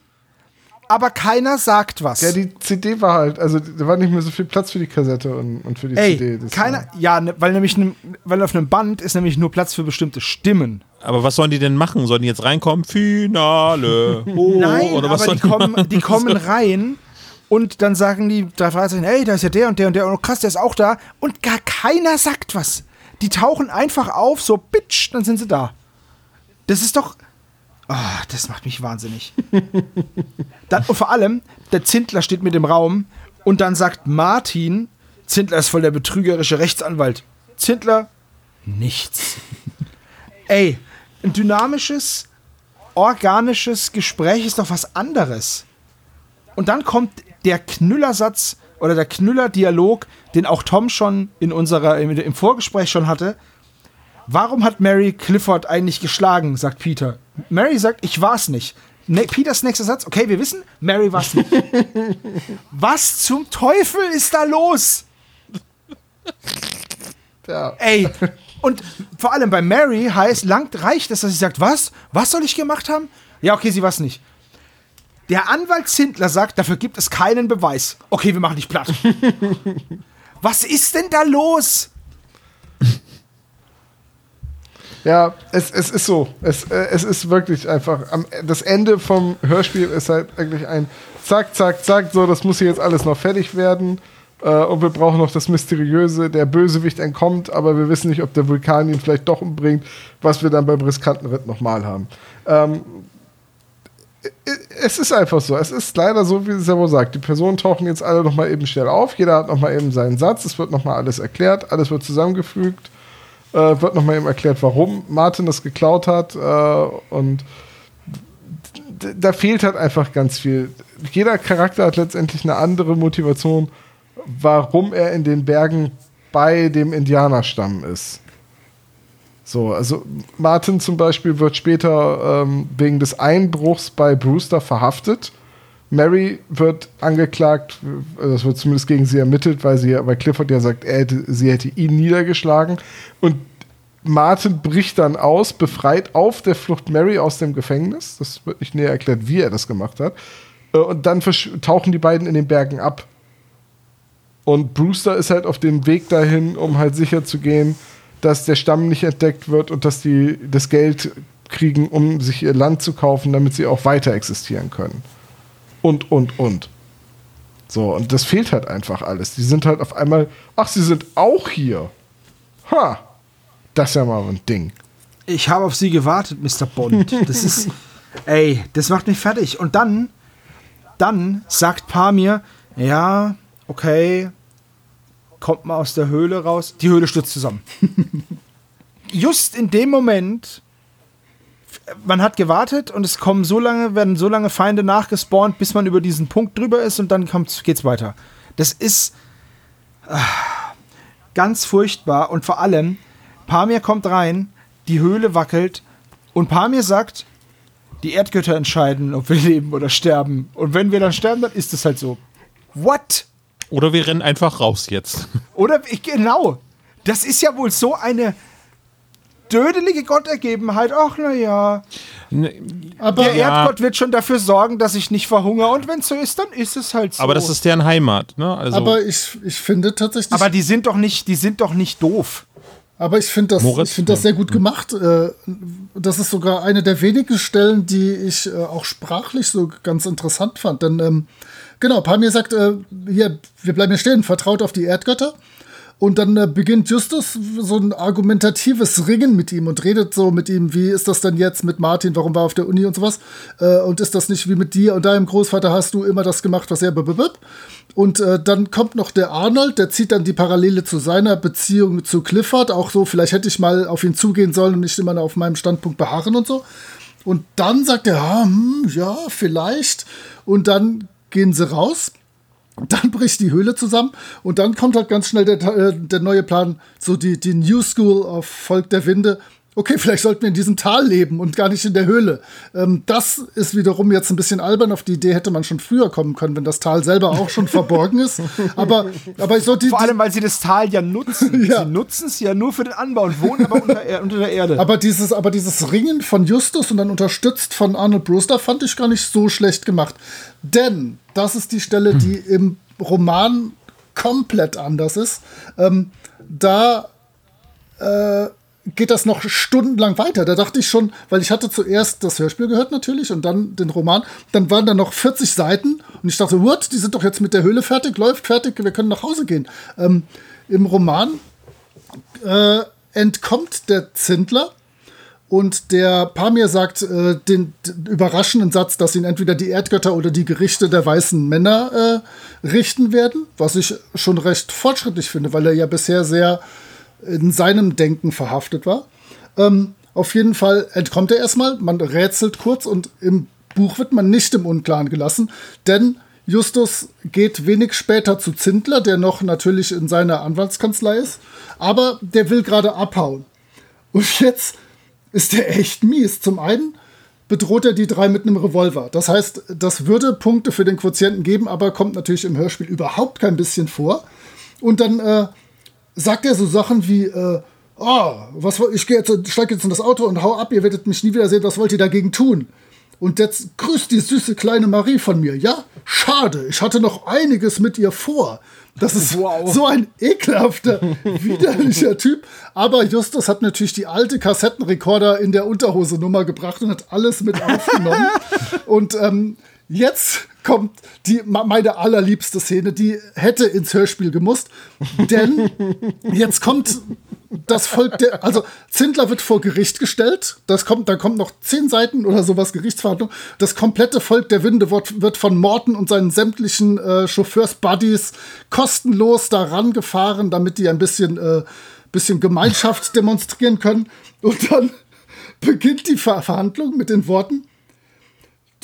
aber keiner sagt was. Ja, die CD war halt, also da war nicht mehr so viel Platz für die Kassette und, und für die Ey, CD. Keiner, war- ja, ne, weil nämlich ne, weil auf einem Band ist nämlich nur Platz für bestimmte Stimmen. Aber was sollen die denn machen? Sollen die jetzt reinkommen? Finale. Oh, Nein, oder was aber die sollen kommen, die kommen rein und dann sagen die drei Fragezeichen, hey, da ist ja der und der und der und krass, der ist auch da und gar keiner sagt was. Die tauchen einfach auf, so bitch, dann sind sie da. Das ist doch, ah, das macht mich wahnsinnig. dann, und vor allem, der Zindler steht mit im Raum und dann sagt Martin, Zindler ist voll der betrügerische Rechtsanwalt. Zindler, nichts. Ey, ein dynamisches, organisches Gespräch ist doch was anderes. Und dann kommt der Knüllersatz oder der Knüller-Dialog, den auch Tom schon in unserer, im, im Vorgespräch schon hatte. Warum hat Mary Clifford eigentlich geschlagen, sagt Peter. Mary sagt, ich war's nicht. Ne Peters nächster Satz, okay, wir wissen, Mary war's nicht. Was zum Teufel ist da los? ja. Ey, und vor allem bei Mary heißt, langt reicht es, dass sie sagt, was? Was soll ich gemacht haben? Ja, okay, sie war's nicht. Der Anwalt Zindler sagt, dafür gibt es keinen Beweis. Okay, wir machen dich platt. was ist denn da los? Ja, es, es ist so. Es, äh, es ist wirklich einfach. Am, das Ende vom Hörspiel ist halt eigentlich ein Zack, Zack, Zack. So, das muss hier jetzt alles noch fertig werden. Äh, und wir brauchen noch das Mysteriöse. Der Bösewicht entkommt, aber wir wissen nicht, ob der Vulkan ihn vielleicht doch umbringt, was wir dann beim riskanten Ritt nochmal haben. Ähm, es ist einfach so. Es ist leider so, wie Servo sagt. Die Personen tauchen jetzt alle nochmal eben schnell auf. Jeder hat nochmal eben seinen Satz. Es wird nochmal alles erklärt. Alles wird zusammengefügt. Äh, wird nochmal eben erklärt, warum Martin das geklaut hat. Äh, und da fehlt halt einfach ganz viel. Jeder Charakter hat letztendlich eine andere Motivation, warum er in den Bergen bei dem Indianerstamm ist. So, also Martin zum Beispiel wird später ähm, wegen des Einbruchs bei Brewster verhaftet. Mary wird angeklagt, also es wird zumindest gegen sie ermittelt, weil sie, weil Clifford ja sagt, hätte, sie hätte ihn niedergeschlagen. Und Martin bricht dann aus, befreit auf der Flucht Mary aus dem Gefängnis. Das wird nicht näher erklärt, wie er das gemacht hat. Äh, Und dann tauchen die beiden in den Bergen ab. Und Brewster ist halt auf dem Weg dahin, um halt sicher zu gehen, dass der Stamm nicht entdeckt wird und dass die das Geld kriegen, um sich ihr Land zu kaufen, damit sie auch weiter existieren können. Und, und, und. So, und das fehlt halt einfach alles. Die sind halt auf einmal, ach, sie sind auch hier. Ha, das ist ja mal ein Ding. Ich habe auf Sie gewartet, Mr. Bond. Das ist, ey, das macht mich fertig. Und dann, dann sagt Paar mir, ja, okay, kommt mal aus der Höhle raus. Die Höhle stürzt zusammen. Just in dem Moment, man hat gewartet und es kommen so lange, werden so lange Feinde nachgespawnt, bis man über diesen Punkt drüber ist und dann kommt, geht's weiter. Das ist ah, ganz furchtbar und vor allem, Pamir kommt rein, die Höhle wackelt und Pamir sagt, die Erdgötter entscheiden, ob wir leben oder sterben. Und wenn wir dann sterben, dann ist es halt so. What? Oder wir rennen einfach raus jetzt. Oder ich, genau. Das ist ja wohl so eine dödelige Gottergebenheit. Ach, naja. Aber Der Ja. Erdgott wird schon dafür sorgen, dass ich nicht verhungere. Und wenn es so ist, dann ist es halt so. Aber das ist deren Heimat, ne? Also, Aber ich, ich finde tatsächlich. Aber die sind doch nicht, die sind doch nicht doof. Aber ich finde das, Moritz? ich find das sehr gut gemacht. Äh, Das ist sogar eine der wenigen Stellen, die ich äh, auch sprachlich so ganz interessant fand. Denn ähm, genau, Pamir sagt, äh, hier, wir bleiben hier stehen, vertraut auf die Erdgötter. Und dann äh, beginnt Justus so ein argumentatives Ringen mit ihm und redet so mit ihm, wie ist das denn jetzt mit Martin, warum war er auf der Uni und sowas? Äh, und ist das nicht wie mit dir und deinem Großvater hast du immer das gemacht, was er blablabla? Und äh, dann kommt noch der Arnold, der zieht dann die Parallele zu seiner Beziehung zu Clifford, auch so, vielleicht hätte ich mal auf ihn zugehen sollen und nicht immer auf meinem Standpunkt beharren und so. Und dann sagt er, ah, hm, ja, vielleicht. Und dann gehen sie raus. Dann bricht die Höhle zusammen und dann kommt halt ganz schnell der, äh, der neue Plan, so die, die New School auf Volk der Winde. Okay, vielleicht sollten wir in diesem Tal leben und gar nicht in der Höhle. Ähm, das ist wiederum jetzt ein bisschen albern. Auf die Idee hätte man schon früher kommen können, wenn das Tal selber auch schon verborgen ist. Aber, aber so die, Vor allem, weil sie das Tal ja nutzen. Ja. Sie nutzen es ja nur für den Anbau und wohnen aber unter, er unter der Erde. Aber dieses, aber dieses Ringen von Justus und dann unterstützt von Arnold Brewster fand ich gar nicht so schlecht gemacht. Denn das ist die Stelle, die im Roman komplett anders ist. Ähm, da äh, geht das noch stundenlang weiter. Da dachte ich schon, weil ich hatte zuerst das Hörspiel gehört natürlich und dann den Roman. Dann waren da noch 40 Seiten und ich dachte, what, die sind doch jetzt mit der Höhle fertig, läuft fertig, wir können nach Hause gehen. Ähm, Im Roman äh, entkommt der Zindler und der Pamir sagt äh, den, den überraschenden Satz, dass ihn entweder die Erdgötter oder die Gerichte der weißen Männer äh, richten werden, was ich schon recht fortschrittlich finde, weil er ja bisher sehr in seinem Denken verhaftet war. Ähm, auf jeden Fall entkommt er erstmal, man rätselt kurz und im Buch wird man nicht im Unklaren gelassen, denn Justus geht wenig später zu Zindler, der noch natürlich in seiner Anwaltskanzlei ist, aber der will gerade abhauen. Und jetzt ist der echt mies. Zum einen bedroht er die drei mit einem Revolver. Das heißt, das würde Punkte für den Quotienten geben, aber kommt natürlich im Hörspiel überhaupt kein bisschen vor. Und dann äh, sagt er so Sachen wie, äh, oh, was, ich gehe jetzt, steige jetzt in das Auto und hau ab, ihr werdet mich nie wiedersehen, was wollt ihr dagegen tun? Und jetzt grüßt die süße kleine Marie von mir. Ja, schade, ich hatte noch einiges mit ihr vor. Das ist Wow. so ein ekelhafter, widerlicher Typ. Aber Justus hat natürlich die alte Kassettenrekorder in der Unterhose Nummer gebracht und hat alles mit aufgenommen. und ähm, jetzt kommt die meine allerliebste Szene, die hätte ins Hörspiel gemusst, denn jetzt kommt das Volk der, also Zindler wird vor Gericht gestellt. Das kommt, da kommt noch zehn Seiten oder sowas Gerichtsverhandlung. Das komplette Volk der Winde wird, von Morton und seinen sämtlichen äh, Chauffeurs-Buddies kostenlos daran gefahren, damit die ein bisschen, äh, bisschen Gemeinschaft demonstrieren können. Und dann beginnt die Ver Verhandlung mit den Worten: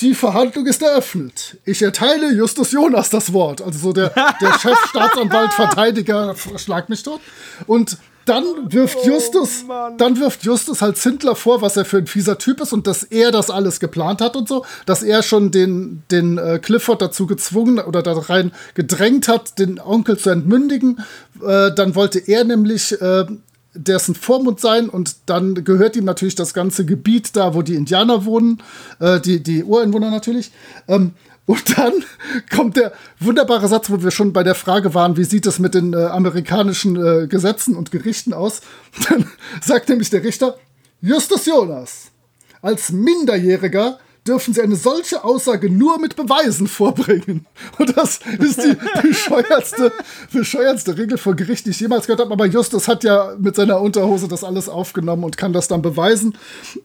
die Verhandlung ist eröffnet. Ich erteile Justus Jonas das Wort. Also so der, der Chefstaatsanwalt, Verteidiger, schlag mich dort. Und dann wirft Justus, dann wirft Justus halt Zindler vor, was er für ein fieser Typ ist und dass er das alles geplant hat und so, dass er schon den, den äh, Clifford dazu gezwungen oder da rein gedrängt hat, den Onkel zu entmündigen. Äh, dann wollte er nämlich äh, dessen Vormund sein und dann gehört ihm natürlich das ganze Gebiet da, wo die Indianer wohnen, äh, die, die Ureinwohner natürlich. Ähm, Und dann kommt der wunderbare Satz, wo wir schon bei der Frage waren, wie sieht es mit den äh, amerikanischen äh, Gesetzen und Gerichten aus? Dann sagt nämlich der Richter, Justus Jonas, als Minderjähriger dürfen sie eine solche Aussage nur mit Beweisen vorbringen. Und das ist die bescheuertste, bescheuertste Regel vor Gericht, die ich jemals gehört habe. Aber Justus hat ja mit seiner Unterhose das alles aufgenommen und kann das dann beweisen.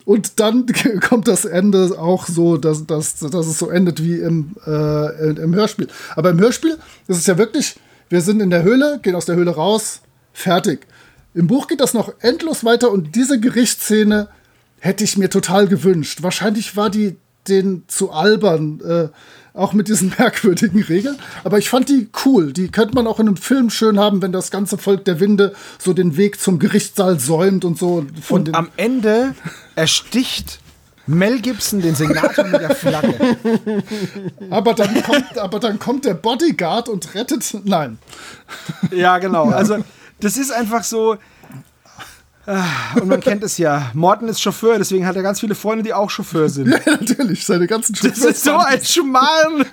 Und dann kommt das Ende auch so, dass, dass, dass es so endet wie im, äh, im Hörspiel. Aber im Hörspiel ist es ja wirklich, wir sind in der Höhle, gehen aus der Höhle raus, fertig. Im Buch geht das noch endlos weiter und diese Gerichtsszene hätte ich mir total gewünscht. Wahrscheinlich war die den zu albern, äh, auch mit diesen merkwürdigen Regeln. Aber ich fand die cool. Die könnte man auch in einem Film schön haben, wenn das ganze Volk der Winde so den Weg zum Gerichtssaal säumt und so. Von und am Ende ersticht Mel Gibson den Senator mit der Flagge. aber, dann kommt, aber dann kommt der Bodyguard und rettet. Nein. Ja, genau. Also, das ist einfach so und man kennt es ja. Morten ist Chauffeur, deswegen hat er ganz viele Freunde, die auch Chauffeur sind. Ja, natürlich. Seine ganzen Chauffeurs. Das ist so ein Schmarrn.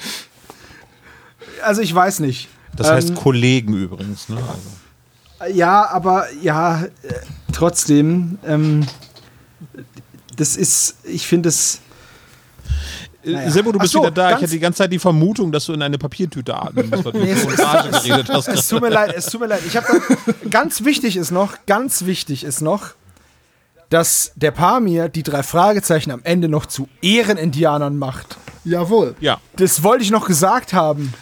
also ich weiß nicht. Das ähm, heißt Kollegen übrigens, ne? Also. Ja, aber ja, äh, trotzdem. Ähm, das ist, ich finde es naja. Sebo, du bist so, wieder da. Ich hatte die ganze Zeit die Vermutung, dass du in eine Papiertüte atmen musst, weil du nee, es, geredet hast. Es tut mir leid, es tut mir leid. Ich habe ganz wichtig ist noch, ganz wichtig ist noch, dass der Pamir die drei Fragezeichen am Ende noch zu Ehrenindianern macht. Jawohl. Ja. Das wollte ich noch gesagt haben.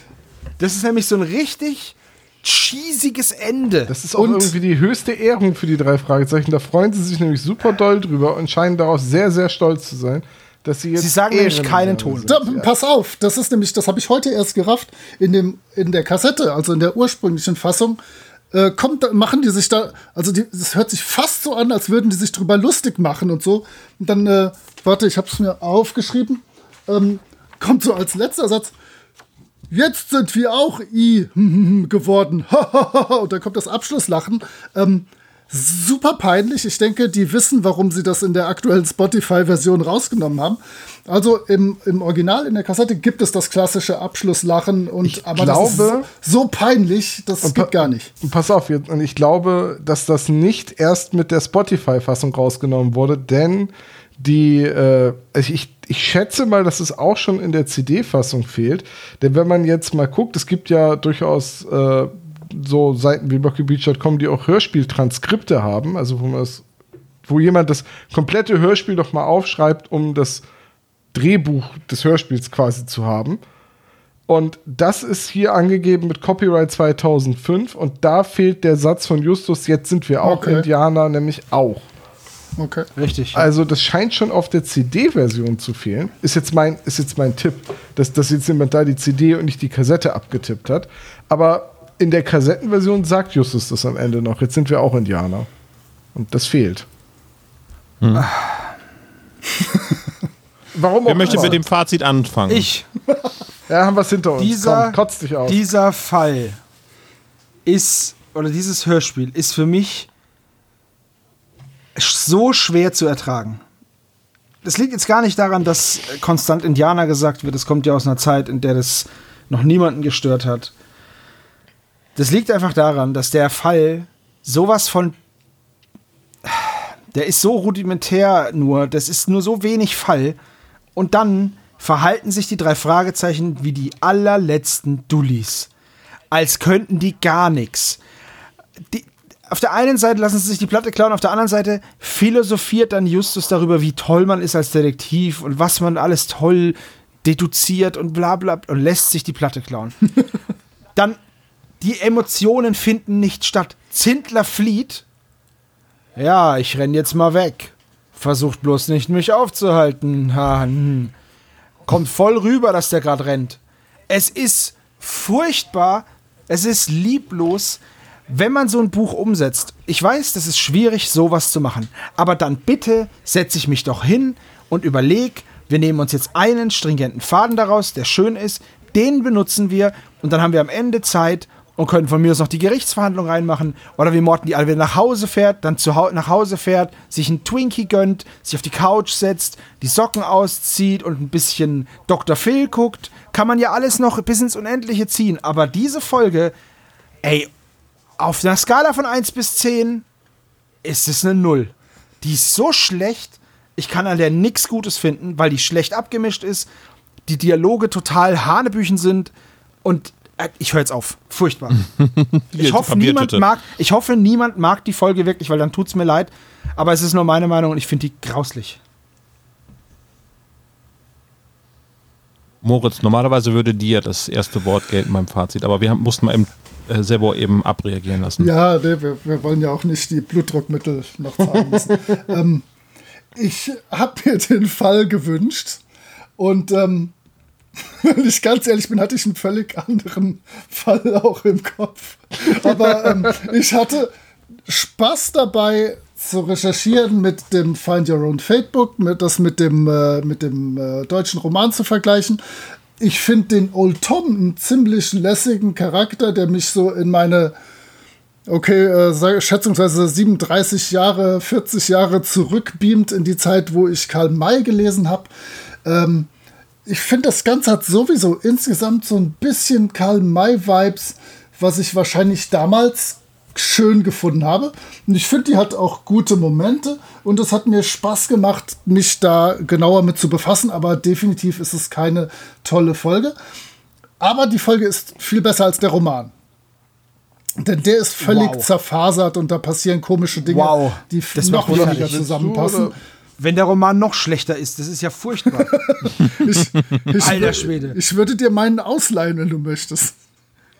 Das ist nämlich so ein richtig cheesiges Ende. Das ist auch und irgendwie die höchste Ehrung für die drei Fragezeichen. Da freuen sie sich nämlich super doll drüber und scheinen darauf sehr, sehr stolz zu sein dass sie jetzt. Sie sagen nämlich keinen Ton. Da, pass auf, das ist nämlich, das habe ich heute erst gerafft, in, dem, in der Kassette, also in der ursprünglichen Fassung. Äh, kommt, machen die sich da, also das hört sich fast so an, als würden die sich drüber lustig machen und so. Und dann, äh, warte, ich habe es mir aufgeschrieben, ähm, kommt so als letzter Satz, jetzt sind wir auch I geworden. und dann kommt das Abschlusslachen. Ähm, super peinlich. Ich denke, die wissen, warum sie das in der aktuellen Spotify-Version rausgenommen haben. Also im, im Original, in der Kassette, gibt es das klassische Abschlusslachen und ich aber glaube, das ist so peinlich, das geht gar nicht. Pass auf, und ich glaube, dass das nicht erst mit der Spotify-Fassung rausgenommen wurde, denn die, äh, ich, ich schätze mal, dass es auch schon in der CD-Fassung fehlt. Denn wenn man jetzt mal guckt, es gibt ja durchaus äh, so Seiten wie blockybeach.com, die auch Hörspieltranskripte haben, also wo man das, wo jemand das komplette Hörspiel noch mal aufschreibt, um das Drehbuch des Hörspiels quasi zu haben. Und das ist hier angegeben mit Copyright 2005 und da fehlt der Satz von Justus, jetzt sind wir auch okay. Indianer, nämlich auch. Okay. Richtig. Also das scheint schon auf der CD-Version zu fehlen. Ist jetzt mein, ist jetzt mein Tipp, dass, dass jetzt jemand da die CD und nicht die Kassette abgetippt hat. Aber in der Kassettenversion sagt Justus das am Ende noch. Jetzt sind wir auch Indianer. Und das fehlt. Hm. Warum Wer möchte mit dem Fazit anfangen? Ich. Ja, haben wir es hinter uns. Dieser, Komm, kotz dich aus. Dieser Fall ist, oder dieses Hörspiel ist für mich so schwer zu ertragen. Das liegt jetzt gar nicht daran, dass konstant Indianer gesagt wird. Das kommt ja aus einer Zeit, in der das noch niemanden gestört hat. Das liegt einfach daran, dass der Fall sowas von. Der ist so rudimentär nur, das ist nur so wenig Fall. Und dann verhalten sich die drei Fragezeichen wie die allerletzten Dullis. Als könnten die gar nichts. Auf der einen Seite lassen sie sich die Platte klauen, auf der anderen Seite philosophiert dann Justus darüber, wie toll man ist als Detektiv und was man alles toll deduziert und bla bla und lässt sich die Platte klauen. dann die Emotionen finden nicht statt. Zindler flieht. Ja, ich renn jetzt mal weg. Versucht bloß nicht, mich aufzuhalten. Ha, hm. Kommt voll rüber, dass der gerade rennt. Es ist furchtbar. Es ist lieblos, wenn man so ein Buch umsetzt. Ich weiß, das ist schwierig, sowas zu machen. Aber dann bitte setze ich mich doch hin und überleg, wir nehmen uns jetzt einen stringenten Faden daraus, der schön ist, den benutzen wir und dann haben wir am Ende Zeit, und können von mir aus noch die Gerichtsverhandlung reinmachen. Oder wie Morten die alle wieder nach Hause fährt, dann zu nach Hause fährt, sich einen Twinkie gönnt, sich auf die Couch setzt, die Socken auszieht und ein bisschen Dr. Phil guckt. Kann man ja alles noch bis ins Unendliche ziehen. Aber diese Folge, ey, auf einer Skala von 1 bis 10 ist es eine Null. Die ist so schlecht, ich kann an der nichts Gutes finden, weil die schlecht abgemischt ist, die Dialoge total Hanebüchen sind und ich höre jetzt auf. Furchtbar. ich, hoffe, niemand mag, ich hoffe, niemand mag die Folge wirklich, weil dann tut es mir leid. Aber es ist nur meine Meinung und ich finde die grauslich. Moritz, normalerweise würde dir das erste Wort gelten beim Fazit, aber wir haben, mussten mal eben äh, Sebo eben abreagieren lassen. Ja, nee, wir, wir wollen ja auch nicht die Blutdruckmittel noch zahlen müssen. ähm, ich habe mir den Fall gewünscht und ähm, wenn ich ganz ehrlich bin, hatte ich einen völlig anderen Fall auch im Kopf. Aber ähm, ich hatte Spaß dabei zu recherchieren mit dem Find Your Own Fate Book, mit, das mit dem, äh, mit dem äh, deutschen Roman zu vergleichen. Ich finde den Old Tom einen ziemlich lässigen Charakter, der mich so in meine okay, äh, schätzungsweise 37 Jahre, 40 Jahre zurückbeamt in die Zeit, wo ich Karl May gelesen habe. Ähm, ich finde, das Ganze hat sowieso insgesamt so ein bisschen Karl May-Vibes, was ich wahrscheinlich damals schön gefunden habe. Und ich finde, die hat auch gute Momente und es hat mir Spaß gemacht, mich da genauer mit zu befassen, aber definitiv ist es keine tolle Folge. Aber die Folge ist viel besser als der Roman. Denn der ist völlig Wow. zerfasert und da passieren komische Dinge, Wow. die Das noch weniger zusammenpassen. Oder- Wenn der Roman noch schlechter ist, das ist ja furchtbar. Ich, ich, Alter Schwede. Ich würde dir meinen ausleihen, wenn du möchtest.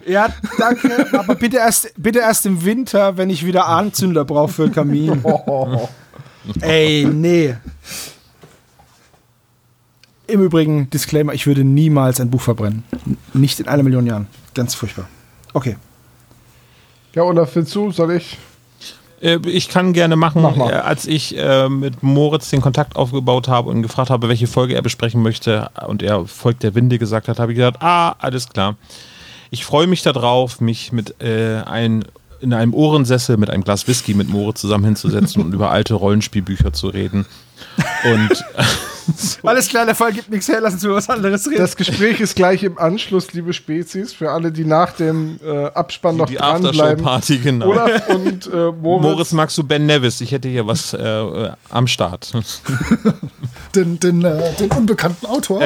ja, danke, aber bitte erst, bitte erst im Winter, wenn ich wieder Anzünder brauche für den Kamin. Ey, nee. Im Übrigen, Disclaimer, ich würde niemals ein Buch verbrennen. Nicht in einer Million Jahren. Ganz furchtbar. Okay. Ja, oder findest du, soll ich? Äh, Ich kann gerne machen. Äh, als ich äh, mit Moritz den Kontakt aufgebaut habe und gefragt habe, welche Folge er besprechen möchte und er Volk der Winde gesagt hat, habe ich gesagt, ah, alles klar. Ich freue mich darauf, mich mit äh, ein, in einem Ohrensessel mit einem Glas Whisky mit Moritz zusammen hinzusetzen und über alte Rollenspielbücher zu reden. Und Alles klar, der Fall gibt nichts her, lass uns über was anderes reden. Das Gespräch ist gleich im Anschluss, liebe Spezies, für alle, die nach dem äh, Abspann noch die dranbleiben. Aftershow-Party, genau. Olaf und äh, Moritz. Moritz, magst du Ben Nevis? Ich hätte hier was äh, äh, am Start. Den, den, äh, den unbekannten Autor.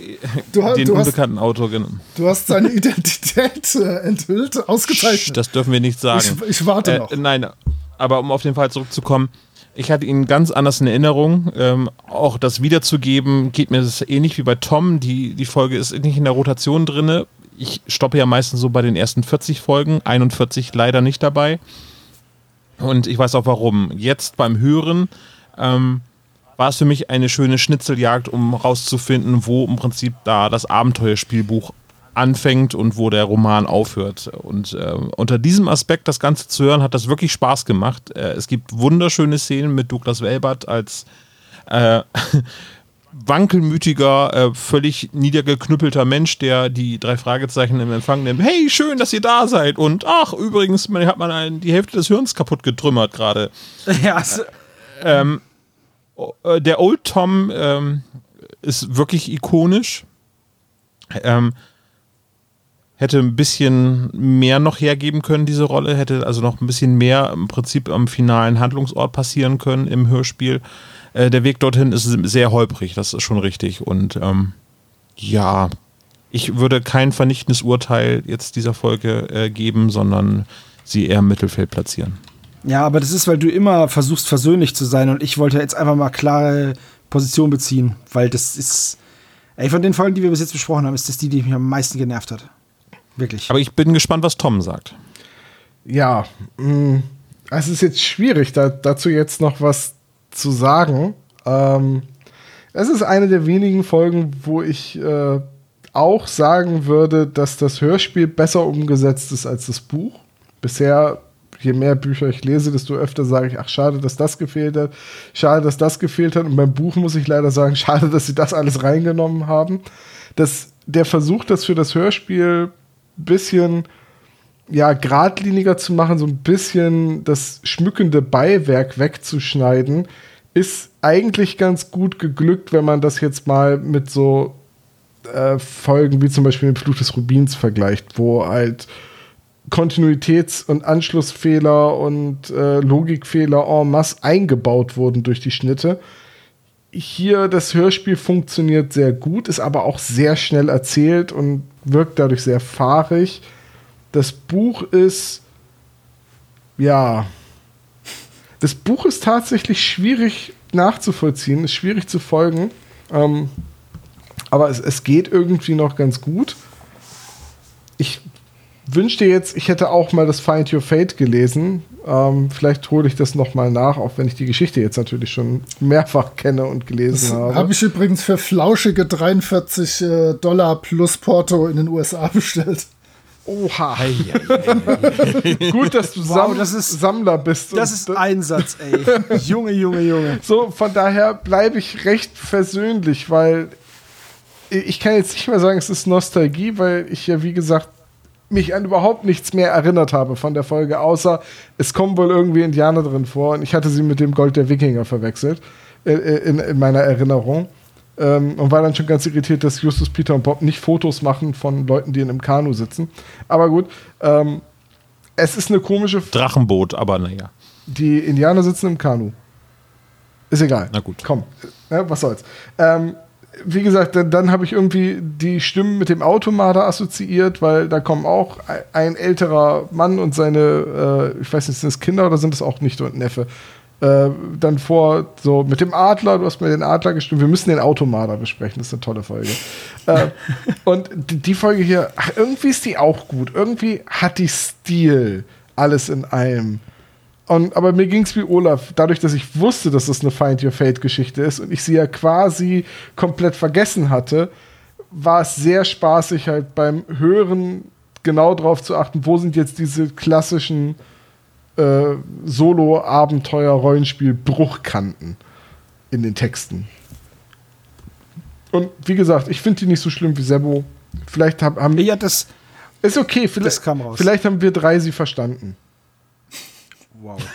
Äh, du, Den du, hast, unbekannten Autor genommen. du hast seine Identität äh, enthüllt, ausgezeichnet. Das dürfen wir nicht sagen. ich, ich warte Äh, noch. nein, aber um auf den Fall zurückzukommen, ich hatte ihn ganz anders in Erinnerung. Ähm, auch das wiederzugeben geht mir das ähnlich wie bei Tom. Die, die Folge ist nicht in der Rotation drin. Ich stoppe ja meistens so bei den ersten 40 Folgen, 41 leider nicht dabei. Und ich weiß auch warum. Jetzt beim Hören ähm, war es für mich eine schöne Schnitzeljagd, um rauszufinden, wo im Prinzip da das Abenteuerspielbuch anfängt und wo der Roman aufhört. Und äh, unter diesem Aspekt das Ganze zu hören, hat das wirklich Spaß gemacht. Äh, es gibt wunderschöne Szenen mit Douglas Welbert als äh, wankelmütiger, äh, völlig niedergeknüppelter Mensch, der die drei Fragezeichen im Empfang nimmt. Hey, schön, dass ihr da seid. Und ach, übrigens, man hat man einen, die Hälfte des Hirns kaputt getrümmert gerade. ja, es- Ähm, äh, der Old Tom ähm, ist wirklich ikonisch. Ähm, hätte ein bisschen mehr noch hergeben können, diese Rolle. Hätte also noch ein bisschen mehr im Prinzip am finalen Handlungsort passieren können im Hörspiel. Äh, der Weg dorthin ist sehr holprig, das ist schon richtig. Und ähm, ja, ich würde kein vernichtendes Urteil jetzt dieser Folge äh, geben, sondern sie eher im Mittelfeld platzieren. Ja, aber das ist, weil du immer versuchst, versöhnlich zu sein und ich wollte jetzt einfach mal klare Position beziehen, weil das ist, ey, von den Folgen, die wir bis jetzt besprochen haben, ist das die, die mich am meisten genervt hat. Wirklich. Aber ich bin gespannt, was Tom sagt. Ja, mh, es ist jetzt schwierig, da, dazu jetzt noch was zu sagen. Ähm, es ist eine der wenigen Folgen, wo ich äh, auch sagen würde, dass das Hörspiel besser umgesetzt ist als das Buch. Bisher, je mehr Bücher ich lese, desto öfter sage ich, ach schade, dass das gefehlt hat, schade, dass das gefehlt hat. Und beim Buch muss ich leider sagen, schade, dass sie das alles reingenommen haben. Das, der Versuch, das für das Hörspiel bisschen ja, geradliniger zu machen, so ein bisschen das schmückende Beiwerk wegzuschneiden, ist eigentlich ganz gut geglückt, wenn man das jetzt mal mit so äh, Folgen wie zum Beispiel den Fluch des Rubins vergleicht, wo halt Kontinuitäts- und Anschlussfehler und äh, Logikfehler en masse eingebaut wurden durch die Schnitte. Hier das Hörspiel funktioniert sehr gut, ist aber auch sehr schnell erzählt und wirkt dadurch sehr fahrig. Das Buch ist, ja, das Buch ist tatsächlich schwierig nachzuvollziehen, ist schwierig zu folgen. Ähm, aber es, es geht irgendwie noch ganz gut. Ich wünschte jetzt, ich hätte auch mal das Find Your Fate gelesen. Ähm, vielleicht hole ich das noch mal nach, auch wenn ich die Geschichte jetzt natürlich schon mehrfach kenne und gelesen Das habe. habe ich übrigens für flauschige 43 äh, Dollar plus Porto in den USA bestellt. Oha. Gut, dass du Sam das ist- Sammler bist. Das ist Einsatz, ey. Junge, Junge, Junge. So, von daher bleibe ich recht versöhnlich, weil ich kann jetzt nicht mehr sagen, es ist Nostalgie, weil ich ja, wie gesagt, mich an überhaupt nichts mehr erinnert habe von der Folge, außer es kommen wohl irgendwie Indianer drin vor und ich hatte sie mit dem Gold der Wikinger verwechselt äh, äh, in, in meiner Erinnerung. Ähm, und war dann schon ganz irritiert, dass Justus, Peter und Bob nicht Fotos machen von Leuten, die in einem Kanu sitzen. Aber gut, ähm, es ist eine komische. F Drachenboot, aber naja. die Indianer sitzen im Kanu. Ist egal. Na gut. Komm, ja, was soll's. Ähm, wie gesagt, dann, dann habe ich irgendwie die Stimmen mit dem Automater assoziiert, weil da kommen auch ein, älterer Mann und seine, äh, ich weiß nicht, sind es Kinder oder sind es auch Nichte und Neffe, äh, dann vor, so mit dem Adler, du hast mir den Adler gestimmt, wir müssen den Automater besprechen, das ist eine tolle Folge. äh, und die, die Folge hier, ach, irgendwie ist die auch gut, irgendwie hat die Stil, alles in allem. Und, aber mir ging es wie Olaf, dadurch, dass ich wusste, dass das eine Find Your Fate-Geschichte ist und ich sie ja quasi komplett vergessen hatte, war es sehr spaßig, halt beim Hören genau darauf zu achten, wo sind jetzt diese klassischen äh, Solo-Abenteuer-Rollenspiel-Bruchkanten in den Texten. Und wie gesagt, ich finde die nicht so schlimm wie Sebo. Vielleicht hab, haben. Ja, das. Ist okay, vielleicht, Das kam raus. vielleicht haben wir drei sie verstanden. Wow.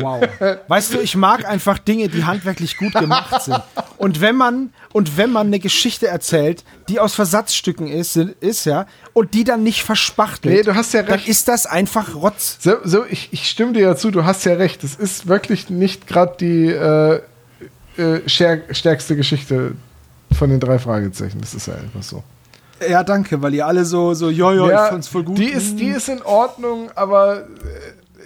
Wow. Weißt du, ich mag einfach Dinge, die handwerklich gut gemacht sind. Und wenn man, und wenn man eine Geschichte erzählt, die aus Versatzstücken ist, ist ja, und die dann nicht verspachtelt, Nee, du hast ja dann recht. ist das einfach Rotz. So, so ich, ich stimme dir ja zu, du hast ja recht. Es ist wirklich nicht gerade die äh, äh, stär- stärkste Geschichte von den drei Fragezeichen. Das ist ja einfach so. Ja, danke, weil ihr alle so, so, jojo, ich fand's voll gut. Die ist, die ist in Ordnung, aber äh,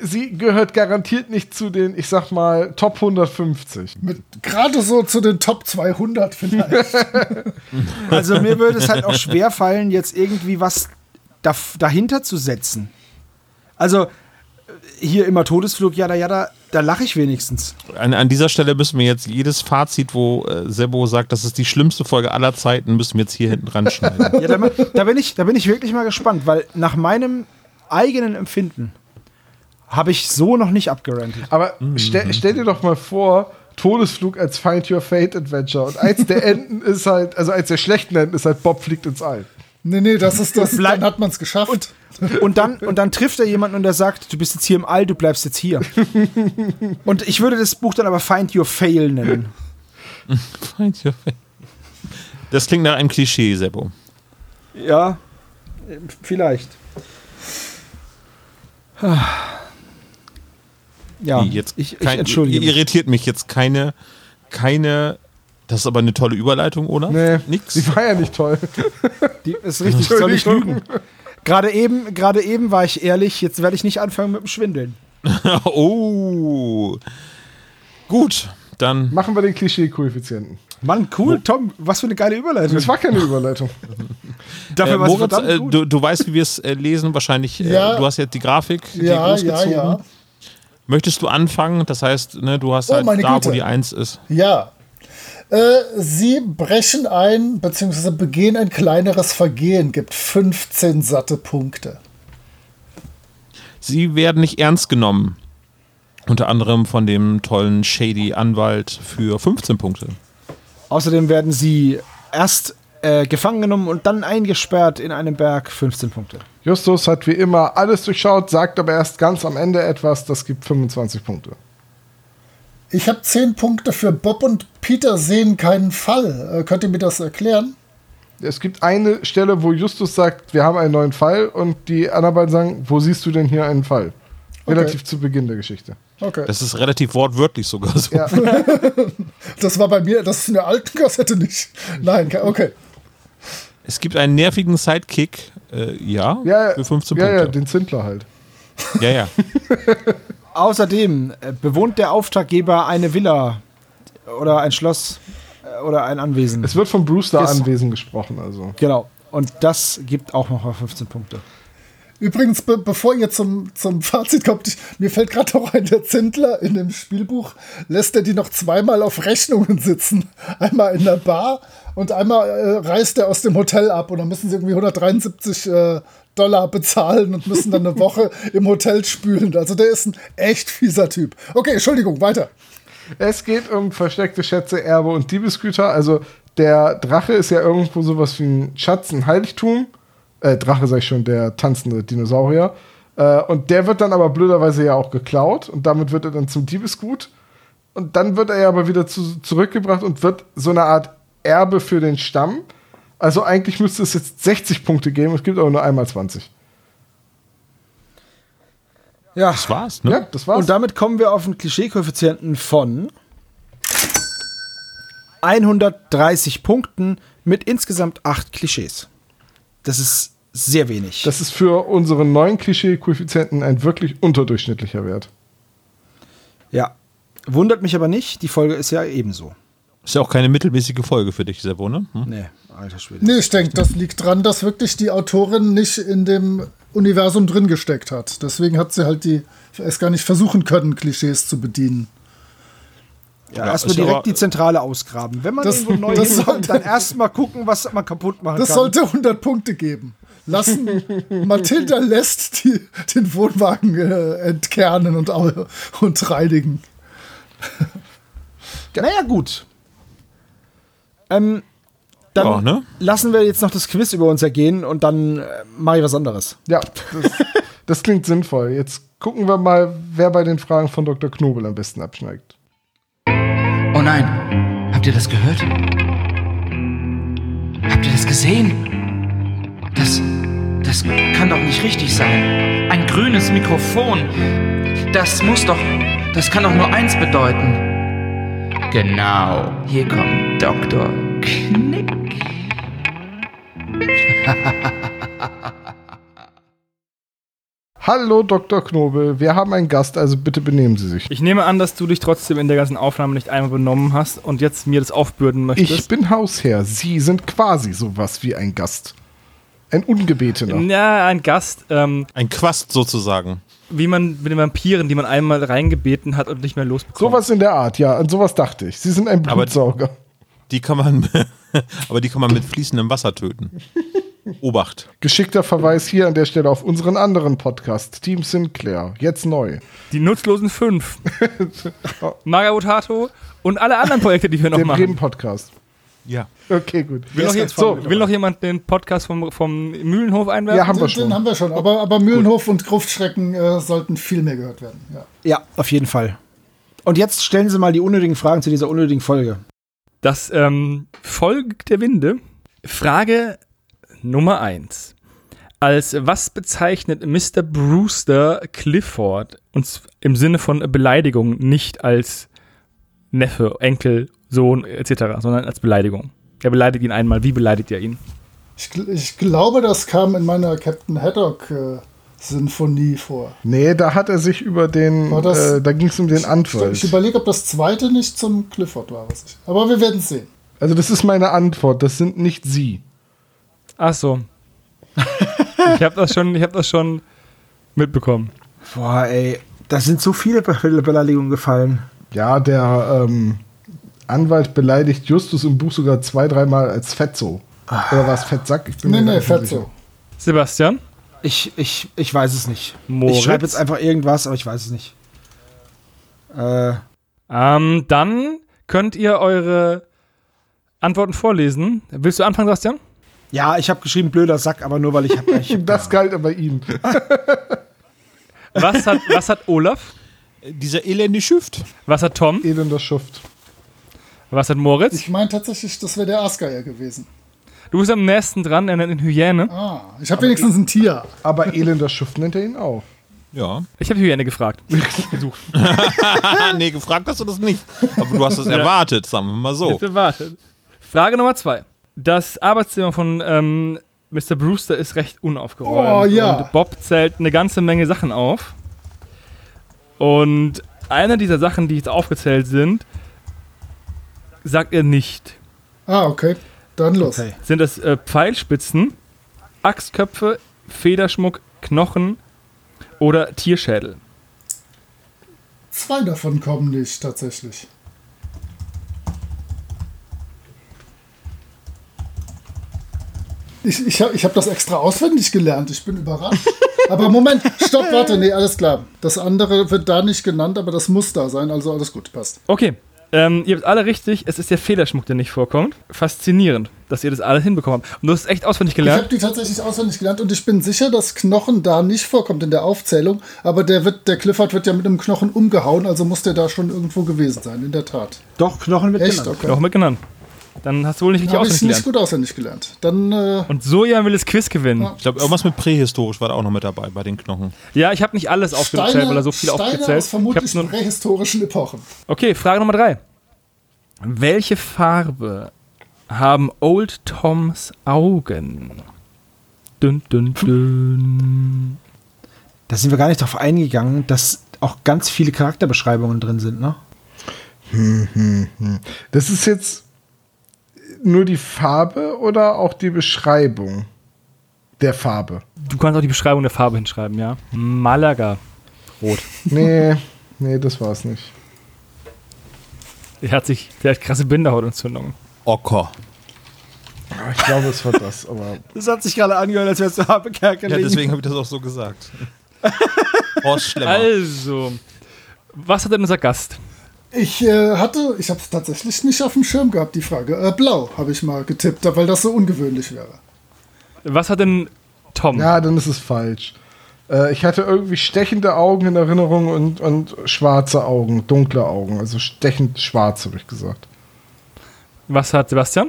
sie gehört garantiert nicht zu den, ich sag mal, Top 150. Mit gerade so zu den Top 200 vielleicht. Also mir würde es halt auch schwer fallen, jetzt irgendwie was da, dahinter zu setzen. Also hier immer Todesflug, jada, jada, da lache ich wenigstens. An, an dieser Stelle müssen wir jetzt jedes Fazit, wo äh, Sebo sagt, das ist die schlimmste Folge aller Zeiten, müssen wir jetzt hier hinten dran schneiden. Ja, da, da, bin ich, da bin ich wirklich mal gespannt, weil nach meinem eigenen Empfinden habe ich so noch nicht abgerantet. Aber stell, stell dir doch mal vor, Todesflug als Find Your Fate Adventure. Und eins der Enden ist halt, also eins der schlechten Enden ist halt Bob fliegt ins All. Nee, nee, das ist das. Bleib- Dann hat man es geschafft. Und dann, und dann trifft er jemanden und der sagt, du bist jetzt hier im All, du bleibst jetzt hier. Und ich würde das Buch dann aber Find Your Fail nennen. Das klingt nach einem Klischee, Sebo. Ja, vielleicht. Ja, jetzt ich, ich kein, irritiert mich jetzt keine, keine. Das ist aber eine tolle Überleitung, oder? Nee, Nix. Die war ja nicht toll. Die ist richtig, soll ich lügen? Gerade eben, gerade eben war ich ehrlich, jetzt werde ich nicht anfangen mit dem Schwindeln. oh. Gut, dann. Machen wir den Klischee-Koeffizienten. Mann, cool, Tom, was für eine geile Überleitung. Das war keine Überleitung. Dafür Äh, Moritz, äh, gut. du, du weißt, wie wir es äh, lesen, wahrscheinlich. Äh, Ja. du hast jetzt die Grafik die Ja, ja, großgezogen. ja. Möchtest du anfangen? Das heißt, ne, du hast Oh, halt da, Güte. wo die Eins ist. Ja. Äh, sie brechen ein, beziehungsweise begehen ein kleineres Vergehen, gibt 15 satte Punkte. Sie werden nicht ernst genommen. Unter anderem von dem tollen Shady Anwalt für 15 Punkte. Außerdem werden sie erst Äh, gefangen genommen und dann eingesperrt in einem Berg, 15 Punkte. Justus hat wie immer alles durchschaut, sagt aber erst ganz am Ende etwas, das gibt 25 Punkte. Ich habe 10 Punkte für Bob und Peter sehen keinen Fall. Äh, könnt ihr mir das erklären? Es gibt eine Stelle, wo Justus sagt, wir haben einen neuen Fall und die anderen beiden sagen, wo siehst du denn hier einen Fall? Relativ zu Beginn der Geschichte. Okay. Das ist relativ wortwörtlich sogar so. Ja. Das war bei mir, das ist in der alten Kassette nicht. Nein, okay. Es gibt einen nervigen Sidekick, äh, ja, Ja, für 15 ja, ja, Punkte. den Zindler halt. Ja, ja. Außerdem äh, bewohnt der Auftraggeber eine Villa oder ein Schloss äh, oder ein Anwesen. Es wird vom Brewster Anwesen gesprochen, also. genau. Und das gibt auch noch mal 15 Punkte. Übrigens, be bevor ihr zum, zum Fazit kommt, ich, mir fällt gerade noch ein, der Zindler in dem Spielbuch lässt er die noch zweimal auf Rechnungen sitzen. Einmal in der Bar und einmal äh, reist er aus dem Hotel ab und dann müssen sie irgendwie 173 äh, Dollar bezahlen und müssen dann eine Woche im Hotel spülen. Also der ist ein echt fieser Typ. Okay, Entschuldigung, weiter. Es geht um versteckte Schätze, Erbe und Diebesgüter. Also der Drache ist ja irgendwo sowas wie ein Schatz, ein Heiligtum. Äh, Drache sag ich schon, der tanzende Dinosaurier. Äh, und der wird dann aber blöderweise ja auch geklaut und damit wird er dann zum Diebesgut. Und dann wird er ja aber wieder zu, zurückgebracht und wird so eine Art Erbe für den Stamm. Also eigentlich müsste es jetzt 60 Punkte geben, es gibt aber nur einmal 20. Ja, Das war's, ne? Ja, das war's. und damit kommen wir auf einen Klischee-Koeffizienten von 130 Punkten mit insgesamt 8 Klischees. Das ist sehr wenig. das ist für unseren neuen Klischee-Koeffizienten ein wirklich unterdurchschnittlicher Wert. ja. Wundert mich aber nicht, die Folge ist ja ebenso. Ist ja auch keine mittelmäßige Folge für dich, Sebo, ne? Hm? Nee, alter Schwede. Nee, ich denke, das liegt dran, dass wirklich die Autorin nicht in dem Universum drin gesteckt hat. Deswegen hat sie halt die es gar nicht versuchen können, Klischees zu bedienen. Ja, Ja, erstmal direkt aber- die Zentrale ausgraben. Wenn man Das- irgendwo neu das hinkommt, sollte- dann erstmal gucken, was man kaputt machen Das kann. sollte 100 Punkte geben. Lassen Mathilda lässt die, den Wohnwagen äh, entkernen und, und reinigen. naja, gut. Ähm, dann Ja, ne? lassen wir jetzt noch das Quiz über uns ergehen und dann äh, mache ich was anderes. Ja, das, das klingt sinnvoll. Jetzt gucken wir mal, wer bei den Fragen von Dr. Knobel am besten abschneigt. Nein, habt ihr das gehört? Habt ihr das gesehen? Das, das kann doch nicht richtig sein. Ein grünes Mikrofon. Das muss doch, das kann doch nur eins bedeuten. Genau, hier kommt Dr. Knick. Hallo Dr. Knobel, wir haben einen Gast, also bitte benehmen Sie sich. Ich nehme an, dass du dich trotzdem in der ganzen Aufnahme nicht einmal benommen hast und jetzt mir das aufbürden möchtest. Ich bin Hausherr, Sie sind quasi sowas wie ein Gast. Ein Ungebetener. ja, ein Gast, ähm, Ein Quast sozusagen. wie man mit den Vampiren, die man einmal reingebeten hat und nicht mehr losbekommt. Sowas in der Art, ja, an sowas dachte ich. Sie sind ein Aber- Blutsauger. Die kann man, aber die kann man mit fließendem Wasser töten. Obacht. Geschickter Verweis hier an der Stelle auf unseren anderen Podcast, Team Sinclair, jetzt neu. Die nutzlosen fünf. Mario Tato und alle anderen Projekte, die wir noch Den machen. Bremen-Podcast. Ja. Okay, gut. Will noch, jetzt, so, will noch jemand den Podcast vom, vom Mühlenhof einwerfen? ja, haben wir Den, den schon. haben wir schon. Aber, aber Mühlenhof und Gruftschrecken äh, sollten viel mehr gehört werden. Ja. Ja, auf jeden Fall. Und jetzt stellen Sie mal die unnötigen Fragen zu dieser unnötigen Folge. Das ähm, Volk der Winde. Frage Nummer 1. Als was bezeichnet Mr. Brewster Clifford uns im Sinne von Beleidigung nicht als Neffe, Enkel, Sohn etc., sondern als Beleidigung? Er beleidigt ihn einmal. Wie beleidigt er ihn? Ich, ich glaube, das kam in meiner Captain Haddock-Sinfonie vor. Nee, da hat er sich über den, das- äh, da ging es um den Ich, Anwalt. ich überlege, ob das zweite nicht zum Clifford war. Was ich, aber wir werden es sehen. Also das ist meine Antwort, das sind nicht Sie. Ach so. ich habe das schon, ich habe das schon mitbekommen. Boah, ey, da sind so viele Be Beleidigungen gefallen. Ja, der ähm, Anwalt beleidigt Justus im Buch sogar zwei, dreimal als Fetzo. Oder war es Fettsack? Ich bin Nee, nee, sicher. so. Sebastian? Ich, ich, ich weiß es nicht. Moritz? Ich schreibe jetzt einfach irgendwas, aber ich weiß es nicht. Äh, Ähm, dann könnt ihr eure Antworten vorlesen. Willst du anfangen, Sebastian? Ja, ich habe geschrieben blöder Sack, aber nur weil ich habe. Ich hab Das galt aber ihm. Was hat, was hat Olaf? Dieser elende Schüft. Was hat Tom? Elender Schuft. Was hat Moritz? Ich meine tatsächlich, das wäre der Asgeier gewesen. Du bist am nächsten dran, er nennt ihn Hyäne. Ah, ich habe wenigstens ein Tier. Aber elender Schuft nennt er ihn auch. Ja. Ich habe Hyäne gefragt. Nee, gefragt hast du das nicht. Aber du hast es erwartet, sagen wir mal so. Bitte wartet. Frage Nummer zwei. Das Arbeitszimmer von ähm, Mr. Brewster ist recht unaufgeräumt. Oh, ja. Und Bob zählt eine ganze Menge Sachen auf. Und eine dieser Sachen, die jetzt aufgezählt sind, sagt er nicht. Ah, okay. Dann los. Okay. Sind das äh, Pfeilspitzen, Axtköpfe, Federschmuck, Knochen oder Tierschädel? Zwei davon kommen nicht, tatsächlich. Ich, ich habe ich hab das extra auswendig gelernt. Ich bin überrascht. aber Moment, stopp, warte, nee, alles klar. Das andere wird da nicht genannt, aber das muss da sein, also alles gut, passt. Okay. Ähm, ihr habt alle richtig, es ist der Federschmuck, der nicht vorkommt. Faszinierend, dass ihr das alles hinbekommen habt. Und du hast es echt auswendig Ich habe gelernt. die tatsächlich auswendig gelernt und ich bin sicher, dass Knochen da nicht vorkommt in der Aufzählung, aber der, wird, der Clifford wird ja mit einem Knochen umgehauen, also muss der da schon irgendwo gewesen sein, in der Tat. Doch, Knochen wird Echt? genannt. Okay. Noch mitgenannt. Dann hast du wohl nicht richtig auswendig nicht gelernt. gut auswendig gelernt. Dann, äh, Und Soja will das Quiz gewinnen. Ja. Ich glaube, irgendwas mit prähistorisch war da auch noch mit dabei bei den Knochen. Ja, ich habe nicht alles aufgezählt, Steine, weil er so viel Steine aufgezählt. aus vermutlich nur, prähistorischen Epochen. okay, Frage Nummer drei. Welche Farbe haben Old Toms Augen? Dün, dün, dün. Da sind wir gar nicht drauf eingegangen, dass auch ganz viele Charakterbeschreibungen drin sind, ne? Das ist jetzt nur die Farbe oder auch die Beschreibung der Farbe? Du kannst auch die Beschreibung der Farbe hinschreiben, ja? Malaga. Rot. Nee, nee, das war's nicht. Er hat sich, der hat krasse Bindehautentzündung. Ocker. Ich glaube, es war das, aber Das hat sich gerade angehört, als wärst du Habe Kerkeling. Ja, deswegen habe ich das auch so gesagt. Horst Schlemmer. Also, was hat denn unser Gast? Ich äh, hatte, ich habe es tatsächlich nicht auf dem Schirm gehabt, die Frage. Äh, blau habe ich mal getippt, weil das so ungewöhnlich wäre. Was hat denn Tom? ja, dann ist es falsch. Äh, ich hatte irgendwie stechende Augen in Erinnerung und, und schwarze Augen, dunkle Augen. Also stechend schwarz, habe ich gesagt. Was hat Sebastian?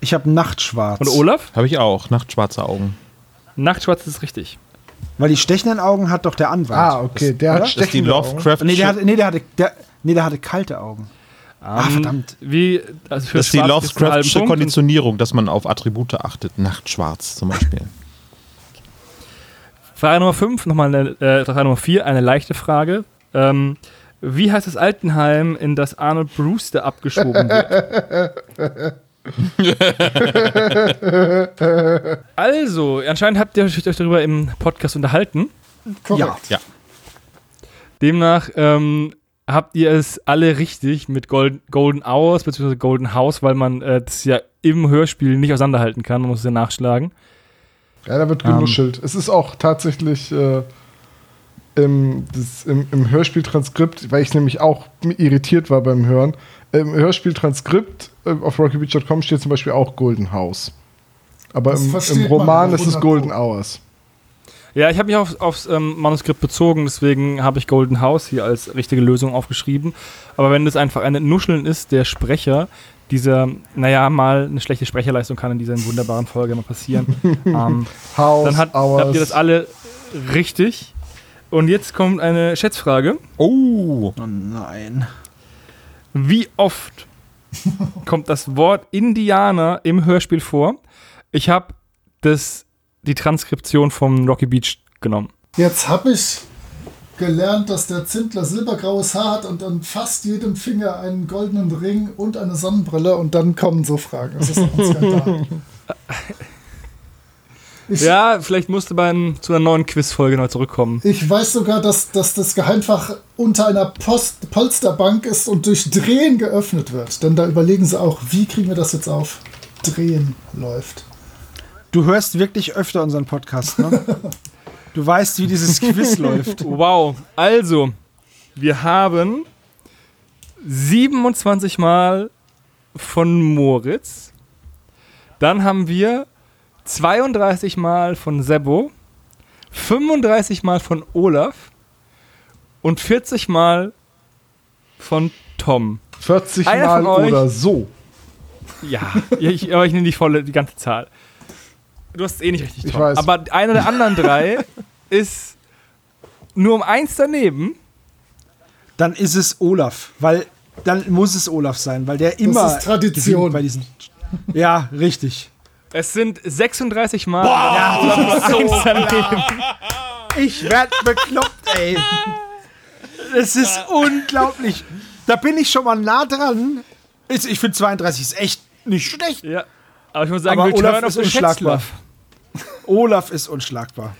Ich habe Nachtschwarz. Und Olaf? Habe ich auch. Nachtschwarze Augen. Nachtschwarz ist richtig. Weil die stechenden Augen hat doch der Anwalt. Ah, okay, der oder? hat Das ist die stechende Augen. Lovecraft. Nee, der hatte, nee, der hatte, der, nee, der hatte kalte Augen. Ah, Ähm, verdammt. Wie, also für das ist die Lovecraftsche Konditionierung, dass man auf Attribute achtet. Nachtschwarz zum Beispiel. Frage Nummer 5, nochmal eine, äh, Frage Nummer 4, eine leichte Frage. Ähm, wie heißt das Altenheim, in das Arnold Brewster abgeschoben wird? also, anscheinend habt ihr euch darüber im Podcast unterhalten. Korrekt. Ja. Demnach ähm, habt ihr es alle richtig mit Golden, Golden Hours bzw. Golden House, weil man äh, das ja im Hörspiel nicht auseinanderhalten kann. Man muss es ja nachschlagen. Ja, da wird Ähm. genuschelt. es ist auch tatsächlich äh, im, das, im, im Hörspieltranskript, weil ich nämlich auch irritiert war beim Hören, im Hörspieltranskript äh, auf rockybeach.com steht zum Beispiel auch Golden House. Aber im, im man Roman ist es 100 Golden. Hours. Ja, ich habe mich auf, aufs ähm, Manuskript bezogen, deswegen habe ich Golden House hier als richtige Lösung aufgeschrieben. Aber wenn das einfach ein Nuscheln ist, der Sprecher, dieser, naja, mal eine schlechte Sprecherleistung kann in dieser wunderbaren Folge mal passieren, ähm, House, dann hat, Hours. habt ihr das alle richtig. Und jetzt kommt eine Schätzfrage. Oh. Oh nein. Wie oft kommt das Wort Indianer im Hörspiel vor? Ich habe das die Transkription vom Rocky Beach genommen. Jetzt habe ich gelernt, dass der Zindler silbergraues Haar hat und an fast jedem Finger einen goldenen Ring und eine Sonnenbrille und dann kommen so Fragen. Das ist ein Skandal. Ich, Ja, vielleicht musste man zu einer neuen Quizfolge noch zurückkommen. ich weiß sogar, dass, dass das Geheimfach unter einer Post Polsterbank ist und durch Drehen geöffnet wird. Denn da überlegen sie auch, wie kriegen wir das jetzt auf Drehen läuft. Du hörst wirklich öfter unseren Podcast, ne? Du weißt, wie dieses Quiz läuft. Wow, also, wir haben 27 Mal von Moritz. Dann haben wir 32 Mal von Sebo, 35 Mal von Olaf und 40 Mal von Tom. 40 Einer Mal von euch- oder so. Ja, ich, aber ich nehme die volle, die ganze Zahl. Du hast es eh nicht richtig Ich weiß. Aber einer der anderen drei ist nur um eins daneben. Dann ist es Olaf, weil dann muss es Olaf sein, weil der immer ist Tradition. bei diesen. Ja, richtig. Es sind 36 Mal. ja, das ist so daneben. Ich werd bekloppt, ey. Das ist unglaublich. Da bin ich schon mal nah dran. Ich finde 32 ist echt nicht schlecht. Ja. Aber ich muss sagen, Aber Return Olaf ist the unschlagbar. Olaf ist unschlagbar.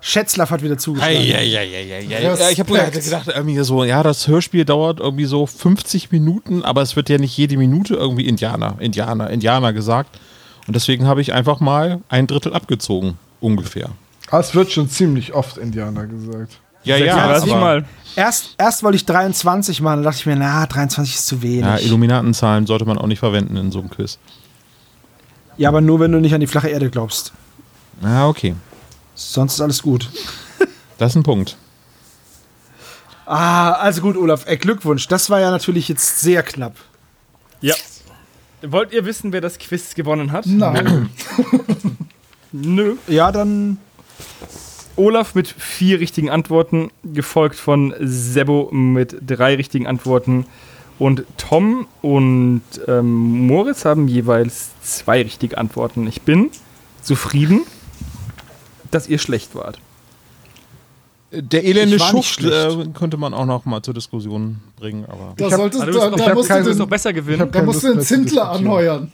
Schätzlaff hat wieder zugeschlagen. Ja, ja, ich habe gedacht, irgendwie so, ja, das Hörspiel dauert irgendwie so 50 Minuten, aber es wird ja nicht jede Minute irgendwie Indianer, Indianer, Indianer gesagt. Und deswegen habe ich einfach mal ein Drittel abgezogen, ungefähr. Aber es wird schon ziemlich oft Indianer gesagt. Ja, ja, 36 aber, Mal. Erst, erst wollte ich 23 machen, dann dachte ich mir, na, 23 ist zu wenig. ja, Ja, Illuminatenzahlen sollte man auch nicht verwenden in so einem Quiz. Aber nur wenn du nicht an die flache Erde glaubst. Ah, okay. Sonst ist alles gut. Das ist ein Punkt. Ah, also gut, Olaf. Äh, Glückwunsch. Das war ja natürlich jetzt sehr knapp. Ja. Wollt ihr wissen, wer das Quiz gewonnen hat? Nein. Nö. Ja, dann. Olaf mit vier richtigen Antworten, gefolgt von Sebo mit drei richtigen Antworten. Und Tom und ähm, Moritz haben jeweils zwei richtige Antworten. Ich bin zufrieden, dass ihr schlecht wart. Der elende war Schuft äh, könnte man auch noch mal zur Diskussion bringen, aber. Da, hab- solltest, du bist da, noch- da hab musst keinen- du noch den, besser Ich gewinnen. hab da musst du zu Zindler anheuern.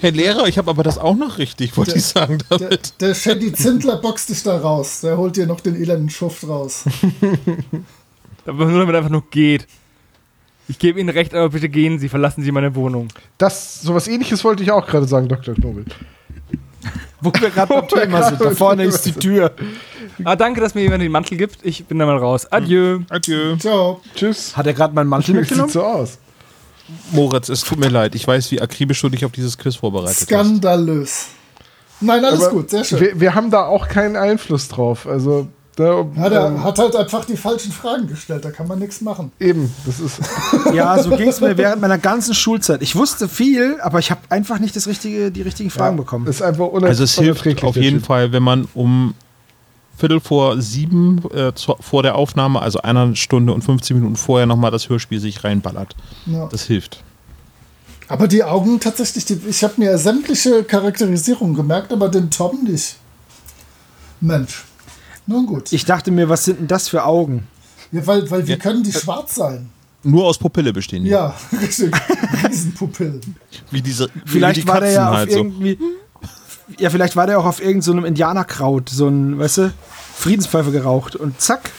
Herr Lehrer, ich habe aber das auch noch richtig, wollte ich sagen Der, damit. der Shandy Zindler boxt dich da raus. Der holt dir noch den elenden Schuft raus. Aber nur damit einfach nur geht. Ich gebe Ihnen recht, aber bitte gehen Sie, verlassen Sie meine Wohnung. Das, sowas ähnliches wollte ich auch gerade sagen, Dr. Knobel. Wo wir gerade beim Thema sind. Da vorne ist die Tür. Ah, danke, dass mir jemand den Mantel gibt. Ich bin da mal raus. Adieu. Adieu. Ciao. Tschüss. Hat er gerade meinen Mantel Sieht mitgenommen? so aus. Moritz, es tut mir leid. Ich weiß, wie akribisch du dich auf dieses Quiz vorbereitet hast. Skandalös. Nein, alles Aber gut, sehr schön. Wir, wir haben da auch keinen Einfluss drauf. Also, da, Hat er ähm, hat halt einfach die falschen Fragen gestellt, da kann man nichts machen. eben, das ist. Ja, so ging es mir während meiner ganzen Schulzeit. Ich wusste viel, aber ich habe einfach nicht das richtige, die richtigen Fragen bekommen. Ist einfach uner Also es hilft unerträglich, auf jeden Typ. Fall, wenn man um Viertel vor sieben äh, zu, vor der Aufnahme, also einer Stunde und 15 Minuten vorher nochmal das Hörspiel sich reinballert. Ja. Das hilft. Aber die Augen tatsächlich, die, ich habe mir sämtliche Charakterisierungen gemerkt, aber den Tom nicht. Mensch. Nun gut. Ich dachte mir, was sind denn das für Augen? Ja, weil, weil wie können die schwarz sein? Nur aus Pupille bestehen. die. Ja, richtig. Riesenpupillen. Wie diese Vielleicht wie die war der ja auf halt so. irgendwie. Ja, vielleicht war der auch auf irgendeinem so einem Indianerkraut, so ein, weißt du, Friedenspfeife geraucht und zack.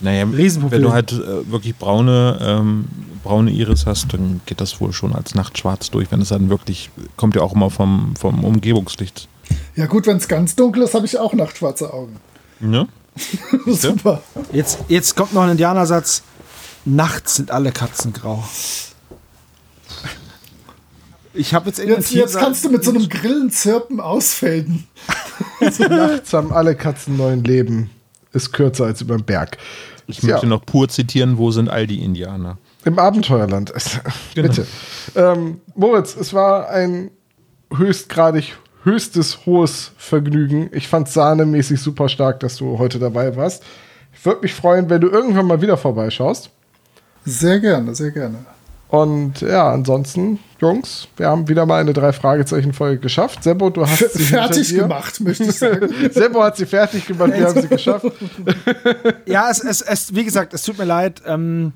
Naja, Riesenpupillen. wenn du halt äh, wirklich braune, ähm, braune Iris hast, dann geht das wohl schon als nachtschwarz durch. Wenn es dann wirklich, kommt ja auch immer vom, vom Umgebungslicht. Ja gut, wenn es ganz dunkel ist, habe ich auch nachtschwarze Augen. Ne? Super. Jetzt, jetzt kommt noch ein Indianersatz. Nachts sind alle Katzen grau. Ich habe jetzt Jetzt, jetzt kannst du mit so einem Grillenzirpen ausfaden. Nachts haben alle Katzen neuen Leben. Ist kürzer als über den Berg. Ich Ja. möchte noch pur zitieren, wo sind all die Indianer? Im Abenteuerland. Bitte. Ähm, Moritz, es war ein höchstgradig höchstes hohes Vergnügen. Ich fand sahnemäßig super stark, dass du heute dabei warst. Ich würde mich freuen, wenn du irgendwann mal wieder vorbeischaust. Sehr gerne, sehr gerne. Und ja, ansonsten, Jungs, wir haben wieder mal eine Drei-Fragezeichen-Folge geschafft. Sebo, du hast sie fertig gemacht, möchte ich sagen. Sebo hat sie fertig gemacht, wir haben sie geschafft. Ja, es, es, es, wie gesagt, es tut mir leid. Ähm,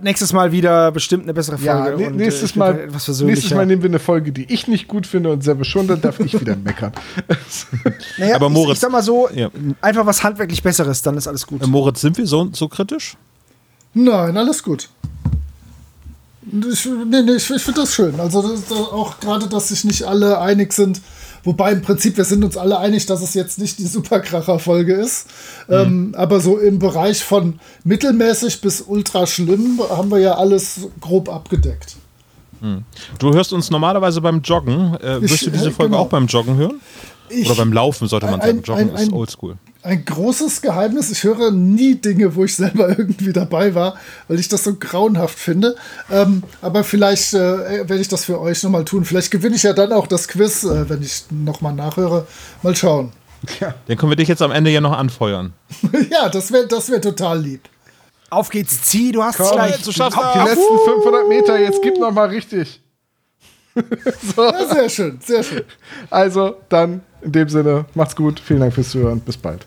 nächstes Mal wieder bestimmt eine bessere Folge. Ja, und, äh, nächstes, ich bin Mal, etwas nächstes. Mal nehmen wir eine Folge, die ich nicht gut finde und Sebo schon, dann darf ich wieder meckern. Naja, Aber ich, Moritz- ich sag mal so, Ja. einfach was handwerklich Besseres, dann ist alles gut. Äh, Moritz, sind wir so, so kritisch? Nein, alles gut. Ich, nee, nee, ich, ich finde das schön. Also das ist auch gerade, dass sich nicht alle einig sind, Wobei im Prinzip, wir sind uns alle einig, dass es jetzt nicht die Superkracher-Folge ist. Mhm. Ähm, aber so im Bereich von mittelmäßig bis ultra schlimm haben wir ja alles grob abgedeckt. Mhm. Du hörst uns normalerweise beim Joggen. Äh, wirst ich, du diese Folge genau. auch beim Joggen hören? Ich, Oder beim Laufen sollte man sagen. Joggen ein, ein, ist oldschool ein großes Geheimnis. Ich höre nie Dinge, wo ich selber irgendwie dabei war, weil ich das so grauenhaft finde. Ähm, aber vielleicht äh, werde ich das für euch nochmal tun. Vielleicht gewinne ich ja dann auch das Quiz, äh, wenn ich nochmal nachhöre. Mal schauen. Ja. Dann können wir dich jetzt am Ende ja noch anfeuern. ja, das wäre das wär total lieb. Auf geht's, zieh, du hast Komm, gleich. Du schaffst die letzten 500 Meter, jetzt gib noch mal richtig. so. ja, sehr schön, sehr schön. Also, dann in dem Sinne, macht's gut, vielen Dank fürs Zuhören, bis bald.